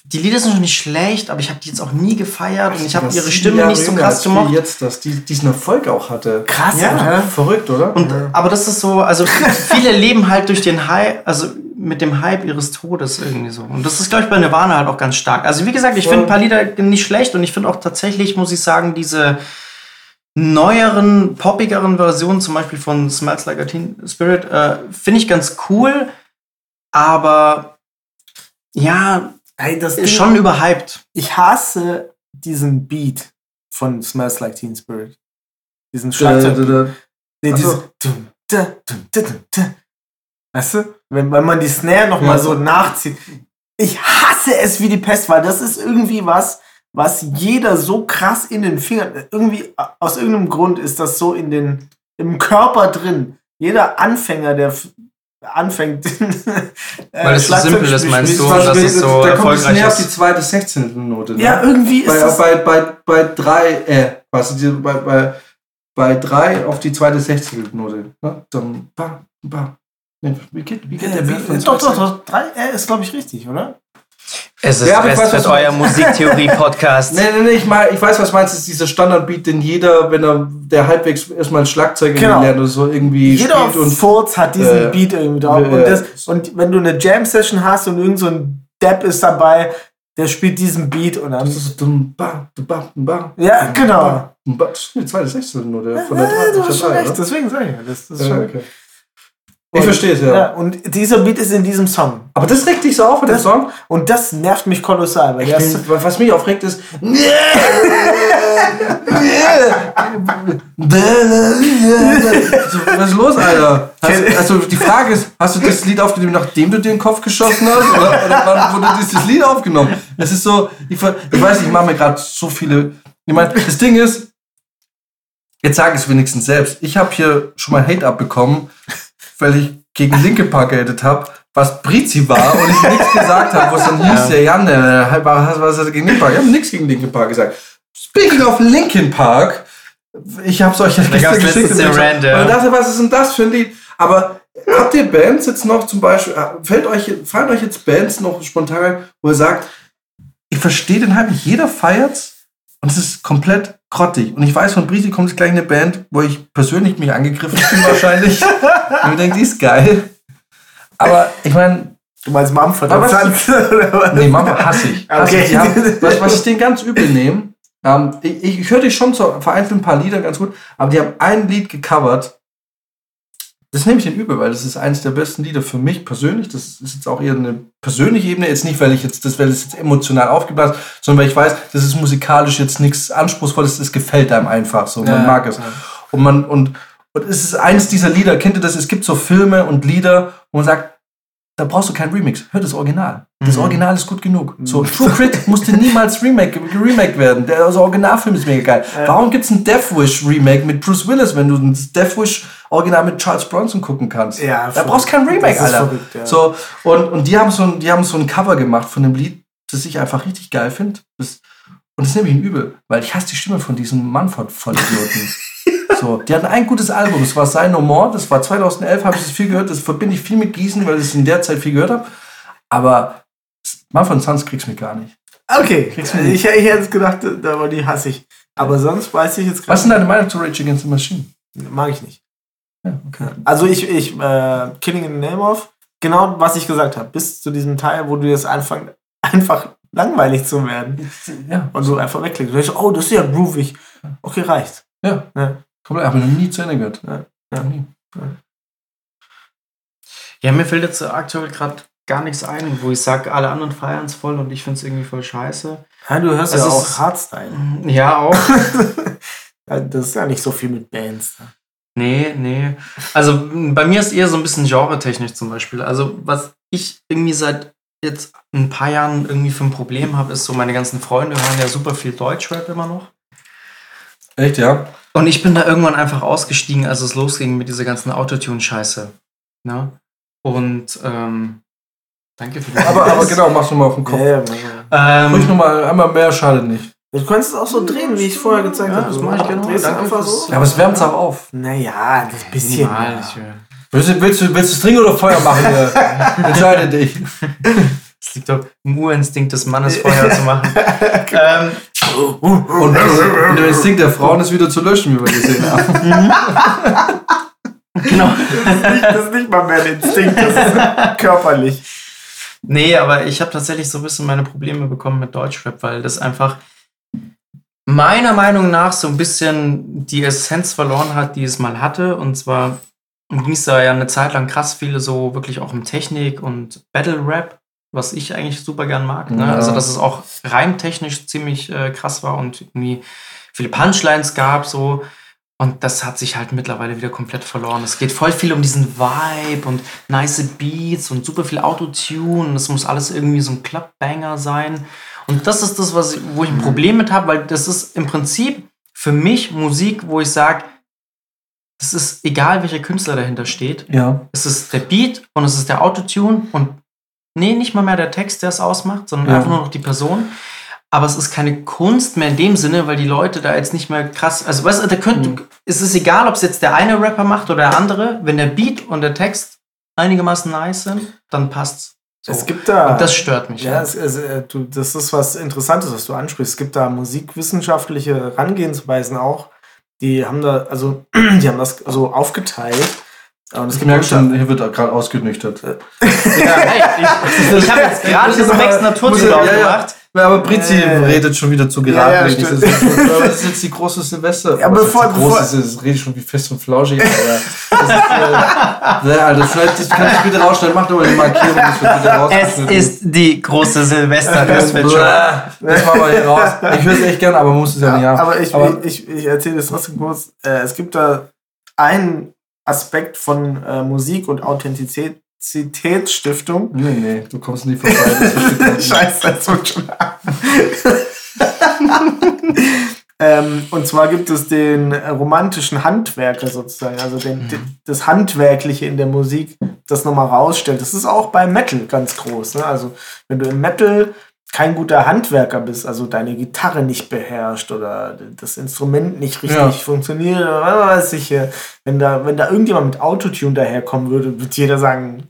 die Lieder sind schon nicht schlecht, aber ich habe die jetzt auch nie gefeiert und ich habe ihre Stimme Jahre nicht so krass gemocht. Jetzt, dass die diesen Erfolg auch hatte. Krass, Ja. oder? Verrückt, oder? Und, Aber das ist so, also viele leben halt durch den Hype, also mit dem Hype ihres Todes irgendwie so. Und das ist, glaube ich, bei Nirvana halt auch ganz stark. Also wie gesagt, ich finde ein paar Lieder nicht schlecht und ich finde auch tatsächlich, muss ich sagen, diese neueren, poppigeren Versionen, zum Beispiel von Smells Like a Teen Spirit, äh, finde ich ganz cool, aber ja, Hey, das ist Ding- schon überhyped. ich hasse diesen Beat von Smells Like Teen Spirit. Diesen Schlagzeug. Nee, dieses Weißt du? Wenn, wenn man die Snare noch mal Ja. so nachzieht. Ich hasse es wie die Pest, weil das ist irgendwie was, was jeder so krass in den Fingern, irgendwie, aus irgendeinem Grund ist das so in den, im Körper drin. Jeder Anfänger, der anfängt, äh, Weil es so simpel ist, meinst du, ist dass es so da kommt erfolgreich das näher auf ist. die zweite 16. Note. Ne? Ja, irgendwie ist bei, das. bei, bei, bei drei, äh, was, bei, bei, bei drei auf die zweite 16. Note. Ne? Dann, ba, ba. Wie geht, wie geht der Beat von doch, doch, 16? doch. Drei, äh, ist, glaube ich, richtig, oder? Es ist Ja, ich weiß, meinst. Musiktheorie-Podcast. Nee, nee, nee, ich, mein, ich weiß, was du meinst. Das ist dieser Standardbeat, den jeder, wenn er der halbwegs erstmal ein Schlagzeug Genau. lernt oder so irgendwie Jeder spielt und Furz hat diesen äh, Beat irgendwie drauf. äh, und, das, und wenn du eine Jam-Session hast und irgend so ein Depp ist dabei, der spielt diesen Beat und dann. das ist so Ja, genau. Das ist die zweite 16. Note von der drei- du hast der schon recht, oder? deswegen sage ich ja. Das, das ist schon, okay. Ich verstehe es, ja. ja. Und dieser Beat ist in diesem Song. Aber das regt dich so auf in dem Song? Und das nervt mich kolossal, weil bin, was mich aufregt ist. was ist los, Alter? Hast, also die Frage ist, hast du das Lied aufgenommen, nachdem du dir den Kopf geschossen hast? Oder, oder wann wurde dieses Lied aufgenommen? Es ist so, ich, ich weiß nicht, ich mache mir gerade so viele. Ich meine, das Ding ist, jetzt sage ich es wenigstens selbst. Ich habe hier schon mal Hate abbekommen, weil ich gegen Linke Park gehatet habe, was Brizi war und ich nichts gesagt habe, wo es dann hieß, ja, Jan, äh, was, was hat er gegen Linkin Park? Ich habe nichts gegen Linkin Park gesagt. Speaking of Linkin Park, ich habe es euch ja gestern geschickt. und. Und dachte, was ist denn das für ein Lied? Aber habt ihr Bands jetzt noch zum Beispiel, äh, fällt euch, fallen euch jetzt Bands noch spontan wo ihr sagt, ich verstehe den halt nicht, jeder feiert's und es ist komplett grottig. Und ich weiß, von Brisi kommt gleich eine Band, wo ich persönlich mich angegriffen bin wahrscheinlich. und ich denke, die ist geil. Aber ich meine, du meinst Mumford und Sons, nee, Mama hasse ich. Hasse Okay. ich. Haben, was, was ich denen ganz übel nehme, ähm, ich, ich, ich höre die schon zu vereinzelt ein paar Lieder ganz gut, aber die haben ein Lied gecovert. Das nehme ich den übel, weil das ist eines der besten Lieder für mich persönlich. Das ist jetzt auch eher eine persönliche Ebene. Jetzt nicht, weil ich jetzt das, weil es jetzt emotional aufgeblasen sondern weil ich weiß, das ist musikalisch jetzt nichts Anspruchsvolles, das gefällt einem einfach so. Man Ja, mag es. ja. Und man, und, und es ist eins dieser Lieder, kennt ihr das? Es gibt so Filme und Lieder, wo man sagt, da brauchst du kein Remix. Hör das Original. Das Mhm. Original ist gut genug. So, True Crit musste niemals remake, remake werden. Der also Originalfilm ist mega geil. Ja. Warum gibt es ein Death Wish Remake mit Bruce Willis, wenn du ein Death Wish Original mit Charles Bronson gucken kannst? Ja, da brauchst du kein Remake, ist Alter. verrückt, ja. So, und, und die haben so ein, die haben so ein Cover gemacht von dem Lied, das ich einfach richtig geil finde. Und das nehme ich ihm übel, weil ich hasse die Stimme von diesem Manfred-Vollidioten. so, die hatten ein gutes Album, das war Sein No More, das war 2011, habe ich das viel gehört, das verbinde ich viel mit Gießen, weil ich es in der Zeit viel gehört habe. Aber Manfred Sons kriegst du mich gar nicht. Okay, Kriegst du ich, ich hätte jetzt gedacht, aber die hasse ich. Aber sonst weiß ich jetzt Was ist deine Meinung zu Rage Against the Machine? Mag ich nicht. Ja, okay. Also ich, ich äh, Killing in the Name of, genau was ich gesagt habe, bis zu diesem Teil, wo du das Anfang, einfach langweilig zu werden. Ja. Und so einfach wegklicken. Und ich so, oh, das ist ja groovig. Okay, reicht. Ja. Ja. Komplett, aber noch nie zu Ende gehört. Ja. Noch nie. Ja, mir fällt jetzt aktuell gerade gar nichts ein, wo ich sage, alle anderen feiern es voll und ich finde es irgendwie voll scheiße. Ja, du hörst Das ja auch Hardstyle. Ja, auch. Ja, das ist ja nicht so viel mit Bands. Ne? Nee, nee. Also bei mir ist eher so ein bisschen genretechnisch zum Beispiel. Also was ich irgendwie seit jetzt ein paar Jahren irgendwie für ein Problem habe, ist so, meine ganzen Freunde hören ja super viel Deutschrap immer noch. Echt, ja? Und ich bin da irgendwann einfach ausgestiegen, als es losging mit dieser ganzen Autotune-Scheiße. Ne? Und ähm, danke für die Aber, aber genau, machst du mal auf den Kopf. Ja, ja, ja. Ruhig Ähm, nochmal, einmal mehr, schade nicht. Du kannst es auch so drehen, wie ich vorher gezeigt Ja, habe. das Du mach ich gerne. drehst Danke einfach so. Ja, aber es wärmt auch auf. Naja, das bisschen. minimal, ja. ich, Willst du, willst du, willst du String oder Feuer machen? Hier? Entscheide dich. Es liegt doch im Urinstinkt des Mannes, Feuer zu machen. ähm, Und der Instinkt der Frauen ist wieder zu löschen, wie wir gesehen haben. genau. Das ist nicht mal mehr ein Instinkt, das ist körperlich. Nee, aber ich habe tatsächlich so ein bisschen meine Probleme bekommen mit Deutschrap, weil das einfach meiner Meinung nach so ein bisschen die Essenz verloren hat, die es mal hatte. Und zwar ging es da ja eine Zeit lang krass viele so wirklich auch um Technik und Battle Rap, was ich eigentlich super gern mag. Ne? Ja. Also, dass es auch reimtechnisch ziemlich äh, krass war und irgendwie viele Punchlines gab, so. Und das hat sich halt mittlerweile wieder komplett verloren. Es geht voll viel um diesen Vibe und nice Beats und super viel Autotune. Es muss alles irgendwie so ein Clubbanger sein. Und das ist das, was ich, wo ich ein Problem mit habe, weil das ist im Prinzip für mich Musik, wo ich sage, es ist egal, welcher Künstler dahinter steht. Ja. Es ist der Beat und es ist der Autotune und nee, nicht mal mehr der Text, der es ausmacht, sondern Ja. einfach nur noch die Person. Aber es ist keine Kunst mehr in dem Sinne, weil die Leute da jetzt nicht mehr krass. Also, weißt du, da könnt, Mhm. es ist egal, ob es jetzt der eine Rapper macht oder der andere. Wenn der Beat und der Text einigermaßen nice sind, dann passt's. So. Es gibt da. und das stört mich. ja, es, es, äh, du, das ist was Interessantes, was du ansprichst. Es gibt da musikwissenschaftliche Herangehensweisen auch. Die haben da, also, die haben das so aufgeteilt. Ich gibt merke unter- schon, hier wird gerade ausgenüchtert. Ja, hey, ich ich habe jetzt gerade diesen aber- Max muss Naturzulauf ja, ja. gemacht. Aber Britzi Äh. redet schon wieder zu Ja, ja, geradlinig. das, ist, aber das ist jetzt die große Silvester. Ja, Was bevor- die große das rede ich schon wie fest und flauschig. Aber das ist, äh, ja, das, schneid, das kann ich bitte rausschneiden. Mach doch mal die Markierung, das wird bitte Es ist die große Silvester. Das, Das wird schon. das war mal hier raus. Ich höre es echt gern, aber muss es ja, nicht haben. Aber ich, Aber- ich, ich erzähle es trotzdem kurz. Äh, es gibt da einen Aspekt von äh, Musik und Authentizitätsstiftung. Nee, nee, du kommst nie vorbei. Das. Scheiße, das wird schon ähm, Und zwar gibt es den äh, romantischen Handwerker sozusagen, also den, den, das Handwerkliche in der Musik, das nochmal rausstellt. Das ist auch bei Metal ganz groß. Ne? Also wenn du im Metal kein guter Handwerker bist, also deine Gitarre nicht beherrscht oder das Instrument nicht richtig Ja. funktioniert oder was weiß ich, wenn da, wenn da irgendjemand mit Autotune daherkommen würde, würde jeder sagen,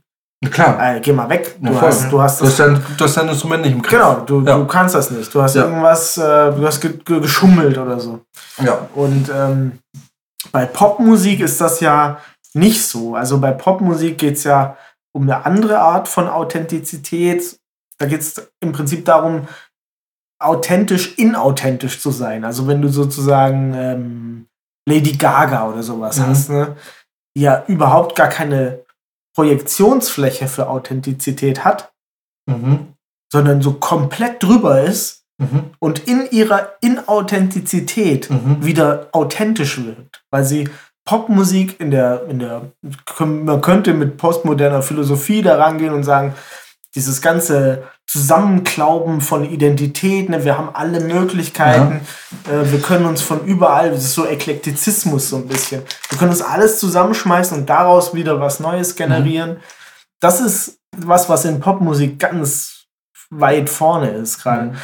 Klar. äh, geh mal weg, du, Ja, hast, du hast Du hast, dein, du hast dein Instrument nicht im Griff. Genau, du, Ja. du kannst das nicht. Du hast Ja. irgendwas, äh, du hast ge ge geschummelt oder so. Ja. Und ähm, bei Popmusik ist das ja nicht so. Also bei Popmusik geht es ja um eine andere Art von Authentizität. Da geht es im Prinzip darum, authentisch inauthentisch zu sein. Also wenn du sozusagen ähm, Lady Gaga oder sowas Mhm. hast, ne? die ja überhaupt gar keine Projektionsfläche für Authentizität hat, Mhm. sondern so komplett drüber ist Mhm. und in ihrer Inauthentizität Mhm. wieder authentisch wirkt, weil sie Popmusik in der, in der, man könnte mit postmoderner Philosophie da rangehen und sagen, dieses ganze Zusammenklauben von Identität, ne, wir haben alle Möglichkeiten, äh, wir können uns von überall, das ist so Eklektizismus so ein bisschen, wir können uns alles zusammenschmeißen und daraus wieder was Neues generieren. Das ist was, was in Popmusik ganz weit vorne ist gerade.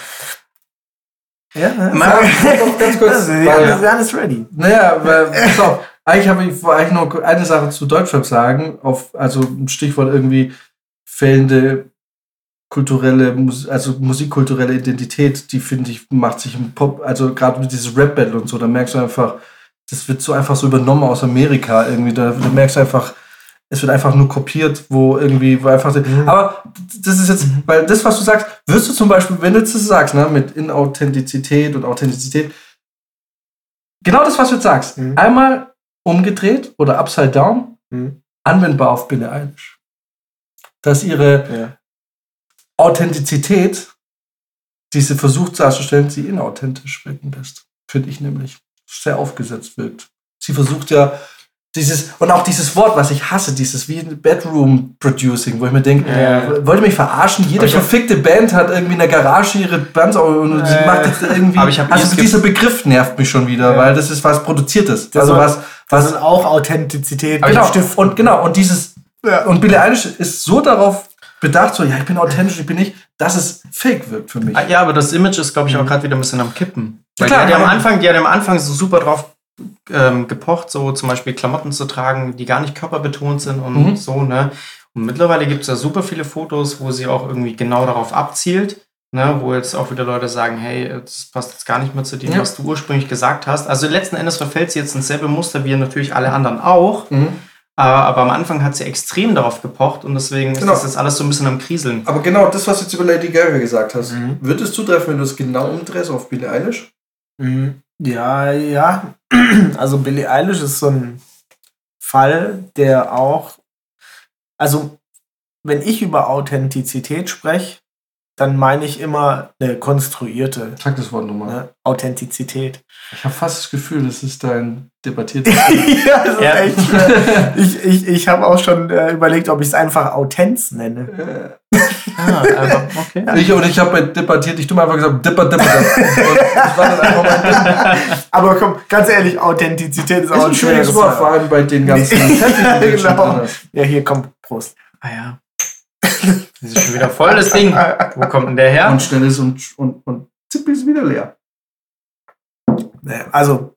Ja, ja. Mal- Ganz- kurz, Jan, ist ready. Naja, pass auf, eigentlich habe ich eigentlich noch eine Sache zu Deutschrap sagen, auf, also ein Stichwort irgendwie fehlende kulturelle, also musikkulturelle Identität, die finde ich, macht sich im Pop, also gerade mit dieses Rap-Battle und so, da merkst du einfach, das wird so einfach so übernommen aus Amerika irgendwie, da, da merkst du einfach, es wird einfach nur kopiert, wo irgendwie, wo einfach. Mhm. Aber das ist jetzt, weil das, was du sagst, wirst du zum Beispiel, wenn du das sagst, ne, mit Inauthentizität und Authentizität, genau das, was du jetzt sagst, Mhm. einmal umgedreht oder upside down, Mhm. anwendbar auf Billie Eilish. Dass ihre Ja. Authentizität, die sie versucht darzustellen, sie inauthentisch wirken lässt. Finde ich nämlich. Sehr aufgesetzt wirkt. Sie versucht ja dieses, und auch dieses Wort, was ich hasse, dieses wie Bedroom Producing, wo ich mir denke, Ja. wollt ihr mich verarschen? Jede verfickte Band hat irgendwie in der Garage ihre Bands und sie Äh, macht jetzt irgendwie. aber ich hab also dieser Begriff nervt mich schon wieder, Ja. weil das ist was Produziertes. Das also war- was, Das was ist auch Authentizität. genau, und genau, und dieses Ja. und Billie Eilish ist so darauf bedacht, so, ja, ich bin authentisch, ich bin nicht, dass es fake wirkt für mich. Ah, Ja, aber das Image ist, glaube ich, auch gerade wieder ein bisschen am Kippen. Weil Klar, die, ja am Anfang, die hat am Anfang so super drauf ähm, gepocht, so zum Beispiel Klamotten zu tragen, die gar nicht körperbetont sind und Mhm. so, ne? Und mittlerweile gibt es ja super viele Fotos, wo sie auch irgendwie genau darauf abzielt, ne? Wo jetzt auch wieder Leute sagen, hey, das passt jetzt gar nicht mehr zu dem, Ja. was du ursprünglich gesagt hast. Also letzten Endes verfällt sie jetzt ins selbe Muster wie natürlich alle anderen auch. Mhm. Aber, aber am Anfang hat sie extrem darauf gepocht und deswegen Genau. ist das jetzt alles so ein bisschen am Kriseln. Aber genau das, was du jetzt über Lady Gaga gesagt hast, Mhm. wird es zutreffen, wenn du es genau umdrehst auf Billie Eilish? Mhm. Ja, ja. Also Billie Eilish ist so ein Fall, der auch, also wenn ich über Authentizität spreche, dann meine ich immer eine konstruierte Sag das Wort nochmal. ne? Authentizität. Ich habe fast das Gefühl, das ist dein debattiertes. ja, das ist Ja. echt schwer. Ich, ich, ich habe auch schon äh, überlegt, ob ich es einfach Autenz nenne. Ah, also, okay. ich, und ich habe bei debattiert, ich tu mal einfach gesagt, dipper, dipper, dipper. Und das war dann einfach mein Ding. Aber komm, ganz ehrlich, Authentizität ist, Ist auch ein ein schwieriges schweres Wort, vor allem bei den ganzen Ja, genau. Ja, hier kommt Prost. Ah ja. Das ist schon wieder voll das Ding. Wo kommt denn der her? Und schnell ist und, und, und Zippi ist wieder leer. Ne, Also,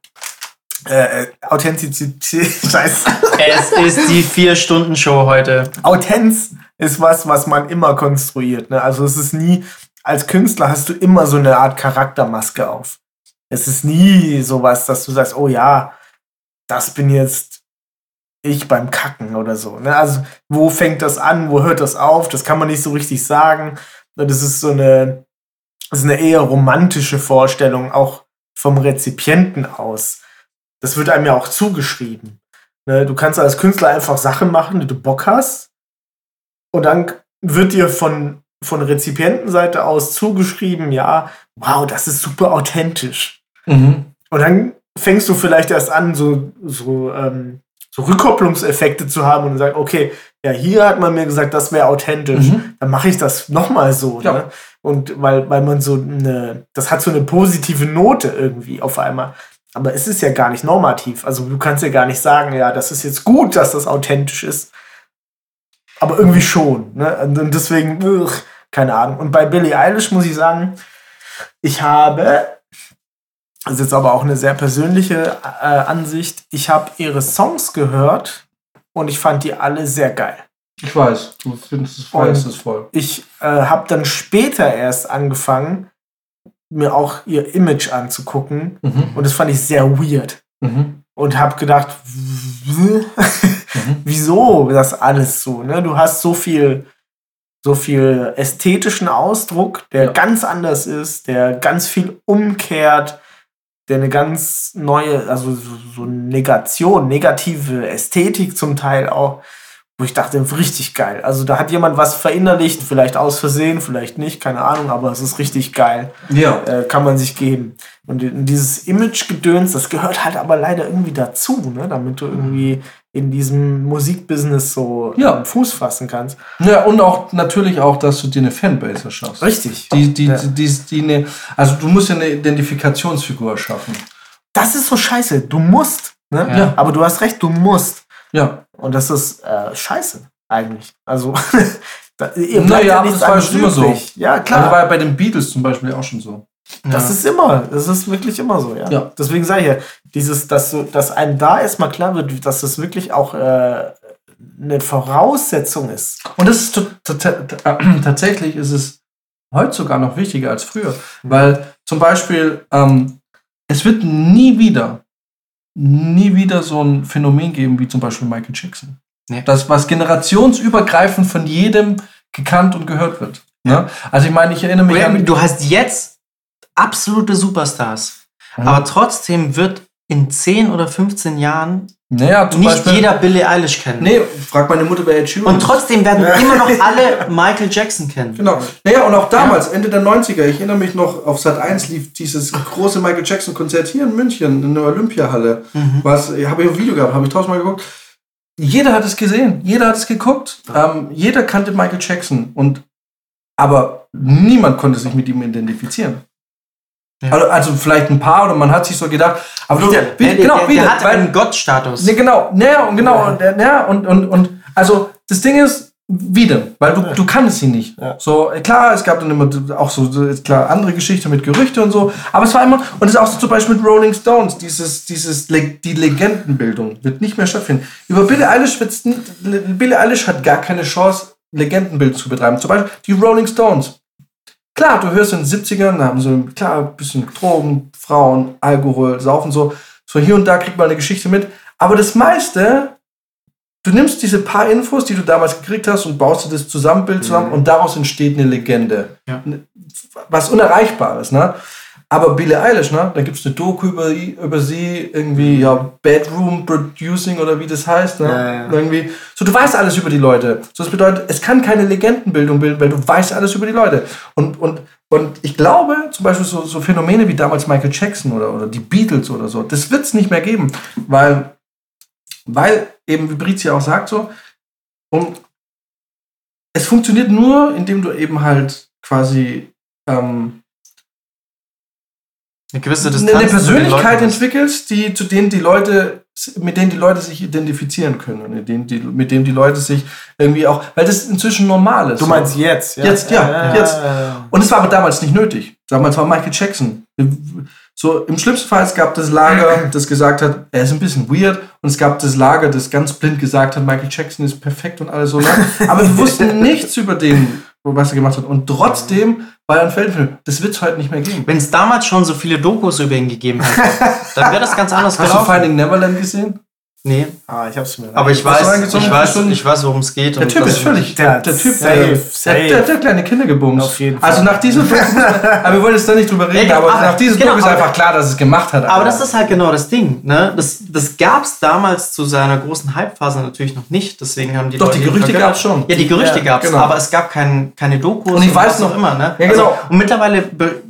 äh, äh, Authentizität, scheiße. Es ist die Vier-Stunden-Show heute. Autenz ist was, was man immer konstruiert. Ne? Also es ist nie, als Künstler hast du immer so eine Art Charaktermaske auf. Es ist nie sowas, dass du sagst, oh ja, das bin jetzt ich beim Kacken oder so. Ne? Also wo fängt das an, wo hört das auf? Das kann man nicht so richtig sagen. Das ist so eine, das ist eine eher romantische Vorstellung, auch vom Rezipienten aus. Das wird einem ja auch zugeschrieben. Ne? Du kannst als Künstler einfach Sachen machen, die du Bock hast. Und dann wird dir von, von Rezipientenseite aus zugeschrieben, ja, wow, das ist super authentisch. Mhm. Und dann fängst du vielleicht erst an, so, so, ähm, so Rückkopplungseffekte zu haben und sagst, okay, ja, hier hat man mir gesagt, das wäre authentisch. Mhm. Dann mache ich das nochmal so. Ja. Ne? Und weil, weil man so eine, das hat so eine positive Note irgendwie auf einmal. Aber es ist ja gar nicht normativ. Also du kannst ja gar nicht sagen, ja, das ist jetzt gut, dass das authentisch ist. Aber irgendwie schon. Ne? Und und deswegen, ugh, keine Ahnung. Und bei Billie Eilish muss ich sagen, ich habe, das ist jetzt aber auch eine sehr persönliche äh, Ansicht, ich habe ihre Songs gehört und ich fand die alle sehr geil. Ich weiß, du findest es voll. Ich äh, habe dann später erst angefangen, mir auch ihr Image anzugucken Mhm. und das fand ich sehr weird. Mhm. Und habe gedacht, Mhm. wieso das alles so? Ne? Du hast so viel, so viel ästhetischen Ausdruck, der Ja. ganz anders ist, der ganz viel umkehrt, der eine ganz neue, also so, Negation, negative Ästhetik zum Teil auch, wo ich dachte, richtig geil. Also da hat jemand was verinnerlicht, vielleicht aus Versehen, vielleicht nicht, keine Ahnung, aber es ist richtig geil Ja. äh, kann man sich geben. Und dieses Image-Gedöns, das gehört halt aber leider irgendwie dazu, ne? damit du irgendwie in diesem Musikbusiness so Ja. ähm, Fuß fassen kannst. ja, und auch natürlich auch, dass du dir eine Fanbase erschaffst. Richtig. Die, die, Ja. die, die, die ne, also du musst ja eine Identifikationsfigur schaffen. Das ist so scheiße. Du musst. Ne? Ja. Aber du hast recht, du musst. Ja. Und das ist äh, scheiße, eigentlich. Also, da, Naja, bleibt aber das war anderes schon immer so. Ja, Also klar. war ja bei den Beatles zum Beispiel auch schon so. Das Ja. ist immer, das ist wirklich immer so, ja. Ja. Deswegen sage ich ja, dieses, dass, so, dass einem da erstmal klar wird, dass das wirklich auch äh, eine Voraussetzung ist. Und das ist äh, tatsächlich ist es heute sogar noch wichtiger als früher. Weil zum Beispiel, ähm, es wird nie wieder, nie wieder so ein Phänomen geben wie zum Beispiel Michael Jackson. Nee. Das, was generationsübergreifend von jedem gekannt und gehört wird. Ne? Also ich meine, ich erinnere mich an... Du hast jetzt absolute Superstars. Mhm. Aber trotzdem wird in 10 oder 15 Jahren naja, nicht Beispiel, jeder Billie Eilish kennen. Nee, frag meine Mutter, wer Ed Sheeran Und trotzdem werden ja. immer noch alle Michael Jackson kennen. Genau. Naja, und auch damals, ja. Ende der 90er, ich erinnere mich noch, auf Sat 1 lief dieses große Michael Jackson Konzert hier in München, in der Olympiahalle. Mhm. Was, habe ich ein Video gehabt, habe ich tausendmal geguckt. Jeder hat es gesehen, jeder hat es geguckt. Ähm, jeder kannte Michael Jackson. Und, aber niemand konnte sich mit ihm identifizieren. Ja. Also, also, vielleicht ein paar oder man hat sich so gedacht, aber wieder, du, wieder, genau, der, wieder, der hat weil, einen Gottstatus. Ne, genau, ne, und genau, ja. und, ja, und, und, und also das Ding ist, wieder, weil du, ja. du kannst ihn nicht. Ja. So, klar, es gab dann immer auch so, klar, andere Geschichten mit Gerüchte und so, aber es war immer, und es ist auch so zum Beispiel mit Rolling Stones, dieses, dieses, die Legendenbildung wird nicht mehr stattfinden. Über Billie Eilish wird's, Billie Eilish hat gar keine Chance, Legendenbild zu betreiben. Zum Beispiel die Rolling Stones. Klar, du hörst in den 70ern, da haben sie klar ein bisschen Drogen, Frauen, Alkohol, Saufen, so. So hier und da kriegt man eine Geschichte mit. Aber das meiste, du nimmst diese paar Infos, die du damals gekriegt hast und baust dir das Zusammenbild zusammen mhm. und daraus entsteht eine Legende. Ja. Was Unerreichbares, ne? Aber Billie Eilish, ne? Da gibt es eine Doku über, über sie, irgendwie, ja, Bedroom Producing oder wie das heißt, ne? Ja, ja. Irgendwie. So, du weißt alles über die Leute. So, das bedeutet, es kann keine Legendenbildung bilden, weil du weißt alles über die Leute. Und, und, und ich glaube, zum Beispiel so, so Phänomene wie damals Michael Jackson oder, oder die Beatles oder so, das wird es nicht mehr geben. Weil, weil eben, wie Brizia auch sagt, so, und es funktioniert nur, indem du eben halt quasi ähm, eine gewisse Distanz eine Persönlichkeit entwickelst, die zu denen die Leute, mit denen die Leute sich identifizieren können und mit denen die, mit denen die Leute sich irgendwie auch, weil das inzwischen normal ist. Du meinst jetzt, ja? Jetzt, ja, ja, jetzt. Und es war aber damals nicht nötig. Damals war Michael Jackson. So, im schlimmsten Fall, es gab das Lager, das gesagt hat, er ist ein bisschen weird. Und es gab das Lager, das ganz blind gesagt hat, Michael Jackson ist perfekt und alles so. Ne? Aber wir wussten nichts über den, was er gemacht hat. Und trotzdem war er ein Feldfilm. Das wird es heute nicht mehr geben. Wenn es damals schon so viele Dokus über ihn gegeben hätte, dann wäre das ganz anders Hast gelaufen. Hast du Finding Neverland gesehen? Nee. Ah, ich hab's mir. Aber ich weiß, ich weiß, ich weiß, worum es geht. Der Typ ist völlig. Der, der Typ, safe, der, safe. Der, der, hat kleine Kinder gebumst. Auf jeden Fall. Also nach diesem Film, aber wir wollen jetzt da nicht drüber reden, ja, aber, aber nach diesem genau, Buch ist einfach klar, dass es gemacht hat. Aber, aber das ist halt genau das Ding. Ne? Das, das gab es damals zu seiner großen Hype-Phase natürlich noch nicht. Deswegen haben die Doch, Leute die Gerüchte gab es schon. Ja, die Gerüchte ja, gab es, genau. aber es gab kein, keine Dokus. Und ich weiß noch immer. Ne? Ja, genau. Also, und mittlerweile, be,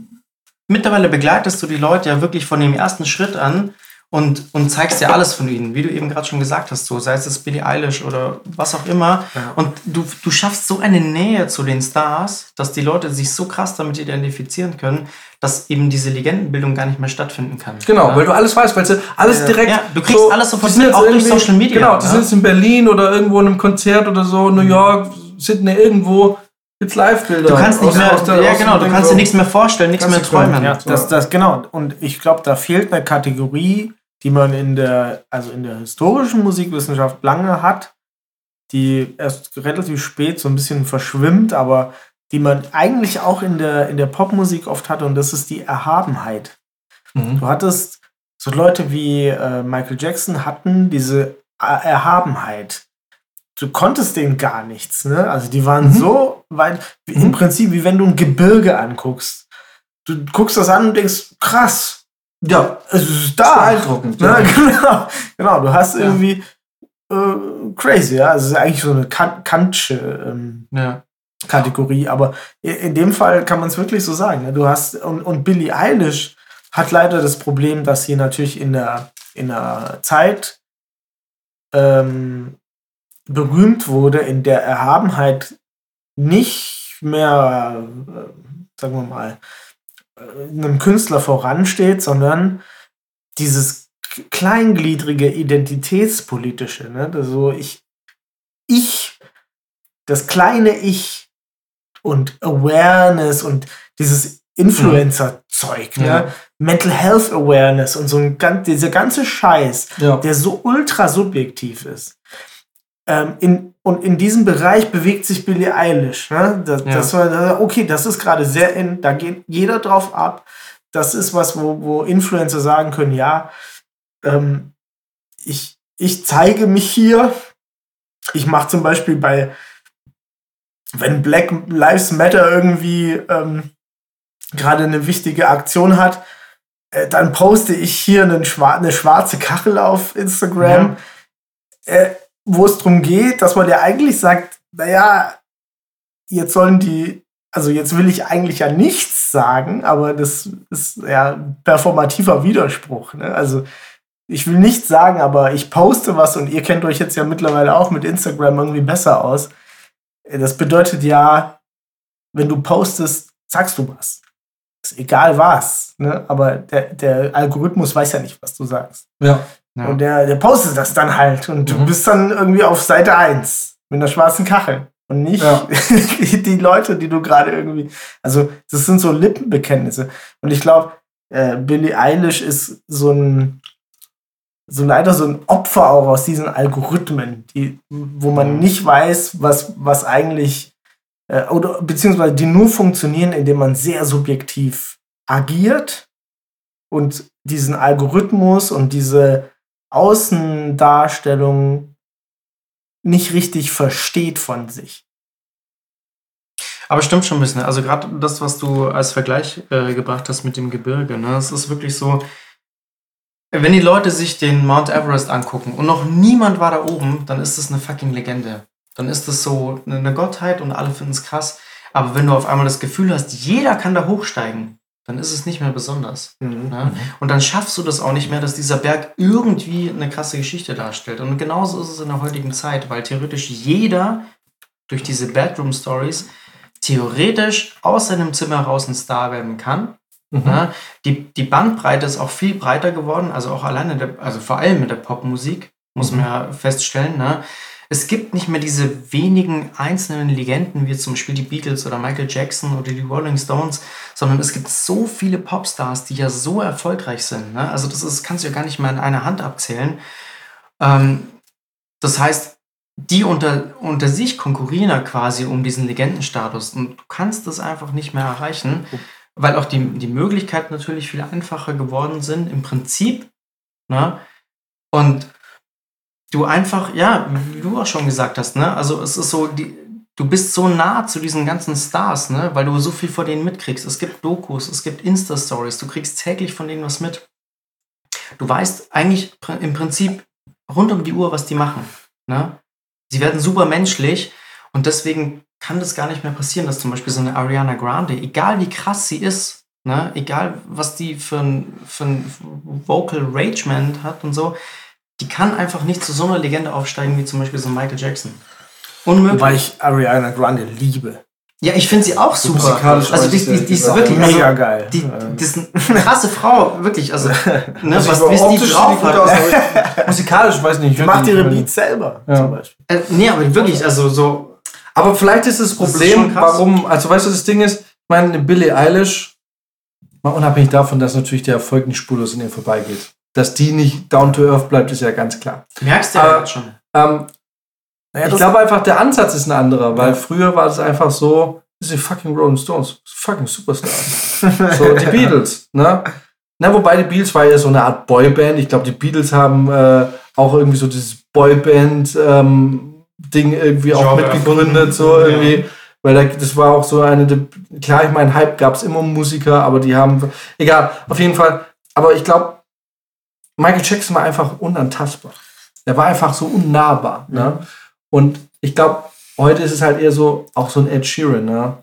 mittlerweile begleitest du die Leute ja wirklich von dem ersten Schritt an und, und zeigst dir alles von ihnen, wie du eben gerade schon gesagt hast, so, sei es das Billie Eilish oder was auch immer. Ja. Und du, du schaffst so eine Nähe zu den Stars, dass die Leute sich so krass damit identifizieren können, dass eben diese Legendenbildung gar nicht mehr stattfinden kann. Genau, ja. weil du alles weißt, weil du alles ja. direkt. Ja, du kriegst so, alles sofort mit, auch durch Social Media. Genau, du sitzt in Berlin oder irgendwo in einem Konzert oder so, New York, Sydney, irgendwo Jetzt Live-Bilder. Du kannst nicht mehr, der, ja genau, du kannst dir nichts mehr vorstellen, nichts mehr träumen. Ja, das, das, genau. Und ich glaube, da fehlt eine Kategorie, die man in der, also in der historischen Musikwissenschaft lange hat, die erst relativ spät so ein bisschen verschwimmt, aber die man eigentlich auch in der, in der Popmusik oft hatte, und das ist die Erhabenheit. Mhm. Du hattest so Leute wie äh, Michael Jackson hatten diese Erhabenheit. Du konntest denen gar nichts, ne? Also die waren mhm. so weit, mhm. im Prinzip wie wenn du ein Gebirge anguckst. Du guckst das an und denkst, krass, ja, es ist da. Beeindruckend. Ja. genau, genau, du hast irgendwie äh, crazy, ja. Es ist eigentlich so eine Kantsche ähm, ja. Kategorie, aber in dem Fall kann man es wirklich so sagen. Ne? Du hast, und, und Billie Eilish hat leider das Problem, dass sie natürlich in der, in der Zeit ähm, berühmt wurde, in der Erhabenheit nicht mehr, äh, sagen wir mal, einem Künstler voransteht, sondern dieses kleingliedrige Identitätspolitische. Ne? Also ich, ich, das kleine Ich und Awareness und dieses Influencer-Zeug, mhm. ne? Mental Health Awareness und so ein ganz, dieser ganze Scheiß, ja. der so ultra subjektiv ist. Ähm, in, und in diesem Bereich bewegt sich Billie Eilish. Ne? Das, ja. das war, okay, das ist gerade sehr in, da geht jeder drauf ab. Das ist was, wo, wo Influencer sagen können, ja, ähm, ich, ich zeige mich hier ich mache zum Beispiel bei, wenn Black Lives Matter irgendwie ähm, gerade eine wichtige Aktion hat, äh, dann poste ich hier einen schwar eine schwarze Kachel auf Instagram, ja. äh, wo es darum geht, dass man ja eigentlich sagt, naja, jetzt sollen die, also jetzt will ich eigentlich ja nichts sagen, aber das ist ja performativer Widerspruch. Ne? Also ich will nichts sagen, aber ich poste was und ihr kennt euch jetzt ja mittlerweile auch mit Instagram irgendwie besser aus. Das bedeutet ja, wenn du postest, sagst du was. Ist egal was. Ne? Aber der, der Algorithmus weiß ja nicht, was du sagst. Ja. Ja. Und der, der postet das dann halt. Und mhm. du bist dann irgendwie auf Seite 1 mit einer schwarzen Kachel. Und nicht ja. die Leute, die du gerade irgendwie. Also, das sind so Lippenbekenntnisse. Und ich glaube, äh, Billie Eilish ist so ein so leider so ein Opfer auch aus diesen Algorithmen, die, wo man mhm. nicht weiß, was, was eigentlich, äh, oder beziehungsweise die nur funktionieren, indem man sehr subjektiv agiert und diesen Algorithmus und diese Außendarstellung nicht richtig versteht von sich. Aber stimmt schon ein bisschen. Also gerade das, was du als Vergleich äh, gebracht hast mit dem Gebirge, ne, es ist wirklich so, wenn die Leute sich den Mount Everest angucken und noch niemand war da oben, dann ist das eine fucking Legende. Dann ist das so eine Gottheit und alle finden es krass. Aber wenn du auf einmal das Gefühl hast, jeder kann da hochsteigen, dann ist es nicht mehr besonders. Mhm. Ne? Und dann schaffst du das auch nicht mehr, dass dieser Berg irgendwie eine krasse Geschichte darstellt. Und genauso ist es in der heutigen Zeit, weil theoretisch jeder durch diese Bedroom Stories theoretisch aus seinem Zimmer raus ein Star werden kann Mhm. Ja, die, die Bandbreite ist auch viel breiter geworden, also auch alleine, der, also vor allem mit der Popmusik, muss man mhm. ja feststellen. Ne? Es gibt nicht mehr diese wenigen einzelnen Legenden, wie zum Beispiel die Beatles oder Michael Jackson oder die Rolling Stones, sondern es gibt so viele Popstars, die ja so erfolgreich sind. Ne? Also das ist, kannst du ja gar nicht mehr in einer Hand abzählen. Ähm, das heißt, die unter, unter sich konkurrieren ja quasi um diesen Legendenstatus und du kannst das einfach nicht mehr erreichen weil auch die, die Möglichkeiten natürlich viel einfacher geworden sind im Prinzip. Ne? Und du einfach, ja, wie du auch schon gesagt hast, ne? also es ist so, die, du bist so nah zu diesen ganzen Stars, ne? weil du so viel vor denen mitkriegst. Es gibt Dokus, es gibt Insta-Stories, du kriegst täglich von denen was mit. Du weißt eigentlich im Prinzip rund um die Uhr, was die machen. Ne? Sie werden super menschlich und deswegen kann das gar nicht mehr passieren, dass zum Beispiel so eine Ariana Grande, egal wie krass sie ist, ne, egal was die für ein, für ein Vocal Ragement hat und so, die kann einfach nicht zu so einer Legende aufsteigen wie zum Beispiel so Michael Jackson. Unmöglich. Wobei ich Ariana Grande liebe. Ja, ich finde sie auch super. Also die, die, die ist wirklich mega also, geil. Die, die ist eine krasse Frau, wirklich. Also, ne, also was wie die drauf hat. Aus, musikalisch weiß nicht. Die macht ihre Beats selber ja. zum Beispiel. Äh, nee, aber wirklich, also so aber vielleicht ist das Problem, das warum, also weißt du, das Ding ist, ich meine, Billie Eilish, mal unabhängig davon, dass natürlich der Erfolg nicht spurlos an ihr vorbeigeht. Dass die nicht down to earth bleibt, ist ja ganz klar. Merkst du ja jetzt schon. Ähm, naja, ich glaube einfach, der Ansatz ist ein anderer, weil ja. früher war es einfach so, das sind fucking Rolling Stones, fucking Superstars. so, die Beatles, ne? Na, wobei die Beatles war ja so eine Art Boyband. Ich glaube, die Beatles haben äh, auch irgendwie so dieses Boyband, ähm, Ding irgendwie Genre auch mitgegründet, so irgendwie. Ja. Weil das war auch so eine, klar, ich meine, Hype gab es immer Musiker, aber die haben, egal, auf jeden Fall. Aber ich glaube, Michael Jackson war einfach unantastbar. Er war einfach so unnahbar. Ne? Und ich glaube, heute ist es halt eher so, auch so ein Ed Sheeran. Ne?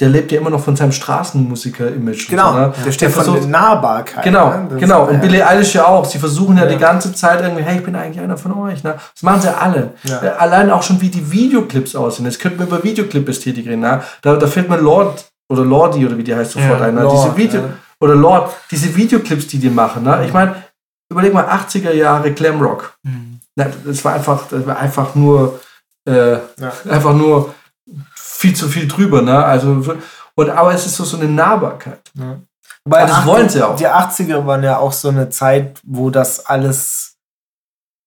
der lebt ja immer noch von seinem Straßenmusiker-Image. Genau, so, ne? der steht der von der Nahbarkeit. Genau, ne? genau. Und Billie Eilish ja auch. Sie versuchen ja, ja, die ganze Zeit irgendwie, hey, ich bin eigentlich einer von euch. Ne? Das machen sie alle. Ja. Äh, allein auch schon, wie die Videoclips aussehen. Jetzt könnten wir über Videoclip-Ästhetik reden. Ne? Da, da fällt mir Lord oder Lordi oder wie die heißt sofort ja, ein. Ne? Lord, diese Video Oder Lord, diese Videoclips, die die machen. Ne? Ich meine, überleg mal, 80er Jahre Glamrock. Mhm. Das war einfach, das war einfach nur, äh, einfach nur viel zu viel drüber. Ne? Also, und, aber es ist so, so eine Nahbarkeit. Ja. Weil das 80, wollen sie auch. Die 80er waren ja auch so eine Zeit, wo das alles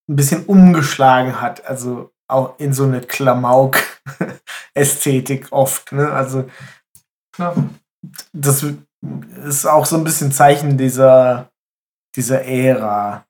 ein bisschen umgeschlagen hat. Also auch in so eine Klamauk-Ästhetik oft. Ne? Also Klar. das ist auch so ein bisschen Zeichen dieser, dieser Ära.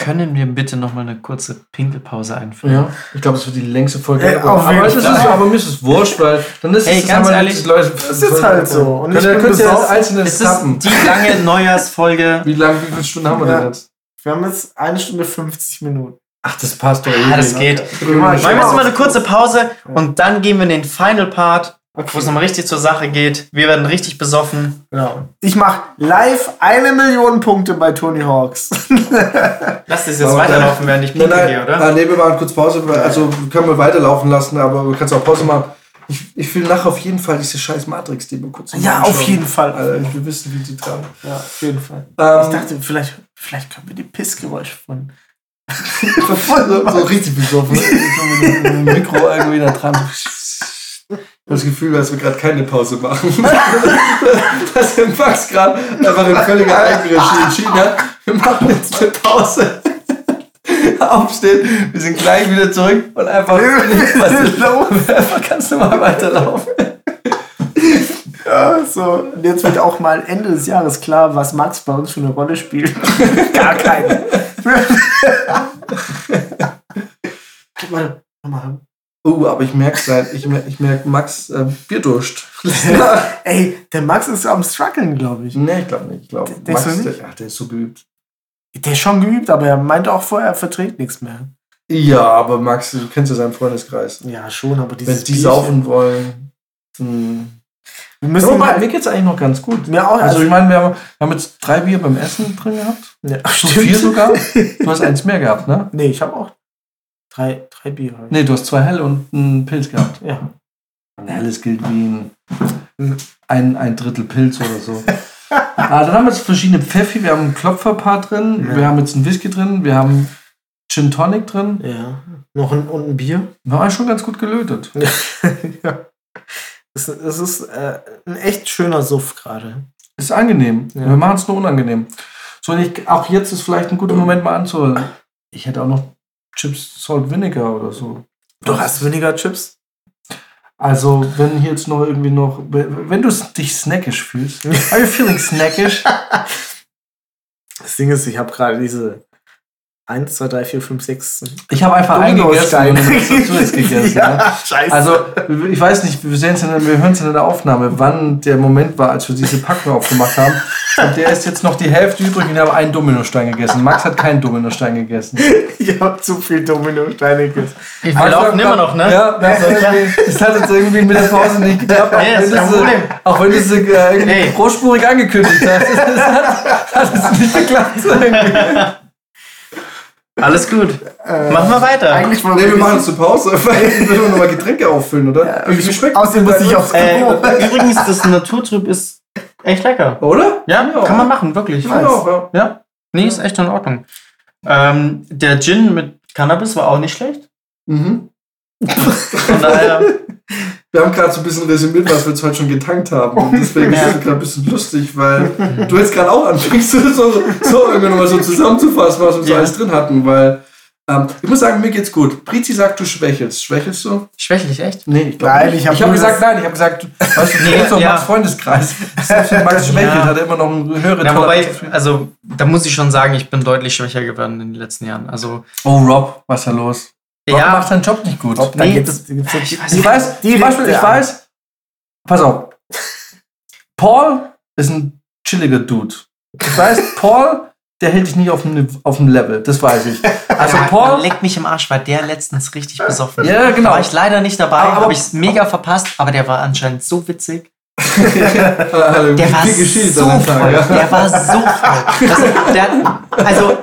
Können wir bitte noch mal eine kurze Pinkelpause einführen? Ja, ich glaube, es wird die längste Folge. Ey, ever. auf aber, es ist, aber mir ist es wurscht, weil dann ist Ey, es ganz ehrlich, jetzt Leute, das ist halt so. Und ich Könnt ihr bin könnt ihr das einzelne Es tappen? ist die lange Neujahrsfolge. Wie lange, wie viele Stunden haben wir Ja. denn jetzt? Wir haben jetzt eine Stunde 50 Minuten. Ach, das passt doch Ah, das geht. mal, Machen wir jetzt mal eine kurze Pause und dann gehen wir in den Final Part, wo es nochmal richtig zur Sache geht. Wir werden richtig besoffen. Genau. Ich mache live eine Million Punkte bei Tony Hawks. Lass das jetzt Aber weiterlaufen, während ich Nein, pinkel nein, gehe, oder? Ah, nee, wir machen kurz Pause. Also können wir weiterlaufen lassen, aber du kannst auch Pause machen. Ich, ich will nachher auf jeden Fall diese scheiß Matrix, die wir kurz mal ja, auf jeden Fall. Alter, ich will wissen, wie die tragen. Ja, auf jeden Fall. Ähm, Ich dachte, vielleicht, vielleicht können wir die Pissgeräusche von. so, so richtig besoffen. so mit dem Mikro irgendwie da dran. Ich habe das Gefühl, dass wir gerade keine Pause machen. dass der Max gerade einfach in völliger Eigenregie entschieden hat. Wir machen jetzt eine Pause. Aufstehen, wir sind gleich wieder zurück und einfach, was ist los? einfach ganz normal weiterlaufen. Ja, so. Und jetzt wird auch mal Ende des Jahres klar, was Max bei uns für eine Rolle spielt. Gar keine. Guck mal, guck mal. Uh, aber ich merke seit, ich merke, ich merk Max äh, Bierdurst. Ey, der Max ist am struggeln, glaube ich. nee, ich glaube nicht. Ich glaube, Denkst Max, du der, nicht? ach, der ist so geübt. Der ist schon geübt, aber er meinte auch vorher, er verträgt nichts mehr. Ja, aber Max, du kennst ja seinen Freundeskreis. Ja, schon, aber Wenn dieses die Bierchen- saufen wollen. Hm. Wir Ja, müssen wobei, halt, mir geht's eigentlich noch ganz gut. mir auch, Also ich meine, wir haben, wir haben jetzt drei Bier beim Essen drin gehabt. ja, So vier sogar. Du hast eins mehr gehabt, ne? Nee, ich habe auch drei, drei Bier. ich. Nee, du hast zwei helle und einen Pilz gehabt. Ja. Ein helles gilt wie ein, ein, ein Drittel Pilz oder so. ah, dann haben wir jetzt verschiedene Pfeffi. Wir haben einen Klopferpaar drin. Ja. Wir haben jetzt einen Whisky drin. Wir haben Gin Tonic drin. Ja. Noch ein, und ein Bier. Eigentlich schon ganz gut gelötet. ja. Es, es ist äh, ein echt schöner Suff gerade. Ist angenehm. Ja. Wir machen es nur unangenehm. So, und ich, auch jetzt ist vielleicht ein guter Moment mal anzuhören. Ich hätte auch noch Chips Salt Vinegar oder so. Du hast weniger Chips? Also, wenn hier jetzt noch irgendwie noch, wenn du dich snackisch fühlst, are you feeling snackish? Das Ding ist, ich habe gerade diese 1, 2, 3, 4, 5, 6. Ich habe einfach eingegessen gegessen. ne? ja, scheiße. Also, ich weiß nicht, wir, in, wir hören es in der Aufnahme, wann der Moment war, als wir diese Packung aufgemacht haben. Und der ist jetzt noch die Hälfte übrig und ich habe einen Dominostein gegessen. Max hat keinen Dominostein gegessen. ich habe zu viel Domino-Steine gegessen. Wir Max laufen immer noch, ne? Ja, das, das hat jetzt irgendwie mit der Pause nicht geklappt. Auch Nee, das wenn ist du kein sie- Problem. Auch wenn du sie äh, irgendwie Hey. großspurig angekündigt hast. Das hat, hat es nicht geklappt. Alles gut. Machen wir weiter. Eigentlich wollen Nee, wir machen eine Pause, weil wir nochmal Getränke auffüllen, oder? Ja, Wie schmeckt Außerdem muss ich aufs Äh, Klo. übrigens, das Naturtrüb ist echt lecker. Oder? Ja, Ja. kann man machen, wirklich. Ja, auch, ja. Ja, nee, ist echt in Ordnung. Ähm, der Gin mit Cannabis war auch nicht schlecht. Mhm. Von daher, Wir haben gerade so ein bisschen resümiert, was wir jetzt heute schon getankt haben. Und deswegen ist es gerade ein bisschen lustig, weil du jetzt gerade auch anfängst, so, so, so irgendwann mal so zusammenzufassen, was wir so Ja. alles drin hatten. Weil ähm, ich muss sagen, mir geht's gut. Brizi sagt, du schwächelst. Schwächelst du? schwächlich, echt? Nee, ich glaube Nein, nicht. ich hab ich habe nur gesagt, nein, ich habe gesagt, weißt du, du Nee, doch ja. Max Freundeskreis. Selbst wenn Max schwächelt, Ja. hat er immer noch eine höhere Ja, wobei, also, da muss ich schon sagen, ich bin deutlich schwächer geworden in den letzten Jahren. Also, Oh, Rob, was ist da los? Rob ja, macht seinen Job nicht gut. Da Nee, gibt es, gibt's so ich weiß Ich weiß, zum Beispiel, ich weiß, pass auf, Paul ist ein chilliger Dude. Ich weiß, Paul, der hält dich nicht auf dem, auf dem Level, das weiß ich. Also der Paul, leckt mich im Arsch, war der letztens richtig besoffen. ja genau. War ich leider nicht dabei, habe ich mega verpasst, aber der war anscheinend so witzig. der war so voll. Ja. Der war so voll. Das, der, also,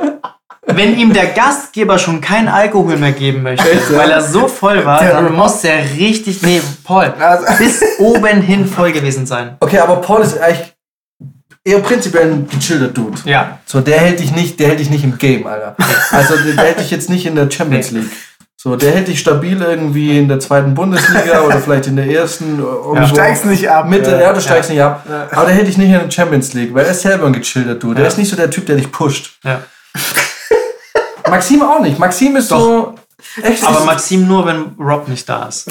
wenn ihm der Gastgeber schon kein Alkohol mehr geben möchte, ja? weil er so voll war, dann muss er richtig, nee, Paul, Also- bis oben hin voll gewesen sein. Okay, aber Paul ist eigentlich eher prinzipiell ein gechillter Dude. Ja. So, der hält dich nicht, der hält dich nicht im Game, Alter. Also der, hält dich jetzt nicht in der Champions. League. So, der hält dich stabil irgendwie in der zweiten Bundesliga oder vielleicht in der ersten. Du irgendwo. steigst nicht ab. Mitte, ja, du steigst nicht ab. Ja. Aber der hält dich nicht in der Champions League, weil er ist selber ein gechillter Dude. Der Ja. ist nicht so der Typ, der dich pusht. Ja. Maxim auch nicht. Maxim ist so. Echt? Aber Maxim nur, wenn Rob nicht da ist.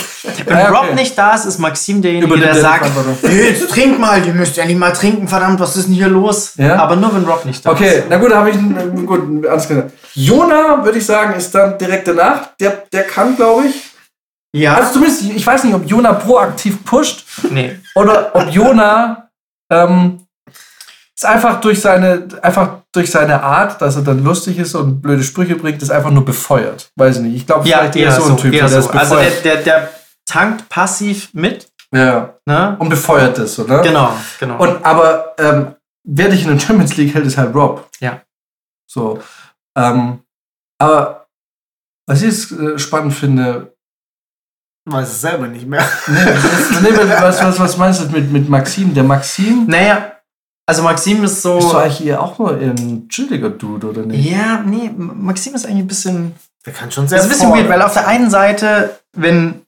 Wenn Ja, okay. Rob nicht da ist, ist Maxim derjenige, Übernimmt der der sagt, Verantwortung. "Hey, jetzt trink mal, ihr müsst ja nicht mal trinken, verdammt, was ist denn hier los? Ja? Aber nur, wenn Rob nicht da Okay, ist. na gut, da habe ich einen gut, alles klar. Jona, würde ich sagen, ist dann direkt danach. Der, der kann, glaube ich. Ja, Also zumindest, ich weiß nicht, ob Jona proaktiv pusht nee. oder ob Jona ähm, ist einfach durch seine einfach durch seine Art, dass er dann lustig ist und blöde Sprüche bringt, ist einfach nur befeuert. Weiß ich nicht. Ich glaube, Ja, vielleicht eher eher so ein. Typ, der so. ist Also der, befeuert. der, der tankt passiv mit. ja, Ne? und befeuert ist, oder? Genau, genau. Und aber ähm, wer dich in der Champions League hält, ist halt Rob. Ja. So. Ähm, aber was ich jetzt äh, spannend finde, Weiß es selber nicht mehr. das- nee, was, was, was meinst du mit, mit Maxim? Der Maxim naja, also Maxim ist so. ist doch eigentlich eher auch nur ein chilliger Dude, oder nicht? ja, nee, Maxim ist eigentlich ein bisschen. Der kann schon sehr Das ist ein bisschen weird, weil auf der einen Seite, wenn,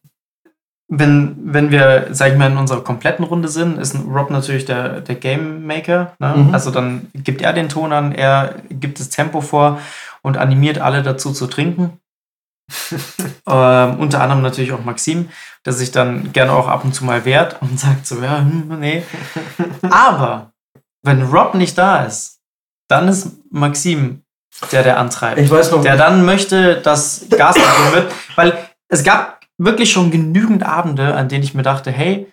wenn, wenn wir, sag ich mal, in unserer kompletten Runde sind, ist Rob natürlich der, der Game Maker. Ne? Mhm. Also dann gibt er den Ton an, er gibt das Tempo vor und animiert alle dazu zu trinken. ähm, unter anderem natürlich auch Maxim, der sich dann gerne auch ab und zu mal wehrt und sagt so, ja, hm, nee. Aber wenn Rob nicht da ist, dann ist Maxim der, der antreibt Ich weiß noch, der dann möchte, dass Gas gegeben wird. Weil es gab wirklich schon genügend Abende, an denen ich mir dachte, hey,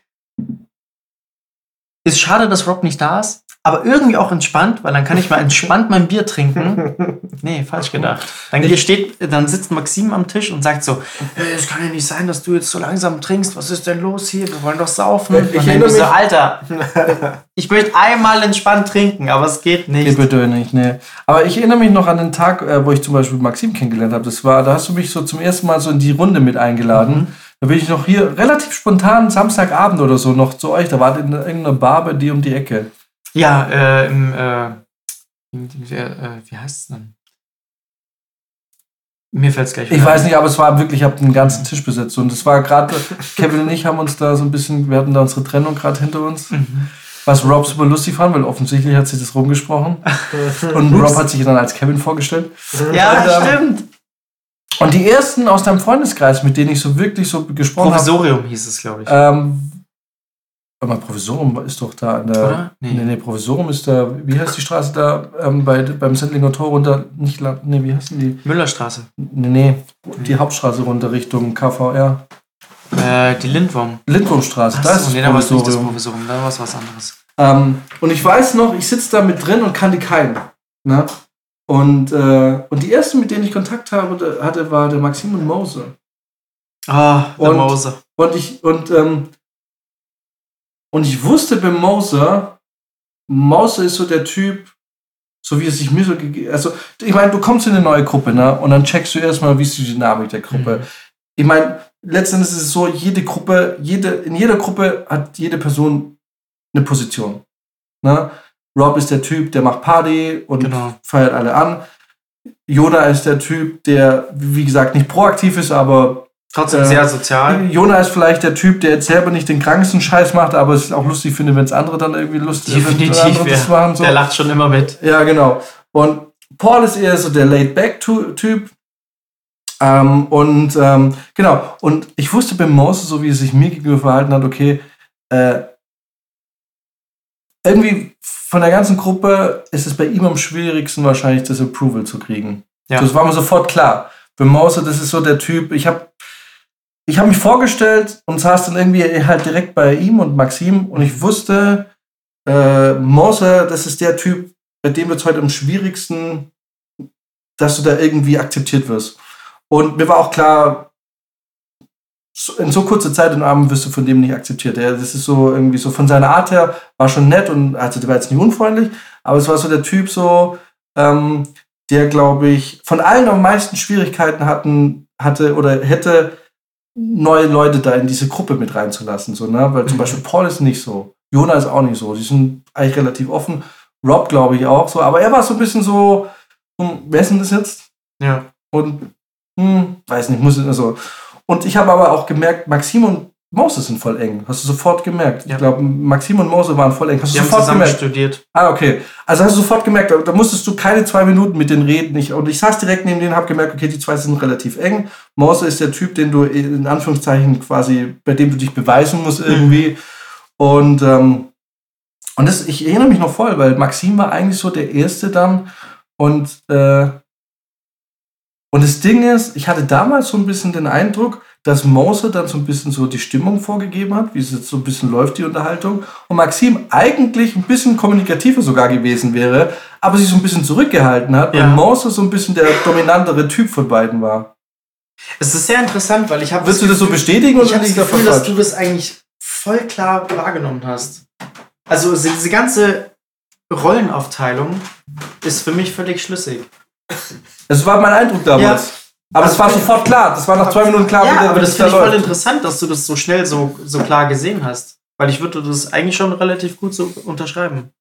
ist schade, dass Rob nicht da ist, aber irgendwie auch entspannt, weil dann kann ich mal entspannt mein Bier trinken. Nee, falsch gedacht. Dann hier steht, dann sitzt Maxim am Tisch und sagt so, hey, es kann ja nicht sein, dass du jetzt so langsam trinkst. Was ist denn los hier? Wir wollen doch saufen. Ich und dann erinnere ich so, Alter, ich möchte einmal entspannt trinken, aber es geht Nee, nicht. bitte nicht, nee. Aber ich erinnere mich noch an den Tag, äh, wo ich zum Beispiel Maxim kennengelernt habe. Das war, da hast du mich so zum ersten Mal so in die Runde mit eingeladen. Mhm. Da bin ich noch hier relativ spontan Samstagabend oder so noch zu euch. Da war in irgendeiner Bar bei dir um die Ecke. Ja, äh, im, äh, wie, äh, wie heißt es denn? Mir fällt es gleich Ich weiß nicht, aber es war wirklich, ich habe den ganzen Tisch besetzt. Und es war gerade, Kevin und ich haben uns da so ein bisschen, wir hatten da unsere Trennung gerade hinter uns. Mhm. Was Rob super lustig fand, weil offensichtlich hat sich das rumgesprochen. Und Rob hat sich dann als Kevin vorgestellt. Ja, Und, ähm, stimmt. Und die ersten aus deinem Freundeskreis, mit denen ich so wirklich so gesprochen habe, Provisorium hieß es, glaube ich. Ähm, aber Provisorium ist doch da an der. Oder? Nee. Nee. nee, Provisorium ist da. Wie heißt die Straße da ähm, bei, beim Sendlinger Tor runter? Nicht La- Nee, wie heißen die? Müllerstraße. Nee, nee, die Hauptstraße runter Richtung KVR. Äh, die Lindwurm. Lindwurmstraße, Ach da ist so, nee, das da war es nicht das. Provisorium, da war es was anderes. Ähm, und ich weiß noch, ich sitze da mit drin und kannte keinen. Ne? Und, äh, und die ersten, mit denen ich Kontakt habe, hatte, war der Maxim und Mose. Ah, der Und- Mose. Und ich, und, ähm, und ich wusste bei Moser, Moser ist so der Typ, so wie es sich mir so gegeben Also, ich meine, du kommst in eine neue Gruppe, ne? Und dann checkst du erstmal, wie ist die Dynamik der Gruppe. Mhm. Ich meine, letztendlich ist es so, jede Gruppe, jede, in jeder Gruppe hat jede Person eine Position. Ne? Rob ist der Typ, der macht Party und Genau. feiert alle an. Yoda ist der Typ, der, wie gesagt, nicht proaktiv ist, aber Trotzdem Äh, sehr sozial. Jona ist vielleicht der Typ, der jetzt selber nicht den krankesten Scheiß macht, aber es auch lustig findet, wenn es andere dann irgendwie lustig Definitiv, ja. machen, so. Der lacht schon immer mit. Ja, genau. Und Paul ist eher so der Laid-Back-Typ. Ähm, und ähm, genau, und ich wusste bei Mose, so wie er sich mir gegenüber verhalten hat, okay, äh, irgendwie von der ganzen Gruppe ist es bei ihm am schwierigsten wahrscheinlich das Approval zu kriegen. Ja. Das war mir sofort klar. Bei Mose, das ist so der Typ, ich habe ich hab mich vorgestellt und saß dann irgendwie halt direkt bei ihm und Maxim und ich wusste, äh, Mose, das ist der Typ, bei dem wird es heute am schwierigsten, dass du da irgendwie akzeptiert wirst. Und mir war auch klar, in so kurzer Zeit im Abend wirst du von dem nicht akzeptiert. Er, das ist so irgendwie so von seiner Art her, war schon nett und also der war jetzt nicht unfreundlich, aber es war so der Typ so, ähm, der glaube ich von allen am meisten Schwierigkeiten hatten, hatte oder hätte, neue Leute da in diese Gruppe mit reinzulassen. So, ne? Weil zum Mhm. Beispiel Paul ist nicht so, Jona ist auch nicht so. Die sind eigentlich relativ offen. Rob, glaube ich, auch so. Aber er war so ein bisschen so, hm, wer ist jetzt? Ja. Und, hm, weiß nicht, muss also. Und ich habe aber auch gemerkt, Maxim und Mose sind voll eng. Hast du sofort gemerkt. Ja. Ich glaube, Maxim und Mose waren voll eng. Hast Die du haben sofort zusammen gemerkt? studiert. Ah, okay. Also hast du sofort gemerkt, da, da musstest du keine zwei Minuten mit denen reden. Ich, und ich saß direkt neben denen, habe gemerkt, okay, die zwei sind relativ eng. Mose ist der Typ, den du in Anführungszeichen quasi, bei dem du dich beweisen musst irgendwie. Und, ähm, und das, ich erinnere mich noch voll, weil Maxim war eigentlich so der Erste dann. Und, äh, und das Ding ist, ich hatte damals so ein bisschen den Eindruck, dass Mose dann so ein bisschen so die Stimmung vorgegeben hat, wie es jetzt so ein bisschen läuft, die Unterhaltung. Und Maxim eigentlich ein bisschen kommunikativer sogar gewesen wäre, aber sich so ein bisschen zurückgehalten hat. Ja. Und Mose so ein bisschen der dominantere Typ von beiden war. Es ist sehr interessant, weil ich habe Würdest du das so bestätigen Ich oder habe das liegt da Gefühl, dass du das eigentlich voll klar wahrgenommen hast. Also diese ganze Rollenaufteilung ist für mich völlig schlüssig. Es war mein Eindruck damals. Aber es war sofort klar. Das war nach zwei Minuten klar, ja, aber das da finde ich voll läuft. interessant, dass du das so schnell so, so klar gesehen hast. Weil ich würde das eigentlich schon relativ gut so unterschreiben.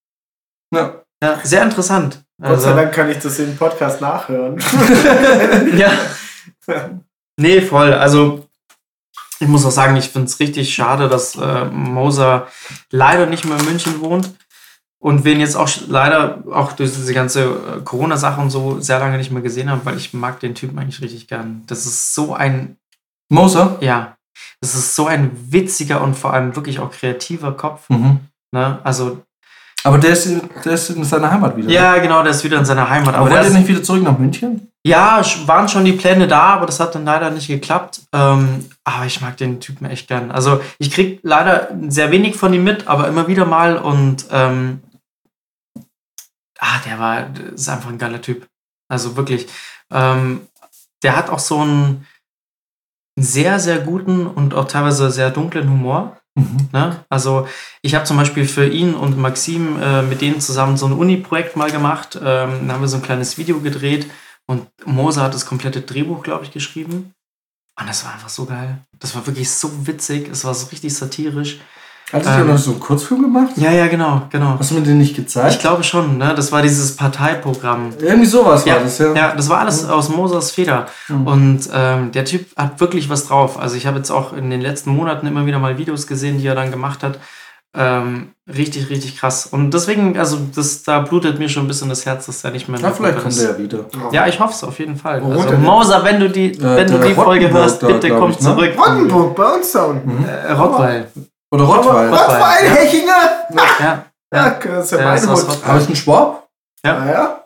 Ja. Ja, sehr interessant. Gott sei Also, Dank kann ich das im Podcast nachhören. ja. Nee, voll. Also, ich muss auch sagen, ich finde es richtig schade, dass äh, Moser leider nicht mehr in München wohnt und wir ihn jetzt auch leider auch durch diese ganze äh, Corona-Sache und so sehr lange nicht mehr gesehen haben, weil ich mag den Typen eigentlich richtig gern. Das ist so ein, Moser? ja, das ist so ein witziger und vor allem wirklich auch kreativer Kopf. Mhm. Ne? Also, Aber der ist, der ist in seiner Heimat wieder. ja, genau, der ist wieder in seiner Heimat. Aber der wollt ihr ist- nicht wieder zurück nach München? Ja, waren schon die Pläne da, aber das hat dann leider nicht geklappt. Ähm, aber ich mag den Typen echt gern. Also ich krieg leider sehr wenig von ihm mit, aber immer wieder mal und ähm, ah, der war, ist einfach ein geiler Typ. Also wirklich. Ähm, der hat auch so einen sehr, sehr guten und auch teilweise sehr dunklen Humor. Mhm. Ne? Also ich habe zum Beispiel für ihn und Maxim äh, mit denen zusammen so ein Uni-Projekt mal gemacht. Ähm, da haben wir so ein kleines Video gedreht und Moser hat das komplette Drehbuch, glaube ich, geschrieben. Und das war einfach so geil. Das war wirklich so witzig. Es war so richtig satirisch. Hast du Ähm, noch so einen Kurzfilm gemacht? Ja, ja, genau, genau. Hast du mir den nicht gezeigt? Ich glaube schon, ne? Das war dieses Parteiprogramm. Irgendwie sowas Ja, war das, ja. Ja, das war alles aus Mosers Feder. Mhm. Und ähm, der Typ hat wirklich was drauf. Also ich habe jetzt auch in den letzten Monaten immer wieder mal Videos gesehen, die er dann gemacht hat. Ähm, richtig, richtig krass. Und deswegen, also das, da blutet mir schon ein bisschen das Herz, dass er nicht mehr in Ja, vielleicht kommt ist. er ja wieder. Ja, ich hoffe es auf jeden Fall. Wo Also er? Moser, wenn du die, wenn du die Folge Rottenburg hörst, da, bitte komm ich, ne? zurück. Brandenburg, bei uns down. Mhm. Äh, Rottweil. Oder Rottweil. Rottweil. Rottweil, ja. Hechinger. Ja, Ja, ja. das ist ja mein. Rottweil. Aber ist ein Schwab? Ja. Ah, ja?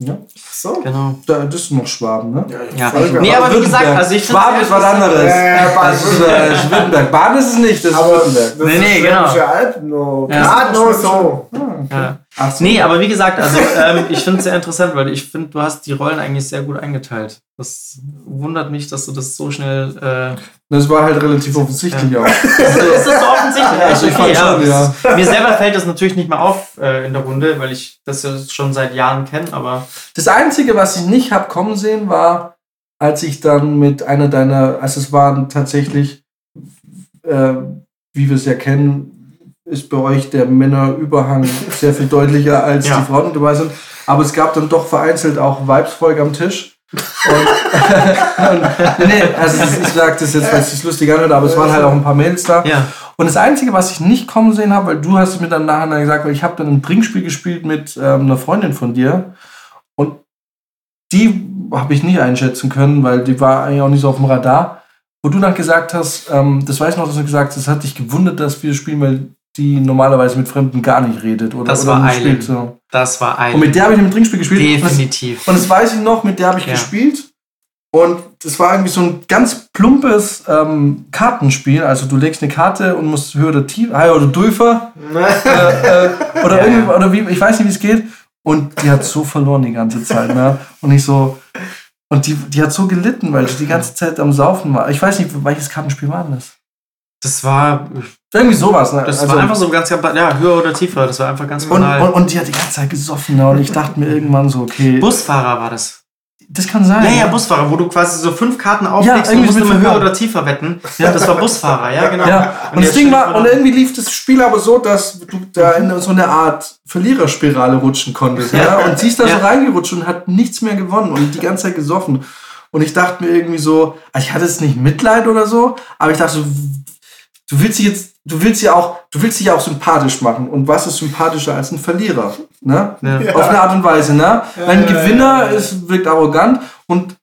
Ja. So. Genau. Da, das ist noch Schwaben, ne? Ja. geil. Nee, aber wie gesagt, also ich Schwaben sehr ist was anderes. Ja, ja, Das ist äh, Württemberg. Baden ist es nicht, das ist Aber Württemberg. Nee, nee, genau. Alpen, no. Ja. Grad no so. Ja. Ach so. Nee, aber wie gesagt, also ähm, ich finde es sehr interessant, weil ich finde, du hast die Rollen eigentlich sehr gut eingeteilt. Das wundert mich, dass du das so schnell. Äh, Das war halt relativ offensichtlich auch. ist das so offensichtlich? Also ich fand schon, ja. das- Mir selber fällt das natürlich nicht mehr auf äh, in der Runde, weil ich das ja schon seit Jahren kenne, aber Das Einzige, was ich nicht hab kommen sehen, war, als ich dann mit einer deiner, also es waren tatsächlich, äh, wie wir es ja kennen, ist bei euch der Männerüberhang sehr viel deutlicher, als Ja. die Frauen dabei sind. Aber es gab dann doch vereinzelt auch Vibes-Folge am Tisch. Und, und nee, also ich sage das jetzt, weil es sich lustig anhört, aber es waren halt auch ein paar Mails da. ja. Und das Einzige, was ich nicht kommen sehen habe, weil du hast es mir dann nachher gesagt, weil ich habe dann ein Trinkspiel gespielt mit ähm, einer Freundin von dir und die habe ich nicht einschätzen können, weil die war eigentlich auch nicht so auf dem Radar. Wo du dann gesagt hast, ähm, das weiß ich noch, dass du gesagt hast, das hat dich gewundert, dass wir spielen, weil die normalerweise mit Fremden gar nicht redet oder, Das oder war spielt. So. Das war ein. Und mit der habe ich ein Trinkspiel gespielt. Und das, Definitiv. und das weiß ich noch, mit der habe ich Ja. gespielt. Und das war irgendwie so ein ganz plumpes ähm, Kartenspiel. Also du legst eine Karte und musst höher oder tief, ah, oder Dulfer äh, äh, oder, Ja, irgendwie, oder wie, ich weiß nicht, wie es geht. Und die hat so verloren die ganze Zeit. Ne? Und ich so, und die, die hat so gelitten, weil sie die ganze Zeit am Saufen war. Ich weiß nicht, welches Kartenspiel war das? Das war, Irgendwie sowas. Ne? das Also- war einfach so ganz, ja, höher oder tiefer. Das war einfach ganz und, banal. und, und die hat die ganze Zeit gesoffen. Ne? Und ich dachte mir irgendwann so, okay, Busfahrer war das. das kann sein. Ja, ja? Busfahrer, wo du quasi so fünf Karten auflegst und irgendwie musst immer höher oder tiefer wetten. Ja, das war Busfahrer, ja, genau. Ja, und, das jetzt Ding war, und irgendwie lief das Spiel aber so, dass du da in so eine Art Verliererspirale rutschen konntest. Ja? Und sie ist da Ja. so reingerutscht und hat nichts mehr gewonnen und die ganze Zeit gesoffen. Und ich dachte mir irgendwie so, also ich hatte es nicht Mitleid oder so, aber ich dachte so, du willst dich jetzt, du willst ja auch, du willst dich auch sympathisch machen. Und was ist sympathischer als ein Verlierer? Ne? Ja. Auf eine Art und Weise, ne? Ein Gewinner ja, ja. Ist, wirkt arrogant und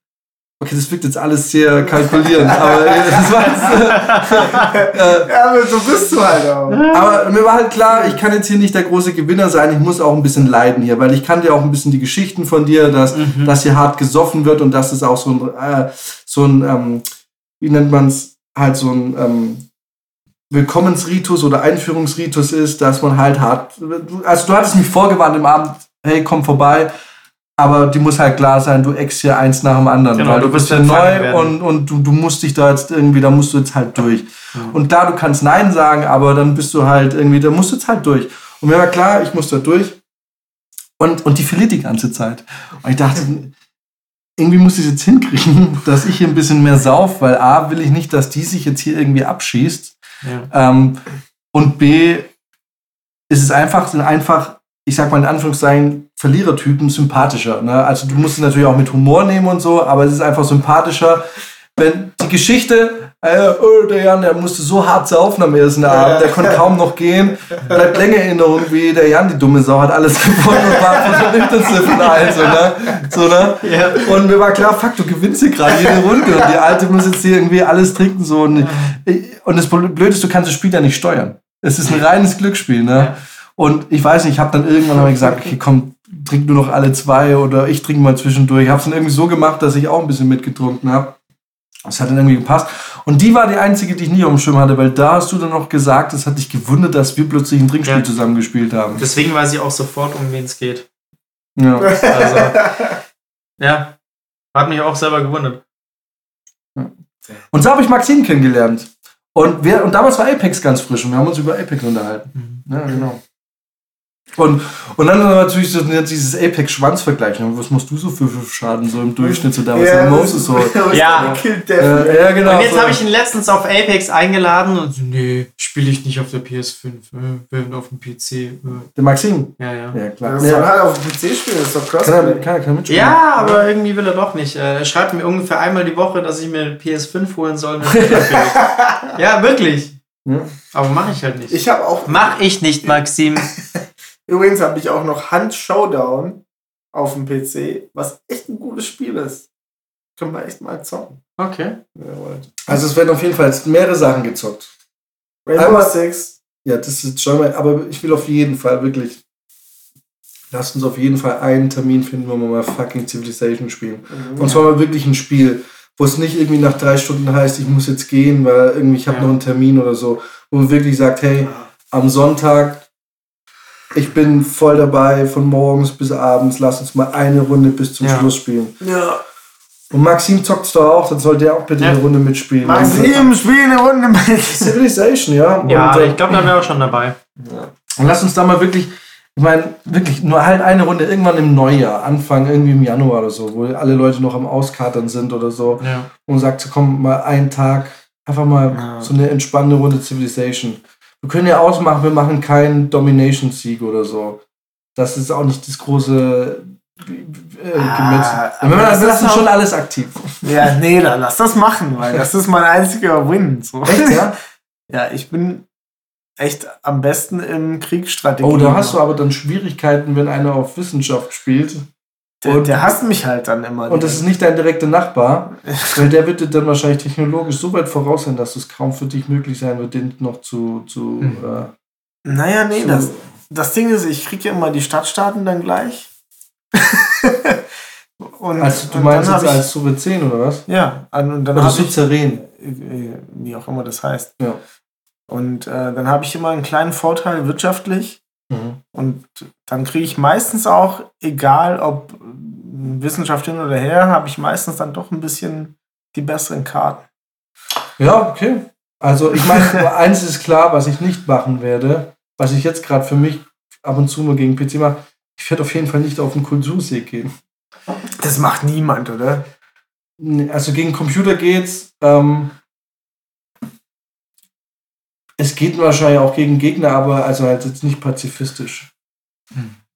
Okay, das wirkt jetzt alles sehr kalkulierend, aber das war jetzt, äh, Ja, aber so bist du halt auch. aber mir war halt klar, ich kann jetzt hier nicht der große Gewinner sein, ich muss auch ein bisschen leiden hier, weil ich kannte ja auch ein bisschen die Geschichten von dir, dass, dass hier hart gesoffen wird und dass es auch so ein, äh, so ein ähm, wie nennt man es, halt so ein ähm, Willkommensritus oder Einführungsritus ist, dass man halt hart, also du hattest mich vorgewarnt im Abend, hey, komm vorbei, aber die muss halt klar sein, du eckst hier eins nach dem anderen, Genau, weil du du bist ja neu werden. und, und du, du musst dich da jetzt irgendwie, da musst du jetzt halt durch. Und klar, du kannst Nein sagen, aber dann bist du halt irgendwie, da musst du jetzt halt durch. Und mir war klar, ich muss da durch. Und, und die verliert die ganze Zeit. Und ich dachte, irgendwie muss ich es jetzt hinkriegen, dass ich hier ein bisschen mehr sauf, weil A, will ich nicht, dass die sich jetzt hier irgendwie abschießt. Ähm, und B, ist es einfach, sind einfach, ich sag mal in Anführungszeichen, Verlierertypen sympathischer. Ne? Also du musst es natürlich auch mit Humor nehmen und so, aber es ist einfach sympathischer, wenn die Geschichte, äh, oh, der Jan, der musste so hart saufen am ersten Abend, der konnte kaum noch gehen, bleibt länger in Erinnerung, wie der Jan, die dumme Sau, hat alles gewonnen und war von der nüchternste von allen, so, ne? So, ne? Ja. Und mir war klar, fuck, du gewinnst hier gerade jede Runde und die Alte muss jetzt hier irgendwie alles trinken, so. Und, und das Blöde ist, du kannst das Spiel ja nicht steuern. Es ist ein reines Glücksspiel, ne? Und ich weiß nicht, ich habe dann irgendwann hab ich gesagt, okay, komm, trink nur noch alle zwei oder ich trinke mal zwischendurch. Ich habe es dann irgendwie so gemacht, dass ich auch ein bisschen mitgetrunken habe. Das hat dann irgendwie gepasst. Und die war die einzige, die ich nie auf dem Schirm hatte, weil da hast du dann noch gesagt, es hat dich gewundert, dass wir plötzlich ein Trinkspiel Ja. zusammen gespielt haben. Deswegen weiß ich auch sofort, um wen es geht. Ja. Also, ja, hat mich auch selber gewundert. Und so habe ich Maxim kennengelernt. Und, wir, und damals war Apex ganz frisch und wir haben uns über Apex unterhalten. Ja, genau. Und, und dann natürlich so dieses Apex-Schwanz-Vergleich. ne? Was machst du so für, für Schaden so im Durchschnitt? So damals ja, Moses so. Ja. Äh, ja, genau. Und jetzt so. habe ich ihn letztens auf Apex eingeladen und so, nee, spiele ich nicht auf der PS5, äh, bin auf dem PC. Äh. Der Maxim. Ja, ja. Ja, klar. Ja, soll halt auf dem PC spielen, das ist doch kann, er, Crossplay. kann, er, kann er mitspielen. Ja, aber irgendwie will er doch nicht. Äh, Er schreibt mir ungefähr einmal die Woche, dass ich mir eine PS5 holen soll. Ja, wirklich. Ja. Aber mache ich halt nicht. Ich habe auch. Mach ich nicht, Maxim. Übrigens habe ich auch noch Hand Showdown auf dem PC, was echt ein gutes Spiel ist. Können wir echt mal zocken. Okay. wenn ihr wollt. Also es werden auf jeden Fall mehrere Sachen gezockt. Rainbow Einmal- Six. Ja, das ist schon mal, aber ich will auf jeden Fall wirklich. Lasst uns auf jeden Fall einen Termin finden, wo wir mal fucking Civilization spielen. Und zwar mal wirklich ein Spiel, wo es nicht irgendwie nach drei Stunden heißt, ich muss jetzt gehen, weil irgendwie ich habe Ja. noch einen Termin oder so. Wo man wirklich sagt, hey, am Sonntag, ich bin voll dabei, von morgens bis abends, lass uns mal eine Runde bis zum Ja. Schluss spielen. Ja. Und Maxim zockt's doch auch, dann soll der auch bitte Ja. eine Runde mitspielen. Maxim, spiel eine Runde mit. Civilization, ja. Ja, Und, äh, ich glaube, da wäre auch schon dabei. Und lass uns da mal wirklich, ich meine, wirklich nur halt eine Runde irgendwann im Neujahr, Anfang irgendwie im Januar oder so, wo alle Leute noch am Auskatern sind oder so. Ja. Und sagt, so, komm, mal einen Tag, einfach mal Ja. so eine entspannende Runde Civilization. Wir können ja ausmachen, wir machen keinen Domination-Sieg oder so. Das ist auch nicht das große äh, Ah, Gemetzel. Wenn wir das das ist schon alles aktiv. Ja, nee, dann lass das machen, weil das ist mein einziger Win. So. Echt, ja? Ja, ich bin echt am besten im Kriegsstrategie. Oh, da hast du aber dann Schwierigkeiten, wenn einer auf Wissenschaft spielt. Der, und- der hasst mich halt dann immer. Und das ist nicht dein direkter Nachbar, weil der wird dir dann wahrscheinlich technologisch so weit voraus sein, dass es kaum für dich möglich sein wird, den noch zu. zu Mhm. äh, Naja, nee, zu- das, das Ding ist, ich kriege ja immer die Stadtstaaten dann gleich. und, also, du und meinst dann jetzt ich, als Souverän oder was? Ja, und dann Oder habe ich, Souverän. äh, wie auch immer das heißt. Ja. Und äh, dann habe ich immer einen kleinen Vorteil wirtschaftlich. Mhm. Und dann kriege ich meistens auch, egal ob Wissenschaft hin oder her, habe ich meistens dann doch ein bisschen die besseren Karten. Ja, okay. Also, ich meine, eins ist klar, was ich nicht machen werde, was ich jetzt gerade für mich ab und zu nur gegen PC mache. Ich werde auf jeden Fall nicht auf den Kultursee gehen. Das macht niemand, oder? Also gegen Computer geht's. Ähm, es geht wahrscheinlich auch gegen Gegner, aber also halt jetzt nicht pazifistisch.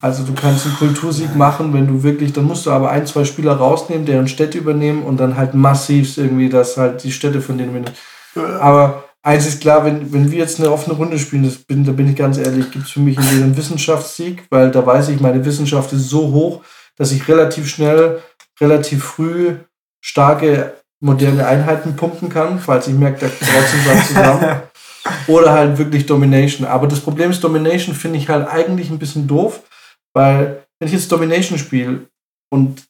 Also du kannst einen Kultursieg machen, wenn du wirklich, dann musst du aber ein, zwei Spieler rausnehmen, deren Städte übernehmen und dann halt massiv irgendwie, dass halt die Städte von denen wir Aber eins ist klar, wenn, wenn wir jetzt eine offene Runde spielen, das bin, da bin ich ganz ehrlich, gibt es für mich einen Wissenschaftssieg, weil da weiß ich, meine Wissenschaft ist so hoch, dass ich relativ schnell, relativ früh starke moderne Einheiten pumpen kann, falls ich merke, da draußen was zusammen. Oder halt wirklich Domination. Aber das Problem ist, Domination finde ich halt eigentlich ein bisschen doof, weil wenn ich jetzt Domination spiele und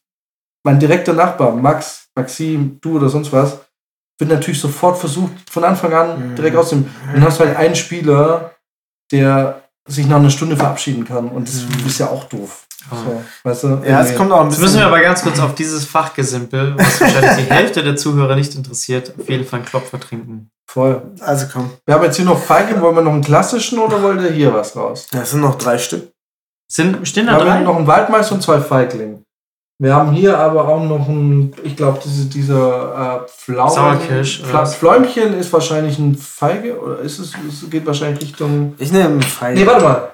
mein direkter Nachbar, Max, Maxim, du oder sonst was, wird natürlich sofort versucht, von Anfang an direkt aus dem. Dann hast du halt einen Spieler, der sich nach einer Stunde verabschieden kann. Und das ist ja auch doof. So, weißt du? Ja, es kommt auch ein Jetzt müssen wir aber ganz kurz auf dieses Fachgesimpel, was wahrscheinlich die Hälfte der Zuhörer nicht interessiert, auf jeden Fall einen Klopfer trinken. Voll. also komm. Wir haben jetzt hier noch Feige. Wollen wir noch einen klassischen oder wollt ihr hier was raus? Das sind noch drei Stück. Sind, stehen Wir da haben drei? noch einen Waldmeister und zwei Feigling. Wir haben hier aber auch noch einen, ich glaube, diese, dieser äh, Pflaumen. Sauerkirsch, oder Pfla was? Fläumchen ist wahrscheinlich ein Feige oder ist es, es geht wahrscheinlich Richtung. Ich nehme einen Feige. Nee, warte mal.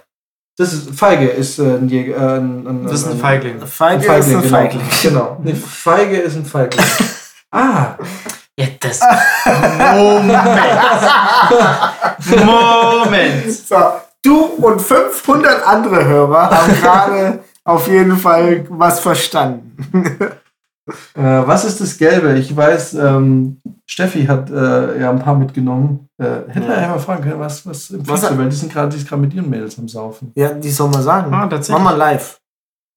Das ist Feige ist äh, ein, Jäger, äh, ein, ein, Das ist ein ein- Feigling. Feige ein ist ein genau. Feigling. Genau. Nee, Feige ist ein Feigling. ah, Ja, das. Moment. Moment. So, du und 500 andere Hörer haben gerade auf jeden Fall was verstanden. Äh, was ist das Gelbe? Ich weiß, ähm, Steffi hat äh, ja ein paar mitgenommen. Äh, hätte ja mal fragen können, was, was im Was- Festival, die sind gerade die ist gerade mit ihren Mädels am Saufen. Ja, die soll mal sagen. Ah, tatsächlich. Mach mal live.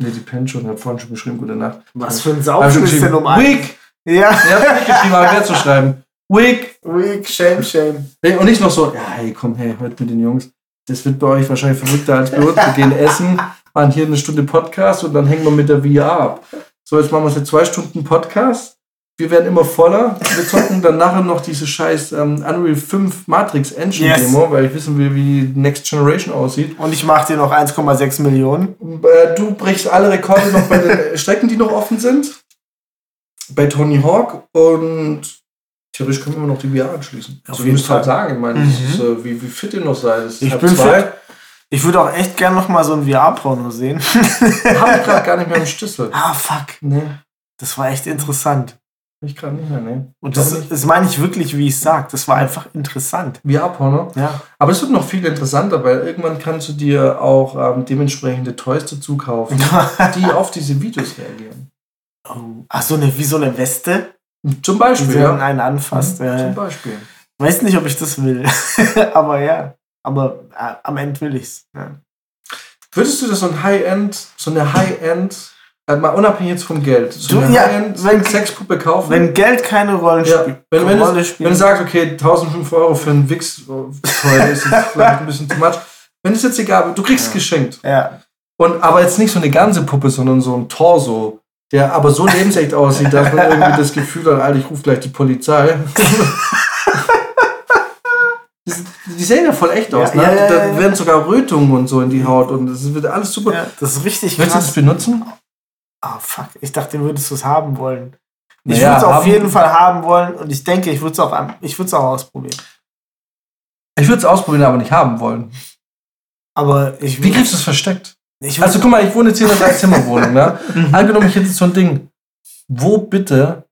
Nee, die pennt schon, hat vorhin schon geschrieben, gute Nacht. Was für ein Saufen ist denn um ein? Week! Ja. Ja, hab ich geschrieben, aber wer zu schreiben? Week! Weak, shame, shame. Hey, und nicht noch so, ja, hey, komm, hey, heute mit den Jungs. Das wird bei euch wahrscheinlich verrückter als bei uns. Wir gehen essen, machen hier eine Stunde Podcast und dann hängen wir mit der VR ab. So, jetzt machen wir jetzt zwei Stunden Podcast. Wir werden immer voller. Wir zocken dann nachher noch diese scheiß ähm, Unreal 5 Matrix Engine Yes. Demo, weil ich wissen will, wie die Next Generation aussieht. Und ich mach dir noch 1,6 Millionen. Äh, Du brichst alle Rekorde noch bei den Strecken, die noch offen sind. Bei Tony Hawk und theoretisch können wir noch die VR anschließen. Auf Also, ihr müsst halt sagen, ich meine, das ist, äh, wie, wie fit ihr noch seid. Das Ich bin zwei. fit. Ich würde auch echt gern noch mal so ein VR-Porno sehen. Habe ich gerade gar nicht mehr im Schlüssel. ah, fuck. Nee, Das war echt interessant. hab ich gerade nicht mehr, nee. Und das, nicht. das meine ich wirklich, wie ich sag. Das war einfach interessant. VR-Porno. Ja. Aber es wird noch viel interessanter, weil irgendwann kannst du dir auch ähm, dementsprechende Toys dazu kaufen, die auf diese Videos reagieren. Oh. Ach, so eine, wie so eine Weste, Zum Beispiel, so ja. einen anfasst. Mhm, Ja, Zum. Beispiel. Weiß nicht, ob ich das will. Aber ja. Aber äh, am Ende will ich's. Ja. Würdest du das so ein High-End, so eine High-End, äh, mal unabhängig jetzt vom Geld, so eine ja, High-End wenn- Sexpuppe kaufen? Wenn Geld keine Rolle ja, spielt. wenn, wenn, Rolle es, spielt. wenn du sagst, okay, 1500 Euro für einen Wix, oh, toll, ist jetzt vielleicht ein bisschen too much. Wenn es jetzt egal, du kriegst es Ja. geschenkt. ja. Und aber jetzt nicht so eine ganze Puppe, sondern so ein Torso, der aber so lebensecht aussieht, dass man irgendwie das Gefühl hat, Alter, ich rufe gleich die Polizei. Die sehen ja voll echt aus, Ja, ne? ja, ja, da werden sogar Rötungen und so in die Haut und das wird alles super. ja. Das ist richtig Willst du das krass. benutzen? Ah, fuck. Ich dachte, würdest du es haben wollen. Ich würde es auf jeden Fall haben wollen und ich denke, ich würde es auch, am- ich würde es auch ausprobieren. Ich würde es ausprobieren, aber nicht haben wollen. Aber ich Wie kriegst du es versteckt? Ich Also guck mal, ich wohne jetzt hier in einer Drei-Zimmer-Wohnung, ne? Mhm. Angenommen, ich hätte jetzt so ein Ding. Wo bitte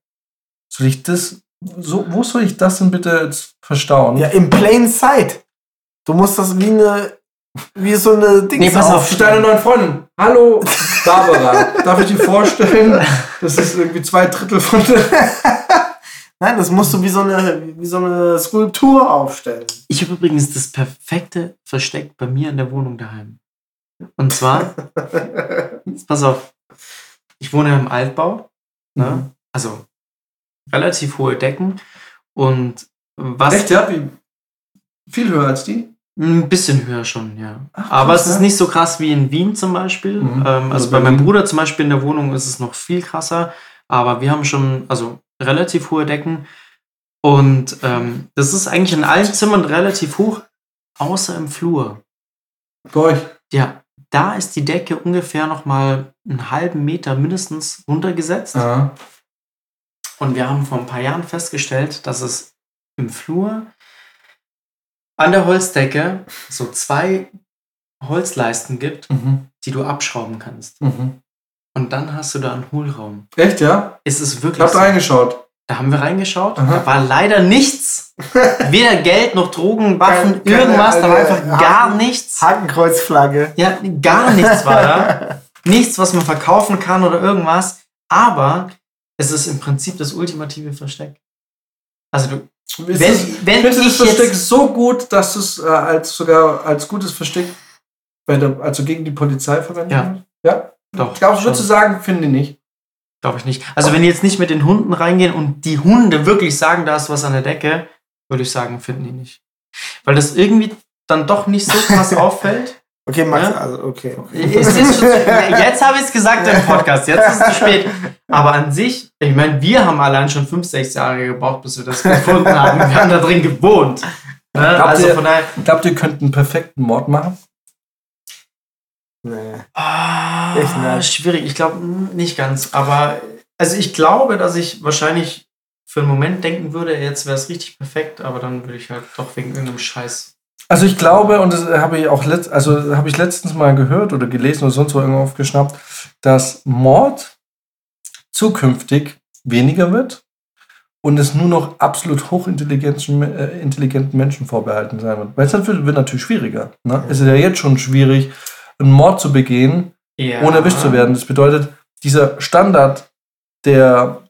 soll ich das, so, wo soll ich das denn bitte jetzt verstauen? ja, im Plain Sight. Du musst das wie eine, wie so eine Dings Nee, pass auf, aufstellen. Deine neuen Freundin. Hallo, Barbara. Darf ich dir vorstellen? Das ist irgendwie zwei Drittel von der. Nein, das musst du wie so eine, wie so eine Skulptur aufstellen. Ich habe übrigens das perfekte Versteck bei mir in der Wohnung daheim. Und zwar, pass auf, ich wohne im Altbau, ne? Mhm. also relativ hohe Decken und was Echt, ja? Wie, viel höher als die? ein bisschen höher schon, ja. Ach, Aber krass, es ist ja. nicht so krass wie in Wien zum Beispiel. Mhm. Ähm, also Oder bei meinem. Bruder zum Beispiel in der Wohnung ist es noch viel krasser. Aber wir haben schon also relativ hohe Decken. Und ähm, das ist eigentlich in allen Zimmern relativ hoch, außer im Flur. Bei euch. Ja, da ist die Decke ungefähr noch mal einen halben Meter mindestens runtergesetzt. Ja. Und wir haben vor ein paar Jahren festgestellt, dass es im Flur an der Holzdecke so zwei Holzleisten gibt, Mhm. die du abschrauben kannst. Mhm. Und dann hast du da einen Hohlraum. Echt, ja? Ist es Ich wirklich hab so? da reingeschaut. Da haben wir reingeschaut. Aha. Da war leider nichts. Weder Geld noch Drogen, Waffen, Keine- keine irgendwas. Da war einfach gar Haken- nichts. Hakenkreuzflagge. Ja, gar nichts war da. Nichts, was man verkaufen kann oder irgendwas. Aber es ist im Prinzip das ultimative Versteck. Also du, Ist Wenn- das, wenn ich das Versteck jetzt- so gut, dass du es äh, als sogar als gutes Versteck bei der, also gegen die Polizei verwenden Ja. kannst? Ja? doch. Würdest du sagen, finde ich nicht. Glaube ich nicht. Also wenn die jetzt nicht mit den Hunden reingehen und die Hunde wirklich sagen, da ist was an der Decke, würde ich sagen, finden die nicht. Weil das irgendwie dann doch nicht so krass auffällt. Okay, Max, Ja? also okay. Es ist schon, jetzt habe ich es gesagt im Podcast, jetzt ist es zu spät. Aber an sich, ich meine, wir haben allein schon fünf, sechs Jahre gebraucht, bis wir das gefunden haben. Wir haben da drin gewohnt. Ne? Also ihr- von daher. Glaubt ihr, könnt einen perfekten Mord machen? Nee. Ah, Echt, ne? schwierig. Ich glaube nicht ganz. Aber also ich glaube, dass ich wahrscheinlich für einen Moment denken würde, jetzt wäre es richtig perfekt, aber dann würde ich halt doch wegen irgendeinem Scheiß. Also ich glaube, und das habe ich auch letzt, also habe ich letztens mal gehört oder gelesen oder sonst wo irgendwo aufgeschnappt, dass Mord zukünftig weniger wird und es nur noch absolut hochintelligenten äh, intelligenten Menschen vorbehalten sein wird. Weil es natürlich, wird natürlich schwieriger. Ne? Es ist ja jetzt schon schwierig, einen Mord zu begehen, Ja. ohne erwischt zu werden. Das bedeutet, dieser Standard, der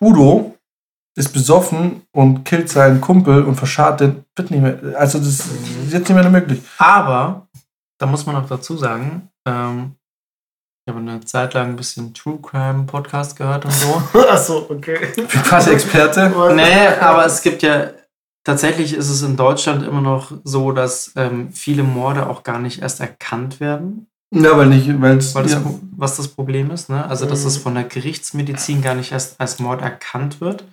Udo ist besoffen und killt seinen Kumpel und verscharrt den, wird nicht mehr, also das ist jetzt nicht mehr möglich. Aber, da muss man auch dazu sagen, ähm, ich habe eine Zeit lang ein bisschen True Crime Podcast gehört und so. Achso, okay. Ich bin quasi Experte. nee, aber es gibt ja, tatsächlich ist es in Deutschland immer noch so, dass ähm, viele Morde auch gar nicht erst erkannt werden. Ja, weil nicht, weil es, Weil das, ja, was das Problem ist, ne? Also, dass Mhm. es von der Gerichtsmedizin gar nicht erst als Mord erkannt wird.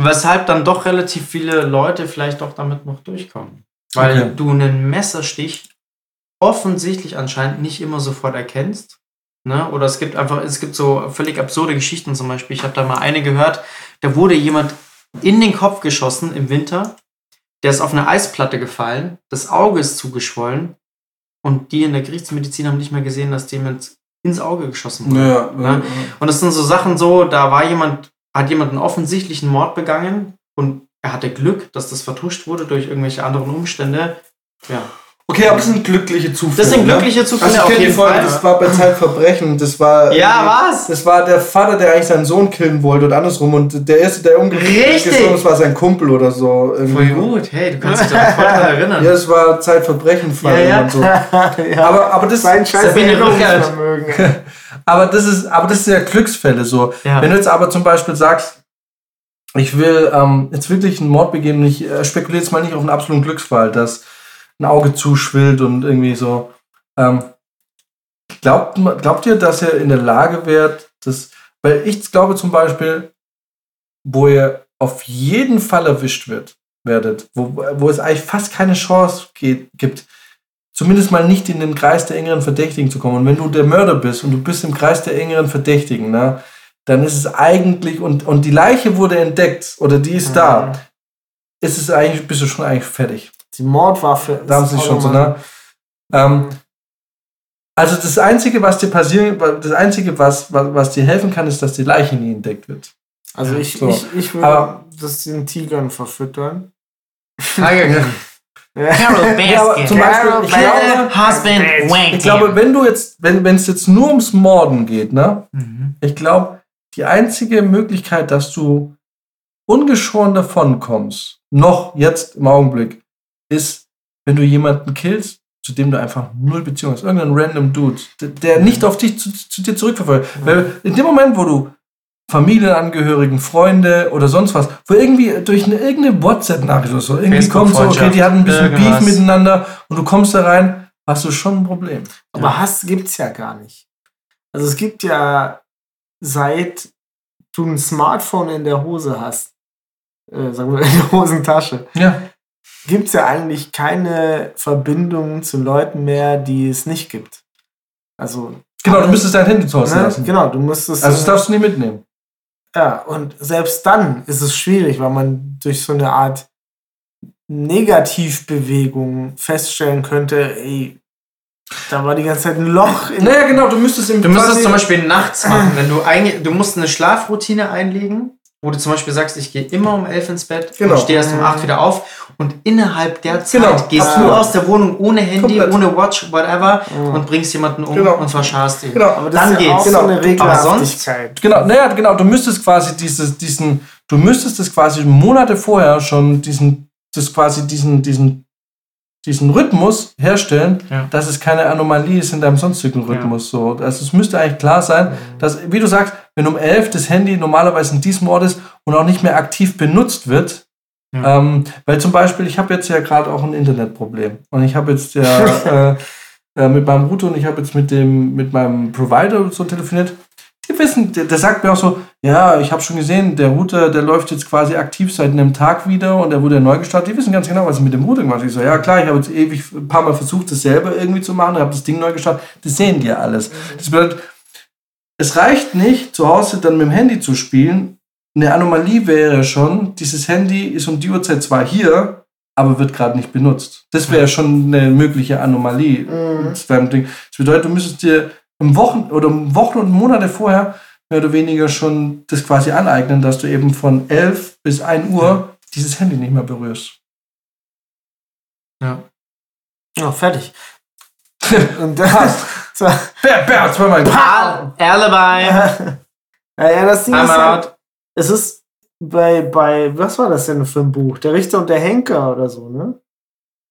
Weshalb dann doch relativ viele Leute vielleicht doch damit noch durchkommen. Weil Okay. du einen Messerstich offensichtlich anscheinend nicht immer sofort erkennst. Ne? Oder es gibt einfach, es gibt so völlig absurde Geschichten zum Beispiel. Ich habe da mal eine gehört, da wurde jemand in den Kopf geschossen im Winter, der ist auf eine Eisplatte gefallen, das Auge ist zugeschwollen und die in der Gerichtsmedizin haben nicht mehr gesehen, dass dem ins Auge geschossen wurde. ja, Ne? Und das sind so Sachen so, da war jemand, hat jemand einen offensichtlichen Mord begangen und er hatte Glück, dass das vertuscht wurde durch irgendwelche anderen Umstände. Ja. Okay, aber das sind glückliche Zufälle. Das sind ne? glückliche Zufälle Also ich auf kenne die jeden Folge, Fall. das war bei Zeitverbrechen. Das war Ja, was? Das war der Vater, der eigentlich seinen Sohn killen wollte und andersrum. Und der erste, der Richtig. ist, war sein Kumpel oder so. Voll gut, hey, du kannst dich da voll dran erinnern. Ja, das war Zeitverbrechen-Fall Ja, ja. und so. ja. Aber, aber, das, sein scheiß Sabine Erinnerungsvermögen. aber, das ist, aber das sind ja Glücksfälle so. Ja. Wenn du jetzt aber zum Beispiel sagst, ich will ähm, jetzt wirklich einen Mord begehen und ich äh, spekuliere jetzt mal nicht auf einen absoluten Glücksfall, dass ein Auge zuschwillt und irgendwie so. Ähm, glaubt, glaubt ihr, dass er in der Lage wird, das, weil ich glaube zum Beispiel, wo ihr auf jeden Fall erwischt wird, werdet, wo, wo es eigentlich fast keine Chance geht, gibt, zumindest mal nicht in den Kreis der engeren Verdächtigen zu kommen. Und wenn du der Mörder bist und du bist im Kreis der engeren Verdächtigen, ne, dann ist es eigentlich, und, und die Leiche wurde entdeckt oder die ist da, ist es eigentlich, bist du schon eigentlich fertig. Die Mordwaffe. Da haben ist sie schon so, ne? Ähm, also das Einzige, was dir passieren, das Einzige, was, was, was dir helfen kann, ist, dass die Leiche nie entdeckt wird. Also ich, So. ich, ich würde Aber- das den Tigern verfüttern. Carol Ja, aber zum Beispiel, ich glaube, Husband wank ich glaube, wenn du jetzt, wenn es jetzt nur ums Morden geht, ne? Mhm. Ich glaube, die einzige Möglichkeit, dass du ungeschoren davon kommst, noch jetzt im Augenblick, ist, wenn du jemanden killst, zu dem du einfach null Beziehung hast. Irgendein random Dude, der, nicht auf dich zu, zu dir zurückverfolgt. Weil in dem Moment, wo du Familienangehörigen, Freunde oder sonst was, wo irgendwie durch eine irgendeine WhatsApp-Nachricht oder so, irgendwie kommt so, okay, die hatten ein bisschen Beef Irgendwas. miteinander und du kommst da rein, hast du schon ein Problem. Aber Hass gibt's ja gar nicht. Also es gibt ja seit du ein Smartphone in der Hose hast, äh, sagen wir in der Hosentasche, Ja. Gibt's ja eigentlich keine Verbindung zu Leuten mehr, die es nicht gibt. Also Genau, du müsstest dein Handy zu Hause ne? lassen. genau, du musstest Also das darfst du nie mitnehmen. ja und selbst dann ist es schwierig, weil man durch so eine Art Negativbewegung feststellen könnte, ey, da war die ganze Zeit ein Loch. In Naja, genau, du müsstest im Du müsstest zum Beispiel nachts machen, wenn du eigentlich, du musst eine Schlafroutine einlegen, wo du zum Beispiel sagst, ich gehe immer um elf ins Bett Genau. und stehe erst um acht wieder auf und innerhalb der Zeit Genau, gehst absolut. du aus der Wohnung ohne Handy, Komplett. ohne Watch, whatever und bringst jemanden um Genau. und verscharst ihn. Genau. aber das dann ist ja auch geht's. so eine Genau. Aber sonst- Regelhaftigkeit. Genau, naja, genau, du müsstest quasi dieses, diesen, du müsstest das quasi Monate vorher schon diesen, das quasi diesen, diesen, diesen Rhythmus herstellen, Ja. dass es keine Anomalie ist in deinem sonstigen Rhythmus. So. Also es müsste eigentlich klar sein, dass, wie du sagst, wenn um 11 das Handy normalerweise in diesem Ort ist und auch nicht mehr aktiv benutzt wird, Ja. ähm, weil zum Beispiel, ich habe jetzt ja gerade auch ein Internetproblem und ich habe jetzt ja äh, äh, mit meinem Router und ich habe jetzt mit dem mit meinem Provider so telefoniert. Die wissen, der, der sagt mir auch so, ja, ich habe schon gesehen, der Router, der läuft jetzt quasi aktiv seit einem Tag wieder und der wurde neu gestartet. Die wissen ganz genau, was ich mit dem Router gemacht habe. Ich so, ja klar, ich habe jetzt ewig ein paar Mal versucht, das selber irgendwie zu machen, habe das Ding neu gestartet. Das sehen die ja alles. Das bedeutet, es reicht nicht, zu Hause dann mit dem Handy zu spielen. Eine Anomalie wäre schon, dieses Handy ist um die Uhrzeit zwar hier, aber wird gerade nicht benutzt. Das wäre schon eine mögliche Anomalie. Mhm. Das. Das bedeutet, du müsstest dir im Wochen oder Wochen und Monate vorher mehr oder weniger schon das quasi aneignen, dass du eben von 11 bis 1 Uhr dieses Handy nicht mehr berührst. Ja. Ja, fertig. Und dann, so, Bär, Bär, zweimal. Ah, Alibi. naja, das Ding I'm ist halt, out. es ist bei, bei, was war das denn für ein Buch? Der Richter und der Henker oder so, ne?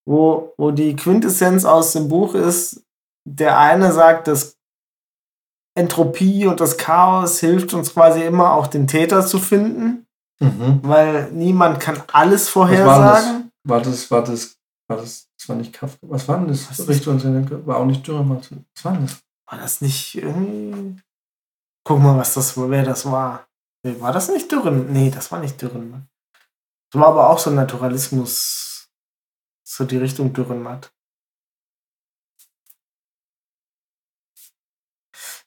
Wo, wo die Quintessenz aus dem Buch ist, der eine sagt, dass Entropie und das Chaos hilft uns quasi immer auch den Täter zu finden, Mhm. weil niemand kann alles Was war das? vorhersagen. War das, war das, war das, das war nicht Kafka. Was war denn das? Was und Seneke? War auch nicht Dürrenmatt. Was war denn das? War das nicht irgendwie. Guck mal, was das, wer das war. Nee, war das nicht Dürren? Nee, das war nicht Dürrenmatt. Das war aber auch so Naturalismus. So die Richtung Dürrenmatt.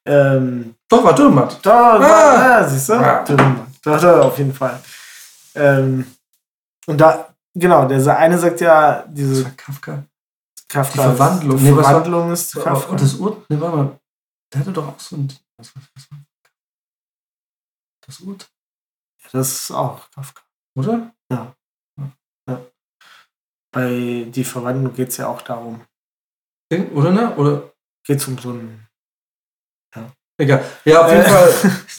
Ähm, Doch, war Dürrenmatt. da, Ah. war, ja, siehst du? Ja. Dürrenmatt. Da, da, auf jeden Fall. Ähm, und da, genau, der eine sagt ja, Das diese war Kafka. Kafka. Die Verwandlung. Nee, was war- Verwandlung ist Kafka. Und das Ur... Nee, warte mal. Der hatte doch auch so ein... Was war war- Das Urt, Das ist auch Kafka. oder? Bei die Verwandlung geht es ja auch darum. Oder ne? Oder... Geht es um so ein. Egal. Ja, auf jeden Äh. Fall.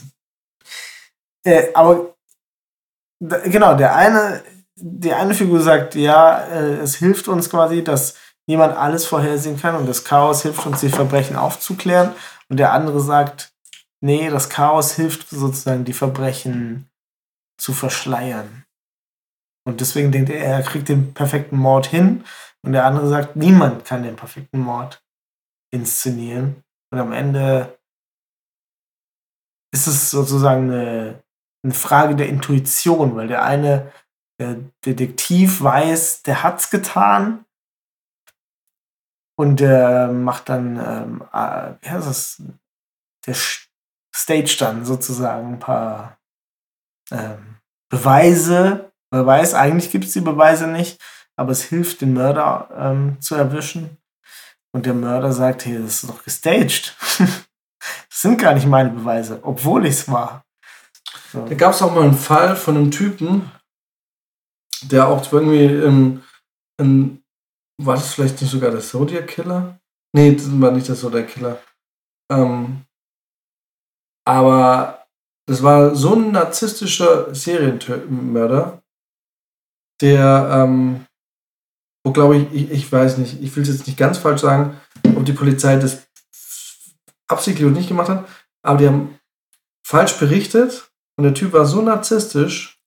Äh, aber genau, der eine, die eine Figur sagt, ja, äh, es hilft uns quasi, dass niemand alles vorhersehen kann und das Chaos hilft uns, die Verbrechen aufzuklären. Und der andere sagt, nee, das Chaos hilft sozusagen, die Verbrechen zu verschleiern. Und deswegen denkt er, er kriegt den perfekten Mord hin. Und der andere sagt, niemand kann den perfekten Mord inszenieren. Und am Ende ist es sozusagen eine, eine Frage der Intuition, weil der eine der Detektiv weiß, der hat's getan und der macht dann, ähm, äh, wie heißt das, der stage dann sozusagen ein paar ähm, Beweise, weiß, eigentlich gibt es die Beweise nicht, aber es hilft, den Mörder ähm, zu erwischen. Und der Mörder sagt, hey, das ist doch gestaged. das sind gar nicht meine Beweise, obwohl ich es war. So. Da gab es auch mal einen Fall von einem Typen, der auch irgendwie ähm, ein, war das vielleicht nicht sogar der Zodiac Killer? Nee, das war nicht der Zodiac Killer. Ähm, aber das war so ein narzisstischer Serienmörder, der, ähm, wo glaube ich, ich, ich weiß nicht, ich will es jetzt nicht ganz falsch sagen, ob die Polizei das absichtlich oder nicht gemacht hat, aber die haben falsch berichtet und der Typ war so narzisstisch,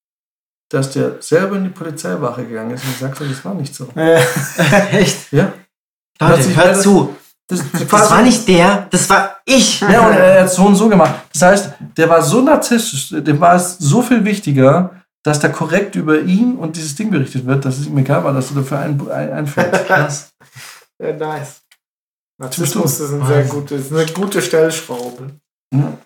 dass der selber in die Polizeiwache gegangen ist und gesagt hat, das war nicht so. Äh, Echt? Ja. Leute, sich hört zu. Das, Das war nicht der, das war ich. Ja, und er hat so und so gemacht. Das heißt, der war so narzisstisch, dem war es so viel wichtiger, dass da korrekt über ihn und dieses Ding berichtet wird, dass es ihm egal war, dass du dafür ein, ein, einfällst. Krass. ja, nice. Narzissmus ist, ein sehr gute, ist eine gute Stellschraube. Ja.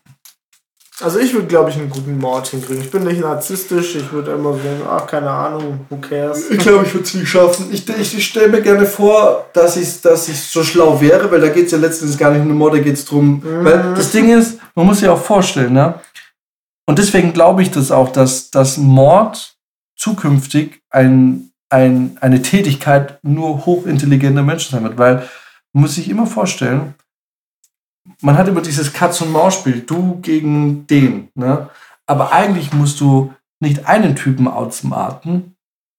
Also ich würde, glaube ich, einen guten Mord hinkriegen. Ich bin nicht narzisstisch, ich würde immer denken, ach, keine Ahnung, who cares. Ich glaube, ich würde es nicht schaffen. Ich, ich, ich stelle mir gerne vor, dass ich, dass ich so schlau wäre, weil da geht es ja letztendlich gar nicht um den Mord, da geht es darum. Mhm. Weil das Ding ist, man muss sich auch vorstellen, ne? Und deswegen glaube ich das auch, dass, dass Mord zukünftig ein, ein, eine Tätigkeit nur hochintelligenter Menschen sein wird. Weil man muss sich immer vorstellen, man hat immer dieses Katz-und-Maus-Spiel, du gegen den. Ne? Aber eigentlich musst du nicht einen Typen outsmarten,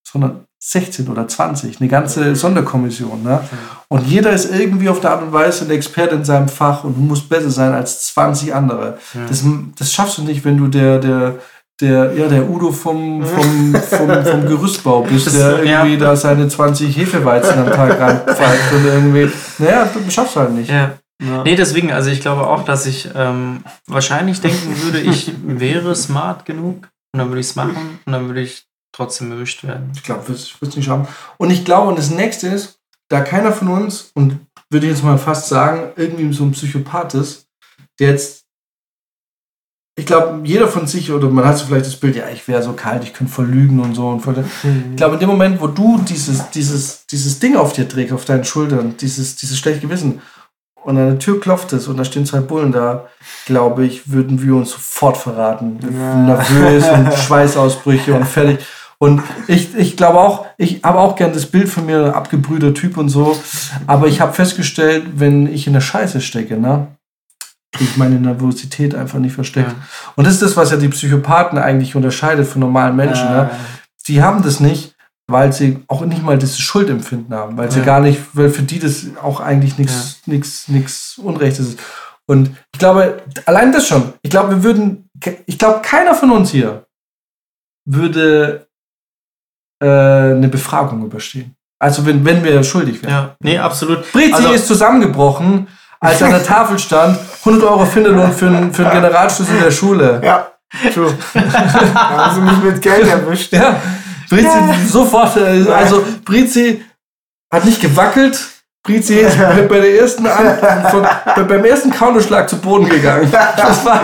sondern 16 oder 20, eine ganze Sonderkommission. Ne? Und jeder ist irgendwie auf der Art und Weise ein Experte in seinem Fach und du musst besser sein als 20 andere. Ja. Das, das schaffst du nicht, wenn du der, der, der, ja, der Udo vom, vom, vom, vom Gerüstbau bist, Das- der irgendwie ja. da seine 20 Hefeweizen am Tag reinpfeift und irgendwie, naja, du schaffst halt nicht. Ja. Ja. Nee, deswegen, also ich glaube auch, dass ich ähm, wahrscheinlich denken würde, ich wäre smart genug und dann würde ich es machen und dann würde ich trotzdem erwischt werden. Ich glaube, ich würde es nicht schaffen. Und ich glaube, und das nächste ist, da keiner von uns, und würde ich jetzt mal fast sagen, irgendwie so ein Psychopath ist, der jetzt, ich glaube, jeder von sich, oder man hat so vielleicht das Bild, ja, ich wäre so kalt, ich könnte voll lügen und so. Und voll, ich glaube, in dem Moment, wo du dieses, dieses, dieses Ding auf dir trägst, auf deinen Schultern, dieses, dieses schlechte Gewissen, und an der Tür klopft es und da stehen zwei Bullen da, glaube ich, würden wir uns sofort verraten. Ja. Nervös und Schweißausbrüche und fertig. Und ich, ich glaube auch, ich habe auch gern das Bild von mir, abgebrühter Typ und so. Aber ich habe festgestellt, wenn ich in der Scheiße stecke, ne, ich meine Nervosität einfach nicht versteckt. Ja. Und das ist das, was ja die Psychopathen eigentlich unterscheidet von normalen Menschen. Ne? die haben das nicht, weil sie auch nicht mal dieses Schuldempfinden haben, weil sie Ja. gar nicht, weil für die das auch eigentlich nichts nichts nichts Unrechtes ist. Und ich glaube, allein das schon, ich glaube, wir würden, ich glaube, keiner von uns hier würde äh, eine Befragung überstehen. Also wenn, wenn wir schuldig wären. Ja, nee, absolut. Brizi Also- ist zusammengebrochen, als an der Tafel stand, 100 Euro Finderlohn für, einen- für einen Generalschlüssel der Schule. Ja, true. da haben sie mich mit Geld erwischt. Ja, Brizi sofort, äh, also Brizi hat nicht gewackelt. Brizi ist bei der ersten An von, bei, beim ersten Counterschlag zu Boden gegangen. Das war,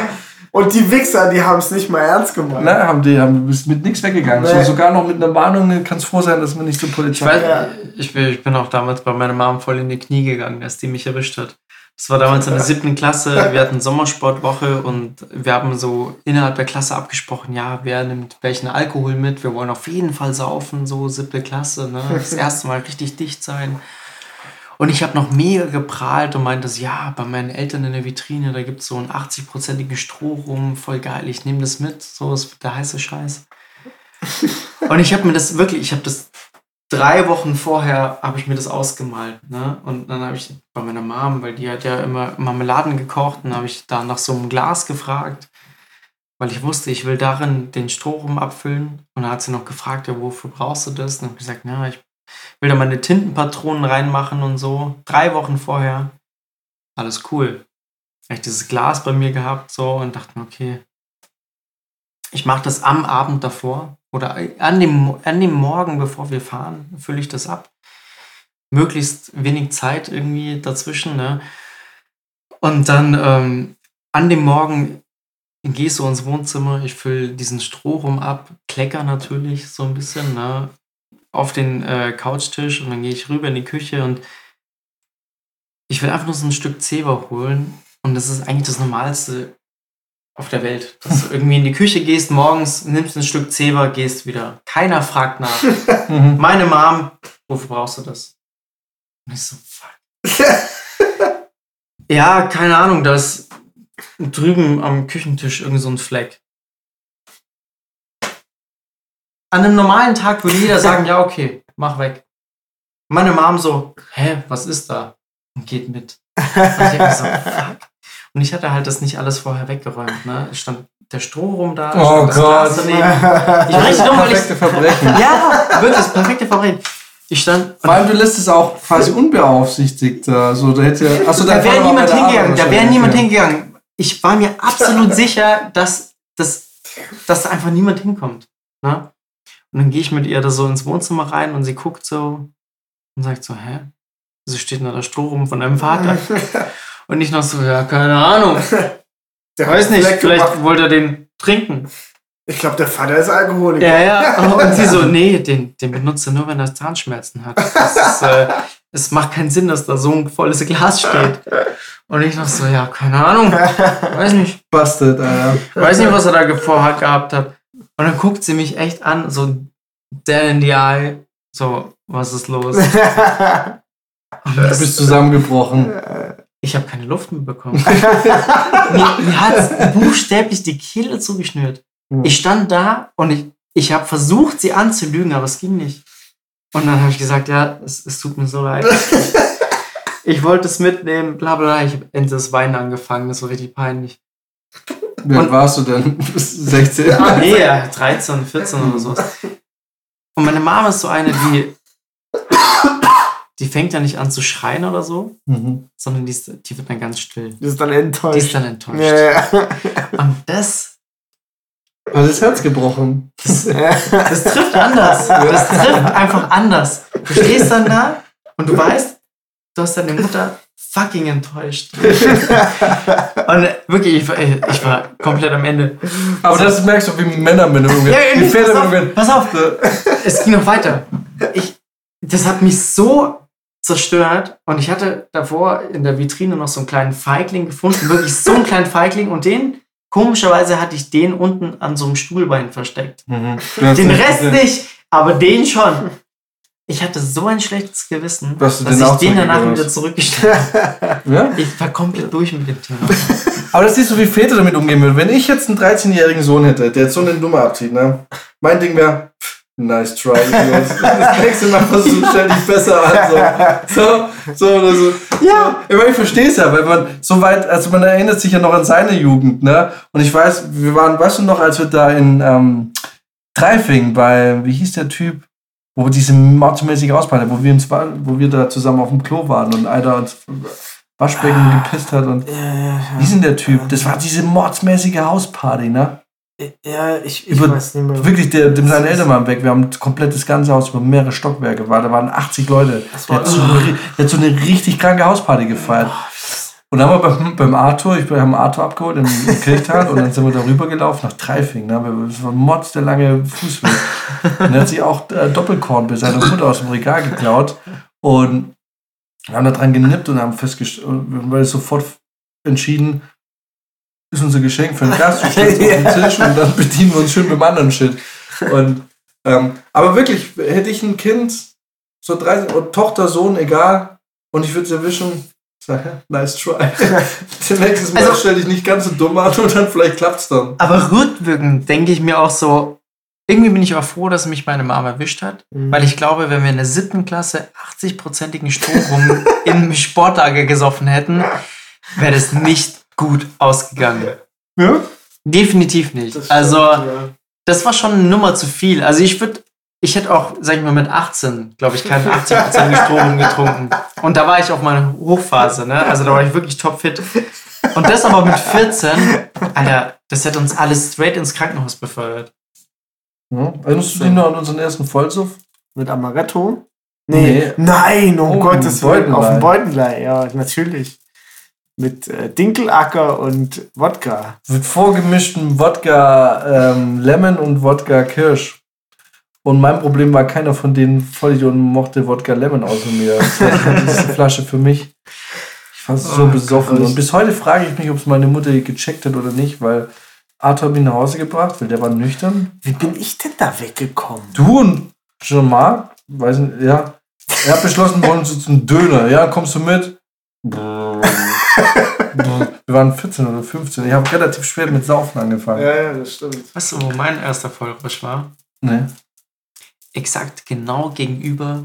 Und die Wichser, die haben es nicht mal ernst gemeint. na, haben die haben bist mit nichts weggegangen. Nee. So, sogar noch mit einer Warnung kannst froh sein, dass man nicht zur Ich, Polizei. weiß, Ja. ich, bin, ich bin auch damals bei meiner Mom voll in die Knie gegangen, als die mich erwischt hat. Das war damals in der siebten Klasse. Wir hatten Sommersportwoche und wir haben so innerhalb der Klasse abgesprochen, ja, wer nimmt welchen Alkohol mit? Wir wollen auf jeden Fall saufen, so siebte Klasse, ne? Das erste Mal richtig dicht sein. Und ich habe noch mega geprahlt und meinte, ja, bei meinen Eltern in der Vitrine, da gibt es so einen 80-prozentigen Strohrum, voll geil, ich nehme das mit, so ist der heiße Scheiß. Und ich habe mir das wirklich, ich habe das drei Wochen vorher habe ich mir das ausgemalt. Ne? Und dann habe ich bei meiner Mom, weil die hat ja immer Marmeladen gekocht, und habe ich da nach so einem Glas gefragt, weil ich wusste, ich will darin den Strohrum abfüllen. Und dann hat sie noch gefragt, ja, wofür brauchst du das? Und habe gesagt, ja, ich will da meine Tintenpatronen reinmachen und so. Drei Wochen vorher. Alles cool. Habe ich dieses Glas bei mir gehabt so und dachte mir, okay, ich mache das am Abend davor oder an dem, an dem Morgen, bevor wir fahren, fülle ich das ab. Möglichst wenig Zeit irgendwie dazwischen. Ne? Und dann ähm, an dem Morgen gehst du ins Wohnzimmer, ich fülle diesen Strohrum ab, klecker natürlich so ein bisschen ne? auf den äh, Couchtisch und dann gehe ich rüber in die Küche und ich will einfach nur so ein Stück Zewa holen und das ist eigentlich das Normalste auf der Welt. Dass du irgendwie in die Küche gehst, morgens nimmst ein Stück Zewa, gehst wieder. Keiner fragt nach. Mhm. Meine Mom, wofür brauchst du das? Und ich so, fuck. ja, keine Ahnung, da ist drüben am Küchentisch irgend so ein Fleck. An einem normalen Tag würde jeder sagen, ja, okay, mach weg. Meine Mom so, hä, was ist da? Und geht mit. Und ich so, fuck. Und ich hatte halt das nicht alles vorher weggeräumt. Ne? Es stand der Stroh rum da, Oh stand das Glas Gott. daneben. Ich richtig dumm, Perfekte Verbrechen. ja, wirklich, das perfekte Verbrechen. Ich stand. Vor allem, du lässt es auch quasi unbeaufsichtigt. Also, da hätte, achso, da wäre niemand hingegangen. Da wäre niemand hingegangen. hingegangen. Ich war mir absolut sicher, dass, dass, dass da einfach niemand hinkommt. Ne? Und dann gehe ich mit ihr da so ins Wohnzimmer rein und sie guckt so und sagt so, hä? Wieso steht denn da der Stroh rum von deinem Vater? Und ich noch so, ja, keine Ahnung. Der Weiß nicht, Fleck vielleicht gemacht. wollte er den trinken. Ich glaube, der Vater ist Alkoholiker. Ja, ja. Und sie so, nee, den, den benutzt er nur, wenn er Zahnschmerzen hat. Das ist, äh, es macht keinen Sinn, dass da so ein volles Glas steht. Und ich noch so, ja, keine Ahnung. Weiß nicht. Busted, Alter. Weiß nicht, was er da vorhat gehabt hat. Und dann guckt sie mich echt an, so dead in the eye. So, was ist los? Und Du bist zusammengebrochen. Ich habe keine Luft mehr bekommen. mir mir hat buchstäblich die Kehle zugeschnürt. Ich stand da und ich, ich habe versucht, sie anzulügen, aber es ging nicht. Und dann habe ich gesagt, ja, es, es tut mir so leid. Ich wollte es mitnehmen, bla bla. Ich habe endlich das Weinen angefangen, das war richtig peinlich. Wie alt Und- warst du denn? Bis 16? Nee, ja, 13, 14 oder so. Und meine Mama ist so eine, die, die fängt ja nicht an zu schreien oder so, Mhm. sondern die, ist, die wird dann ganz still. Die ist dann Die enttäuscht. ist dann enttäuscht. ja, ja. Und das, Hat das Herz gebrochen. das trifft anders. Das trifft einfach anders. Du stehst dann da und du weißt, du hast deine Mutter fucking enttäuscht. Und wirklich, ich war, ich war komplett am Ende. Aber das merkst du, wie Männer mit umgehen. Ja, pass, auf, pass auf, es ging noch weiter. Ich, das hat mich so zerstört und ich hatte davor in der Vitrine noch so einen kleinen Feigling gefunden, wirklich so einen kleinen Feigling und den, komischerweise hatte ich den unten an so einem Stuhlbein versteckt. Mhm. Den Rest nicht, aber den schon. Ich hatte so ein schlechtes Gewissen, Dass den ich den danach wieder zurückgestellt habe. Ja? Ich war komplett durch mit dem Thema. Aber das siehst du, wie Väter damit umgehen würden. Wenn ich jetzt einen 13-jährigen Sohn hätte, der jetzt so eine Nummer abzieht, ne? Mein Ding wäre, nice try, Jungs. Das nächste Mal versuch, stell dich besser an. So, so, so oder so. Ja. Ich, meine, ich verstehe es ja, weil man so weit, also man erinnert sich ja noch an seine Jugend, ne? Und ich weiß, wir waren, weißt du noch, als wir da in ähm, Treifing bei, wie hieß der Typ? Wo wir diese mordsmäßige Ausbeute, wo wir uns wo wir da zusammen auf dem Klo waren und einer uns Waschbecken gepisst hat und wie ist denn der Typ? Das war diese mordsmäßige Hausparty, ne? Ja, ich, ich Über- weiß nicht mehr. Wirklich, der, dem seine Eltern waren weg. Wir haben komplett das ganze Haus über mehrere Stockwerke war. Da waren 80 Leute. Das Der war hat, so, eine der hat so eine richtig kranke Hausparty gefeiert. Und dann haben wir beim, beim Arthur, ich, haben Arthur abgeholt im, im Kirchtal und dann sind wir darüber gelaufen nach Treifing. Ne? Wir- Das war ein Mods, der lange Fußweg. Und er hat sich auch äh, Doppelkorn bei seiner Mutter aus dem Regal geklaut. Und wir haben da dran genippt und haben festgestellt, weil sofort entschieden, ist unser Geschenk für den Gast, du stellst auf den Tisch und dann bedienen wir uns schön beim anderen Shit. Und, ähm, aber wirklich, hätte ich ein Kind, so 13, oder Tochter, Sohn, egal, und ich würde es erwischen, sag, ja, nice try. Nächstes Mal Also- stell dich nicht ganz so dumm an und dann vielleicht klappt's dann. Aber rückwirkend denke ich mir auch so, irgendwie bin ich auch froh, dass mich meine Mama erwischt hat, Mhm. weil ich glaube, wenn wir in der siebten Klasse 80-prozentigen Strom im Sportlager gesoffen hätten, wäre das nicht gut ausgegangen. Ja? Definitiv nicht. Das also, stimmt, ja. das war schon eine Nummer zu viel. Also, ich würde, ich hätte auch, sag ich mal, mit 18, glaube ich, keinen 80% Strom getrunken. Und da war ich auf meiner Hochphase, ne? Also, da war ich wirklich topfit. Und das aber mit 14, Alter, das hätte uns alles straight ins Krankenhaus befördert. Ja. Erinnerst du dich noch an unseren ersten Vollsuff? Mit Amaretto? Nee. Nein, um Oh, Gottes Willen. Auf dem Beutenblei, ja, natürlich. Mit äh, Dinkelacker und Wodka. Mit vorgemischtem Wodka ähm, Lemon und Wodka Kirsch. Und mein Problem war, keiner von den Vollidioten mochte Wodka Lemon außer mir. Das ist eine Flasche für mich. Ich war so Oh besoffen. Gott. Und bis heute frage ich mich, ob es meine Mutter gecheckt hat oder nicht, weil Arthur hat mich nach Hause gebracht, weil der war nüchtern. Wie bin ich denn da weggekommen? Du und Jean-Marc, weiß nicht, ja. Er hat beschlossen, wir wollen uns jetzt einen Döner. Ja, kommst du mit? Wir waren 14 oder 15. Ich habe relativ spät mit Saufen angefangen. ja, das stimmt. Weißt du, wo mein erster Vollrausch war? Nee. Exakt genau gegenüber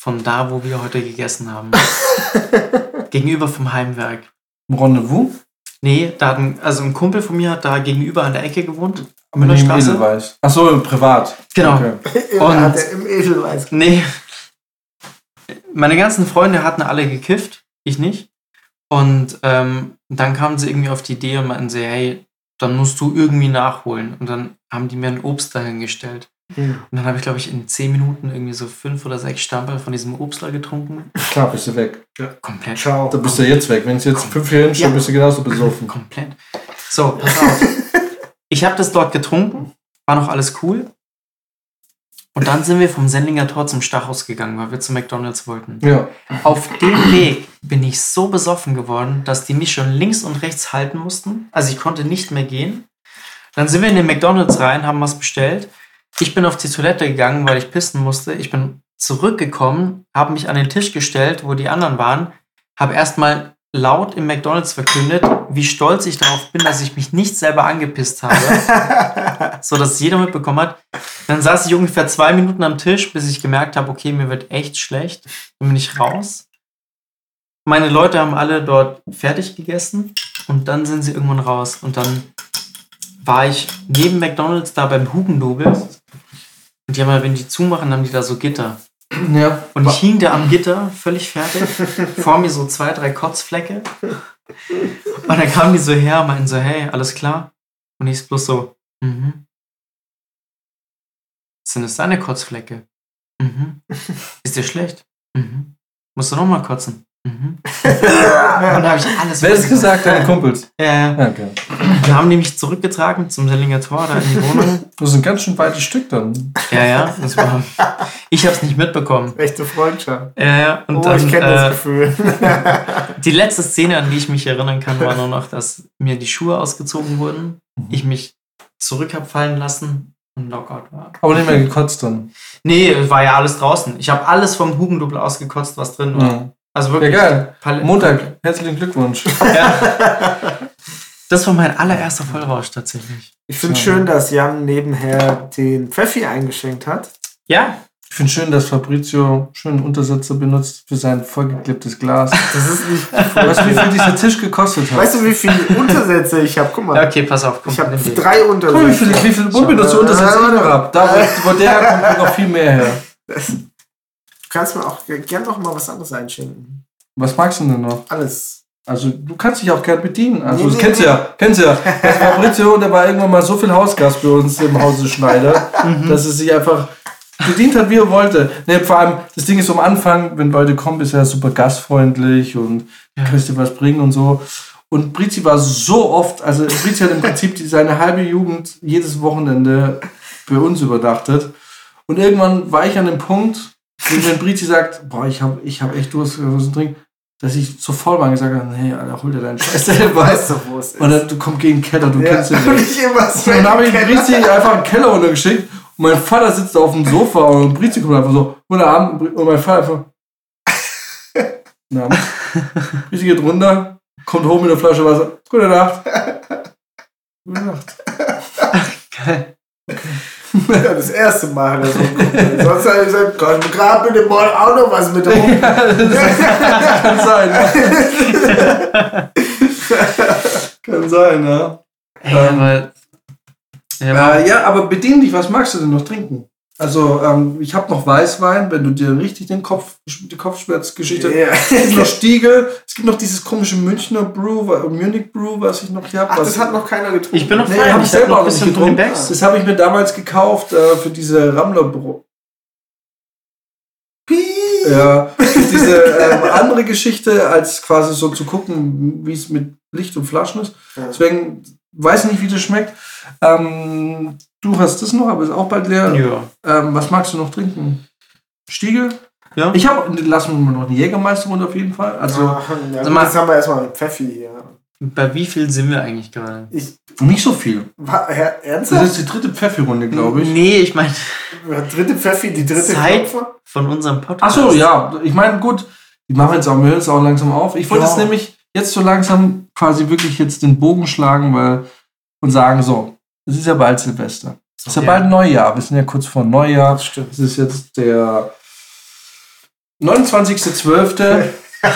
von da, wo wir heute gegessen haben. gegenüber vom Heimwerk. Rendezvous? Nee, da hat ein, also ein Kumpel von mir hat da gegenüber an der Ecke gewohnt. Mit dem Müllerstraße. Edelweiß. Achso, privat. Genau. Okay. Und- hat er im Edelweiß. Nee. Meine ganzen Freunde hatten alle gekifft, ich nicht. Und ähm, dann kamen sie irgendwie auf die Idee und meinten sie, hey, dann musst du irgendwie nachholen. Und dann haben die mir ein Obst dahingestellt. Und dann habe ich, glaube ich, in 10 Minuten irgendwie so fünf oder sechs Stamperl von diesem Obstler getrunken. Klar, bist du weg. Komplett. Ciao. Da bist du jetzt weg. Wenn es jetzt fünf Jahre schon Ja. bist du genauso besoffen. Komplett. So, pass auf. Ich habe das dort getrunken, war noch alles cool. Und dann sind wir vom Sendlinger Tor zum Stachus gegangen, weil wir zu McDonalds wollten. Ja. Auf dem Weg bin ich so besoffen geworden, dass die mich schon links und rechts halten mussten. Also ich konnte nicht mehr gehen. Dann sind wir in den McDonalds rein, haben was bestellt. Ich bin auf die Toilette gegangen, weil ich pissen musste. Ich bin zurückgekommen, habe mich an den Tisch gestellt, wo die anderen waren, habe erstmal laut im McDonalds verkündet, wie stolz ich darauf bin, dass ich mich nicht selber angepisst habe, so dass jeder mitbekommen hat. Dann saß ich ungefähr zwei Minuten am Tisch, bis ich gemerkt habe, okay, mir wird echt schlecht. Dann bin ich raus. Meine Leute haben alle dort fertig gegessen und dann sind sie irgendwann raus. Und dann war ich neben McDonalds da beim Hugendubel. Und die haben ja, wenn die zumachen, haben die da so Gitter. Ja. Und ich hing da am Gitter, völlig fertig. Vor mir so zwei, drei Kotzflecke. Und dann kamen die so her und meinten so, hey, alles klar? Und ich bloß so, mhm. Sind es deine Kotzflecke? Mhm. Ist dir schlecht? Mhm. Musst du nochmal kotzen? Mhm. Und da habe ich alles Wer hat es weggemacht. gesagt? Deine Kumpels. Ja, ja. Ja, okay. Wir haben die mich zurückgetragen zum Sellinger Tor, da in die Wohnung. Das ist ein ganz schön weites Stück dann. Ja, ja. Das war, ich habe es nicht mitbekommen. Echte Freundschaft. Ja, ja. Und oh, dann, ich kenne äh, das Gefühl. Die letzte Szene, an die ich mich erinnern kann, war nur noch, dass mir die Schuhe ausgezogen wurden, ich mich zurück habe fallen lassen und Knockout war. Aber nicht mehr gekotzt dann. Nee, war ja alles draußen. Ich habe alles vom Hugendubel ausgekotzt, was drin war. Ja. Also ja, wirklich. geil. Pal- Montag. Herzlichen Glückwunsch. Ja. Das war mein allererster Vollrausch tatsächlich. Ich finde So. schön, dass Jan nebenher den Pfeffi eingeschenkt hat. Ja, Ich finde schön, dass Fabrizio schönen Untersetzer benutzt für sein vollgeklebtes Glas. Das ist nicht. Weißt du, wie viel dieser Tisch gekostet hat? Weißt du, wie viele Untersätze ich habe? Guck mal. okay, pass auf. Komm, Ich habe drei Guck mal, wie viele, Untersätze. wie viele unbenutzte Untersetzer ich noch habe. Da, wo, der kommt, kommt noch viel mehr her. Du kannst mir auch gern noch mal was anderes einschenken. Was magst du denn noch? Alles. Also, du kannst dich auch gern bedienen. Also, Nee, das nee, kennst du nee. ja. Kennst ja. Das Fabrizio, der war irgendwann mal so viel Hausgast bei uns im Hause Schneider, dass er sich einfach bedient hat, wie er wollte. Nee, vor allem, das Ding ist am Anfang, wenn Leute kommen, ist er super gastfreundlich und Ja. kannst dir was bringen und so. Und Brizi war so oft, also Brizi hat im Prinzip seine halbe Jugend jedes Wochenende bei uns überdachtet. Und irgendwann war ich an dem Punkt, wenn, wenn Brizi sagt, boah, ich habe ich hab echt Durst, was zu trinken, dass ich so voll war und gesagt habe, nee, Alter, hol dir deinen Scheiß selber. Weißt du, wo es ist? Und dann, du kommst gegen den Keller, du ja. kennst Und nicht. Und dann habe ich. Brizi einfach in den Keller runtergeschickt und mein Vater sitzt auf dem Sofa und Brizi kommt einfach so, guten Abend, und mein Vater einfach, guten Abend. Brizi geht runter, kommt hoch mit einer Flasche Wasser, gute Nacht. Gute Nacht. Geil. Ja, das erste Mal geguckt. Sonst hat er gesagt, komm, gerade bitte mal auch noch was mit rum. Kann sein, ja. Kann sein, ja. Ey, Ähm, aber, ja, Äh, ja, aber bedien dich, was magst du denn noch trinken? Also, ähm, ich habe noch Weißwein, wenn du dir richtig den Kopf, die Kopfschmerzgeschichte. Ja. Es gibt noch Stiegel, es gibt noch dieses komische Münchner Brew, Munich Brew, was ich noch hier habe. Ach, das hat noch keiner getrunken. ich bin noch Nee, fein. hab ich ich selber noch auch ein noch nicht bisschen getrunken. Das habe ich mir damals gekauft äh, für diese Rammler Brew. Piep. Ja, diese ähm, andere Geschichte, als quasi so zu gucken, wie es mit Licht und Flaschen ist. Ja. Deswegen weiß ich nicht, wie das schmeckt. Ähm, du hast das noch, aber ist auch bald leer. Ja. Ähm, was magst du noch trinken? Stiegel? Ja. Ich habe, lassen wir mal noch eine Jägermeister runter auf jeden Fall. Also Ach, ja, Sag mal- haben wir erstmal Pfeffi hier. Bei wie viel sind wir eigentlich gerade? Ich, nicht so viel. war, Herr, Das ernsthaft? ist die dritte Pfeffi-Runde, glaube ich. Nee, ich meine Dritte Pfeffi, die dritte Zeit. Klopfer? von unserem Podcast. Achso, ja. Ich meine, gut, die machen jetzt auch, wir hören es auch langsam auf. Ich wollte Ja. jetzt nämlich jetzt so langsam quasi wirklich jetzt den Bogen schlagen weil, und sagen, so, es ist ja bald Silvester. Es ist ja, Ja. bald Neujahr. Wir sind ja kurz vor Neujahr. Das stimmt. Es ist jetzt der 29.12.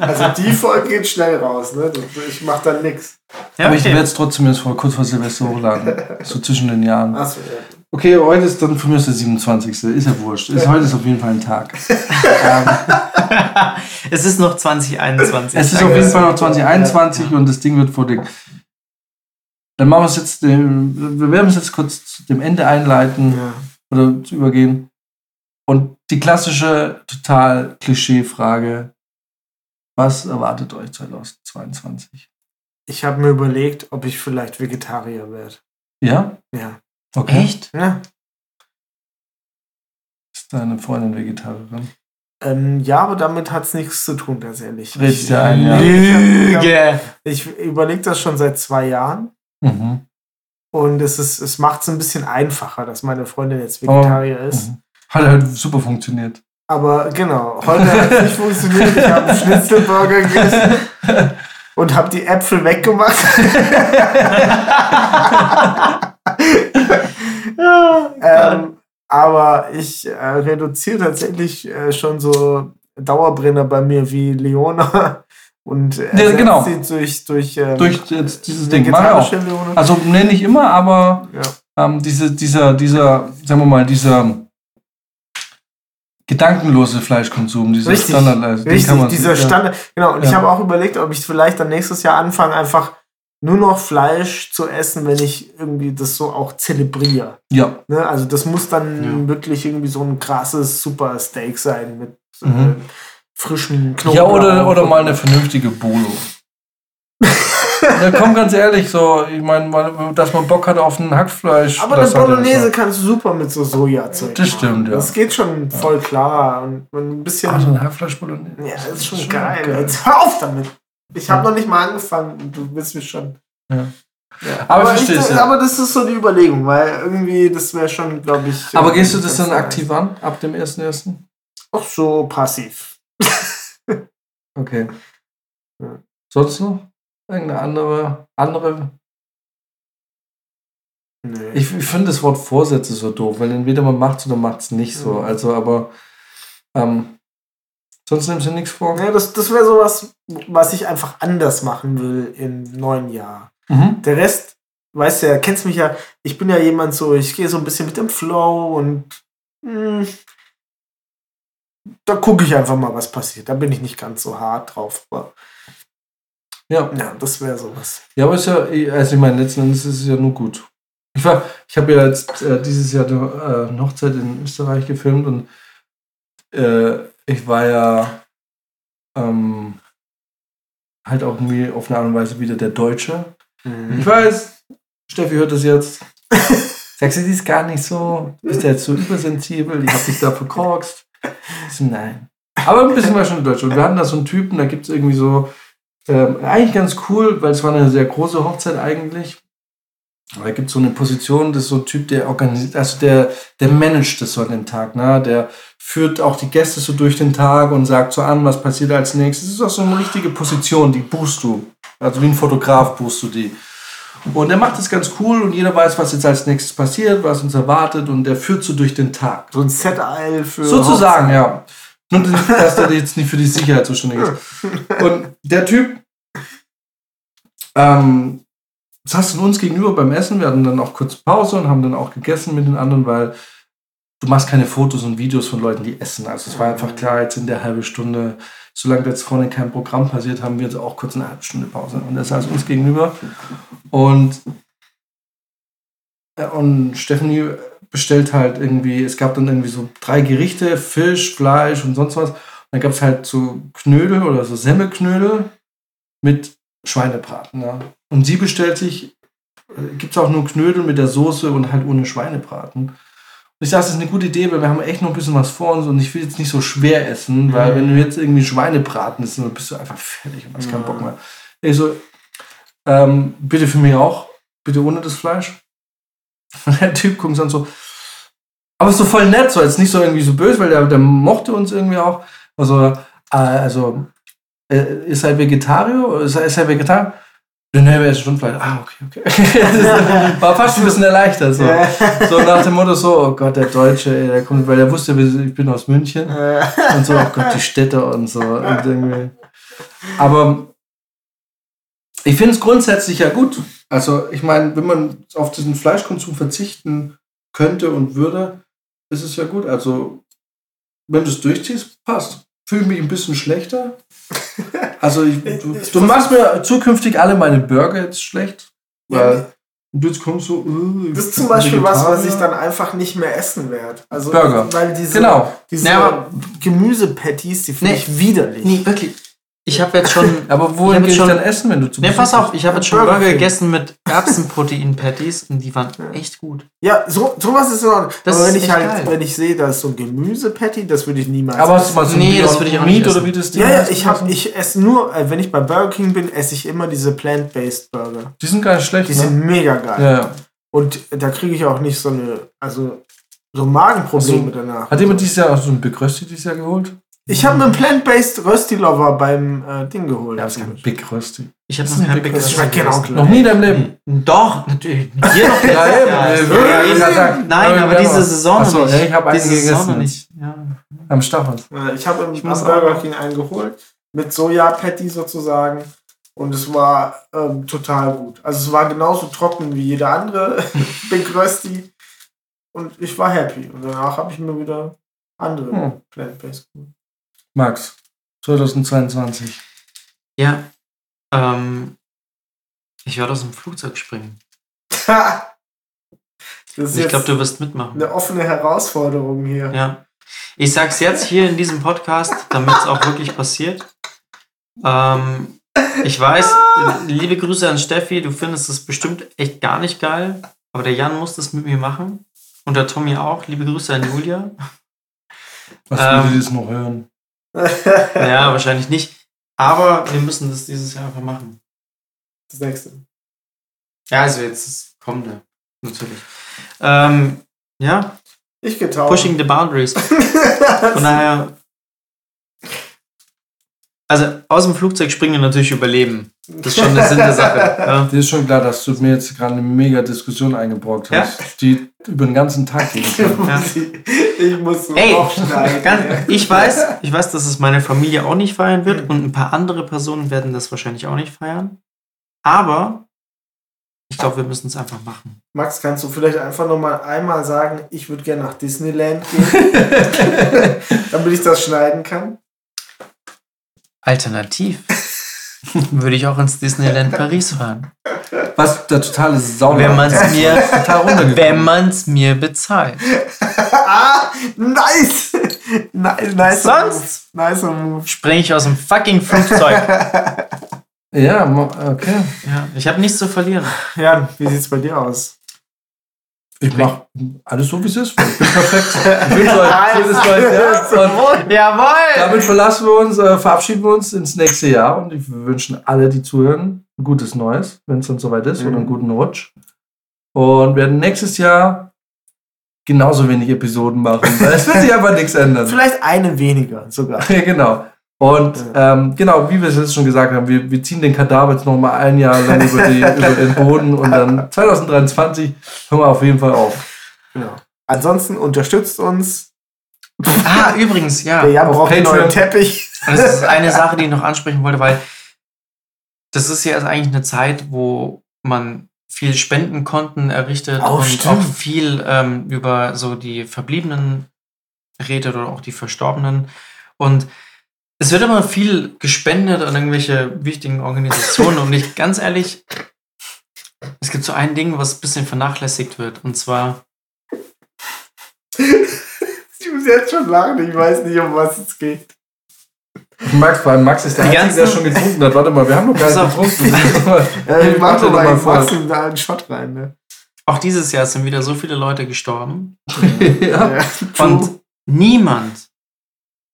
Also die Folge geht schnell raus, ne? Ich mach dann nix. Ja, Aber ich okay. werde es trotzdem jetzt vor, kurz vor Silvester hochladen. so zwischen den Jahren. Achso, ja. Okay, heute ist dann für mich der 27. Ist ja wurscht. Ist, heute ist auf jeden Fall ein Tag. ähm, es ist noch 2021. es ist auf jeden Fall noch 2021 und das Ding wird vor den. dann machen wir es jetzt, dem, wir werden es jetzt kurz zu dem Ende einleiten Ja. oder zu übergehen. Und die klassische, total Klischee-Frage: Was erwartet euch 2022? Ich habe mir überlegt, ob ich vielleicht Vegetarier werde. Ja? Ja. Okay. Echt? Ja. Ist deine Freundin Vegetarierin? Ähm, ja, aber damit hat es nichts zu tun, tatsächlich. Redest Ich- dir ein, ja. Nee, ich ich Lüge! Überlege das schon seit zwei Jahren. Mhm. Und es, ist, es macht es ein bisschen einfacher, dass meine Freundin jetzt Oh. Vegetarier ist. Mhm. Hat halt super funktioniert. Aber genau, heute hat es nicht funktioniert. Ich habe einen Schnitzelburger gegessen und habe die Äpfel weggemacht. ähm, aber ich äh, reduziere tatsächlich äh, schon so Dauerbrenner bei mir wie Leona und äh, Ja, genau. sie durch, durch, ähm, Durch jetzt dieses Ding. Ich auch. Also nenne ich immer, aber ja. ähm, diese, dieser, dieser, sagen wir mal, dieser gedankenlose Fleischkonsum, dieser Richtig, Standard, den Richtig, dieser. Standard. Genau, und ich Ja. habe auch überlegt, ob ich vielleicht dann nächstes Jahr anfange, einfach nur noch Fleisch zu essen, wenn ich irgendwie das so auch zelebriere. Ja, Ne? Also das muss dann Ja. wirklich irgendwie so ein krasses Super Steak sein mit Mhm. äh, frischem Knoblauch. ja oder, oder mal eine vernünftige Bolo. ja, komm ganz ehrlich, so, ich meine, dass man Bock hat auf ein Hackfleisch. Aber eine Bolognese kannst du super mit so Sojazeug Das machen. stimmt, ja. Das geht schon voll klar. Und ein bisschen. Ah, so ein Hackfleisch-Bolognese. ja, das ist schon geil. Jetzt hör auf damit. Ich habe noch nicht mal angefangen du willst mich schon. Ja. Ja. Aber Aber, ich ja. aber das ist so die Überlegung, weil irgendwie, das wäre schon, glaube ich. Aber gehst du das dann aktiv an, ab dem 1.1.? Auch so passiv. Okay. Ja. Sonst noch? Irgendeine andere, andere Nee. Ich, ich finde das Wort Vorsätze so doof, weil entweder man macht es oder macht es nicht so. Mhm. Also, aber ähm, sonst nimmst du nichts vor. ja, das das wäre sowas, was ich einfach anders machen will im neuen Jahr. Mhm. Der Rest, weißt du ja, kennst mich ja, ich bin ja jemand so, ich gehe so ein bisschen mit dem Flow und mh, da gucke ich einfach mal, was passiert. Da bin ich nicht ganz so hart drauf. Aber Ja. ja, das wäre sowas. ja, aber ist ja, also ich meine, letzten Endes ist es ja nur gut. Ich, war- ich habe ja jetzt äh, dieses Jahr eine, äh, eine Hochzeit in Österreich gefilmt und äh, ich war ja ähm, halt auch irgendwie auf eine Art und Weise wieder der Deutsche. Ich weiß, Steffi hört das jetzt. Sagst du, die ist gar nicht so. Bist ja jetzt so übersensibel, ich hab dich da verkorkst. So, nein. Aber ein bisschen war schon Deutsch. Und wir hatten da so einen Typen, da gibt es irgendwie so, ähm, eigentlich ganz cool, weil es war eine sehr große Hochzeit eigentlich. Aber da gibt es so eine Position, das ist so ein Typ, der organisiert, also der, der managt das so an den Tag, ne? Der führt auch die Gäste so durch den Tag und sagt so an, was passiert als nächstes. Das ist auch so eine richtige Position, die buchst du. Also wie ein Fotograf buchst du die. Und er macht das ganz cool und jeder weiß, was jetzt als nächstes passiert, was uns erwartet und der führt so durch den Tag. So ein Set-Eil für. Sozusagen, ja. Nur, dass der jetzt nicht für die Sicherheit zuständig ist. Und der Typ ähm, saß dann uns gegenüber beim Essen. Wir hatten dann auch kurz Pause und haben dann auch gegessen mit den anderen, weil du machst keine Fotos und Videos von Leuten, die essen. Also es war einfach klar, jetzt in der halben Stunde, solange jetzt vorne kein Programm passiert, haben wir jetzt auch kurz eine halbe Stunde Pause. Und er saß uns gegenüber. Und, äh, und Stephanie bestellt halt irgendwie, es gab dann irgendwie so drei Gerichte, Fisch, Fleisch und sonst was. Und dann gab es halt so Knödel oder so Semmelknödel mit Schweinebraten. Ja. Und sie bestellt sich, gibt es auch nur Knödel mit der Soße und halt ohne Schweinebraten. Ich dachte, das ist eine gute Idee, weil wir haben echt noch ein bisschen was vor uns und ich will jetzt nicht so schwer essen, weil Mhm. wenn du jetzt irgendwie Schweinebraten isst, dann bist du einfach fertig und hast keinen Ja. Bock mehr. Ich so, ähm, bitte für mich auch, bitte ohne das Fleisch. Und der Typ guckt dann so, aber so voll nett, so jetzt nicht so irgendwie so böse, weil der, der mochte uns irgendwie auch. Also, äh, also, äh, ist er Vegetarier? Ist ist er Vegetarier? Nee, essen schon Fleisch. Ah, okay, okay. War fast ein bisschen erleichtert. So. So nach dem Motto so, oh Gott, der Deutsche, ey, der kommt, weil der wusste, ich bin aus München. Und so, oh Gott, die Städte und so. Und irgendwie. Aber ich finde es grundsätzlich ja gut. Also, ich meine, wenn man auf diesen Fleischkonsum verzichten könnte und würde, ist es ja gut. Also, wenn du es durchziehst, passt. Fühle mich ein bisschen schlechter. Also, ich, du, du machst mir zukünftig alle meine Burger jetzt schlecht. Weil Und jetzt kommst du. Uh, Das ist zum Beispiel was, was ich dann einfach nicht mehr essen werde. Also, Burger. Weil diese, Genau. diese aber- Gemüsepatties, die finde Nee. ich widerlich. Nee, wirklich. Ich habe jetzt schon. Aber wohin gehst schon- dann essen, wenn du zu Ne, pass auf, ich habe jetzt schon Burger gegessen mit Erbsenprotein-Patties und die waren echt gut. Ja, so, sowas ist in Ordnung. Das Aber wenn ist ich halt, geil. wenn ich sehe, da ist so ein Gemüsepatty, das würde ich niemals Aber essen. mal so ein Nee, das würde ich auch Meat nicht oder essen. wie das Ja, ja, ich, hab, ich esse nur, äh, wenn ich bei Burger King bin, esse ich immer diese plant-based Burger. Die sind gar nicht schlecht, Die ne? sind mega geil. Ja. Und da kriege ich auch nicht so eine, also so Magenprobleme Also, danach. Hat jemand dieses Jahr auch so ein Big Rösti dieses Jahr geholt? Ich habe mir einen plant-based Rösti Lover beim äh, Ding geholt. das ist kein Big Rösti. Ich habe Das noch ist ein kein Big Rösti. genau. Noch nie in deinem Leben. Doch, natürlich. Hier noch Ja, Ja, ja, ja. Nein, Aber diese Saison Ach so, noch nicht. ja, ich habe einen diese Saison gegessen. noch nicht. Ja. Am Stachus. Ich habe im Ich muss Burger King einen geholt, mit Soja-Patty sozusagen. Und es war ähm, total gut. Also es war genauso trocken wie jeder andere Big Rösti. Und ich war happy. Und danach habe ich mir wieder andere Hm. Plant-Based geholt. Max, 2022. Ja. Ähm, ich werde aus dem Flugzeug springen. ich jetzt glaube, du wirst mitmachen. eine offene Herausforderung hier. Ja. Ich sag's jetzt hier in diesem Podcast, damit es auch wirklich passiert. Ähm, ich weiß, liebe Grüße an Steffi, du findest es bestimmt echt gar nicht geil, aber der Jan muss das mit mir machen. Und der Tommy auch. Liebe Grüße an Julia. Was Ähm, würde das noch hören? Ja, wahrscheinlich nicht. Aber wir müssen das dieses Jahr einfach machen. Das nächste. Ja, also jetzt das kommende, natürlich. Ähm, ja, Ich getaucht. pushing the boundaries. Von daher. Also aus dem Flugzeug springen natürlich überleben. Das ist schon der Sinn der Sache. Ja. Dir ist schon klar, dass du mir jetzt gerade eine mega Diskussion eingebrockt Ja. hast, die über den ganzen Tag gehen kann. Ja. ich muss so Ey, aufschneiden. Ganz, ich weiß, ich weiß, dass es meine Familie auch nicht feiern wird und ein paar andere Personen werden das wahrscheinlich auch nicht feiern. Aber ich glaube, wir müssen es einfach machen. Max, kannst du vielleicht einfach noch mal einmal sagen, ich würde gerne nach Disneyland gehen, damit ich das schneiden kann? Alternativ würde ich auch ins Disneyland Paris fahren. Was der totale Sau Wenn man es mir, wenn man's mir bezahlt. ah, nice! nice, nice Sonst Nice Move. springe ich aus dem fucking Flugzeug. Ja, okay. Ja, ich habe nichts zu verlieren. Ja, wie sieht's bei dir aus? Ich mach alles so, wie es ist. Ich bin perfekt. Ich wünsche euch jedes neues Jahr. Und Jawohl! damit verlassen wir uns, äh, verabschieden wir uns ins nächste Jahr und wir wünschen alle, die zuhören, ein gutes Neues, wenn es dann soweit ist, Mhm. oder einen guten Rutsch. Und werden nächstes Jahr genauso wenig Episoden machen, weil es wird sich einfach nichts ändern. Vielleicht eine weniger sogar. Ja, genau. Und ähm, genau, wie wir es jetzt schon gesagt haben, wir, wir ziehen den Kadaver jetzt nochmal ein Jahr lang über, die, über den Boden und dann 2023 hören wir auf jeden Fall auf. Genau. Ansonsten unterstützt uns. Ah, übrigens, ja. Der Jan braucht einen neuen Teppich. Und das ist eine Sache, die ich noch ansprechen wollte, weil das ist ja eigentlich eine Zeit, wo man viel Spendenkonten errichtet Oh, und stimmt. auch viel ähm, über so die Verbliebenen redet oder auch die Verstorbenen. Und es wird immer viel gespendet an irgendwelche wichtigen Organisationen und ich ganz ehrlich, es gibt so ein Ding, was ein bisschen vernachlässigt wird und zwar Ich muss jetzt schon lachen, ich weiß nicht, um was es geht. Max, weil Max ist der Die Einzige, der schon getrunken hat. Warte mal, wir haben noch gar nicht getrunken. Ja, ich Warte mach doch mal, ihm da einen Shot rein. Ne? auch dieses Jahr sind wieder so viele Leute gestorben ja. Und niemand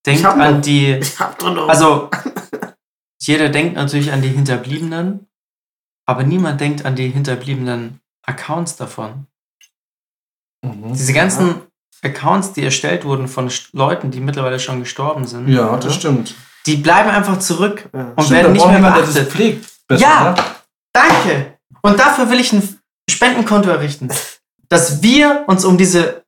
denkt Ich hab an noch- die ich hab doch noch. Also, jeder denkt natürlich an die Hinterbliebenen, aber niemand denkt an die hinterbliebenen Accounts davon. Mhm. Diese ganzen Accounts, die erstellt wurden von Leuten, die mittlerweile schon gestorben sind, Ja, das stimmt. die bleiben einfach zurück Ja. und stimmt, werden nicht mehr jemand, der das beachtet. pflegt. Besser, Ja. ne? Danke! Und dafür will ich ein Spendenkonto errichten, dass wir uns um diese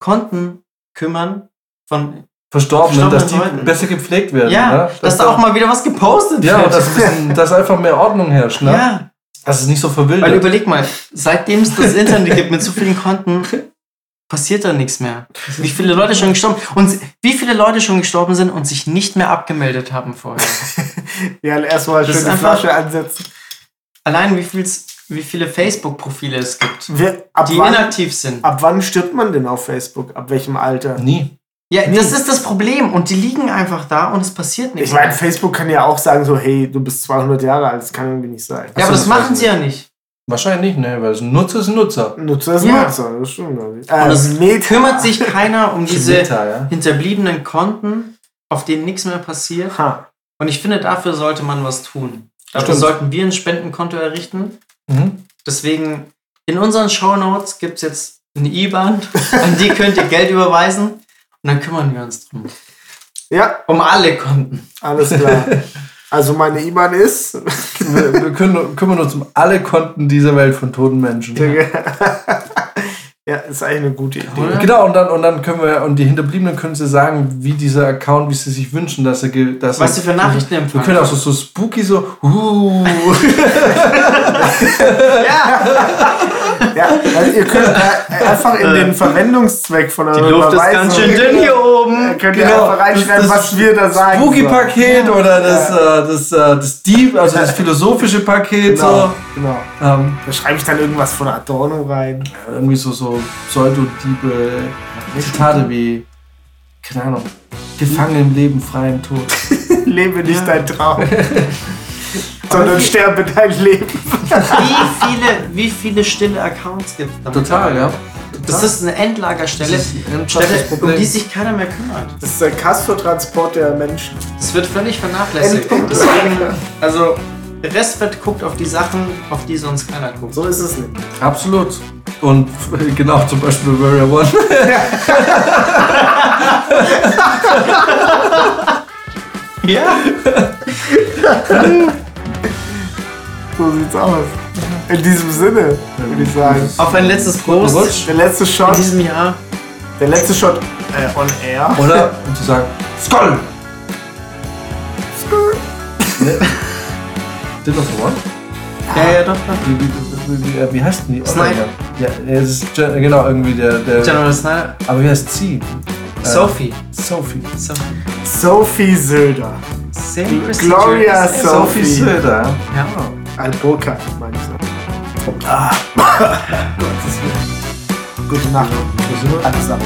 Konten kümmern von Verstorbenen, dass die Leuten. besser gepflegt werden. ja, ne? dass da auch mal wieder was gepostet Ja, wird. dass, ein bisschen, dass einfach mehr Ordnung herrscht. Ne? ja, Dass es nicht so Weil verwildert. überleg mal, seitdem es das Internet gibt mit so vielen Konten, passiert da nichts mehr. Wie viele Leute schon gestorben und wie viele Leute schon gestorben sind und sich nicht mehr abgemeldet haben vorher. Ja, erstmal Das schön die Flasche ansetzen. Allein wie viel wie viele Facebook-Profile es gibt, ab, die wann, inaktiv sind. ab wann stirbt man denn auf Facebook? Ab welchem Alter? Nie. Ja, das ist das Problem. Und die liegen einfach da und es passiert nichts. Ich meine, Facebook kann ja auch sagen so, hey, du bist 200 Jahre alt, das kann irgendwie nicht sein. ja, aber das das machen sie ja nicht. Wahrscheinlich nicht, ne? Weil ein Nutzer ist ein Nutzer. Nutzer ist Ja. Nutzer, das stimmt. Und Äh, es Meta. kümmert sich keiner um diese Meta, ja. hinterbliebenen Konten, auf denen nichts mehr passiert. Ha. Und ich finde, dafür sollte man was tun. Dafür Stimmt. sollten wir ein Spendenkonto errichten. Mhm. Deswegen in unseren Shownotes gibt es jetzt eine IBAN, an die könnt ihr Geld überweisen und dann kümmern wir uns drum. Ja, Um alle Konten. alles klar. Also meine IBAN ist. Wir, wir können, kümmern uns um alle Konten dieser Welt von toten Menschen. ja, ist eigentlich eine gute Idee. Oder? Genau, und dann, und dann können wir, und die Hinterbliebenen können sie sagen, wie dieser Account, wie sie sich wünschen, dass er, dass Was sie für Nachrichten Wir empfangen. können auch so, so spooky so, uh, Ja, also ihr könnt einfach in den Verwendungszweck von Die eurer Luft ist ganz schön dünn hier oben. Könnt ihr Genau, einfach reinschreiben, das- was wir da sagen. Spooky-Paket oder das, äh, das, äh, das Deep, also das philosophische Paket, Genau, genau. so. Ähm, Da schreibe ich dann irgendwas von Adorno rein. irgendwie so, so Pseudo-Diebe, Zitate wie, keine Ahnung, gefangen im Leben, frei im Tod. Lebe nicht dein Traum. sondern sterbe dein Leben. Wie viele, wie viele stille Accounts gibt es? Total, ja. Das ist eine Endlagerstelle, Das ist ein Stelle, um die sich keiner mehr kümmert. Das ist der Castortransport der Menschen. Das wird völlig vernachlässigt. Deswegen, also, der Restwert guckt auf die Sachen, auf die sonst keiner guckt. So ist es nicht. Absolut. Und genau, zum Beispiel Warrior One. Ja. So sieht's aus. In diesem Sinne, würde ich sagen. Auf ein letztes Prost. Der letzte in Shot, diesem Jahr. der letzte Shot äh, on air. Oder um zu sagen, Skull! Did of the One? Ja, ja, doch. doch. Wie, wie, wie, wie, äh, wie heißt denn die? Snyder. Ja, es ist Gen- genau irgendwie der. der General Snyder. aber wie heißt sie? Äh, Sophie. Sophie. Sophie. Sophie Söder. Sehr Gloria. Sophie. Sophie Söder. Ja. Alburka, meine ich so. Ah. Gute Nacht. Allesamt.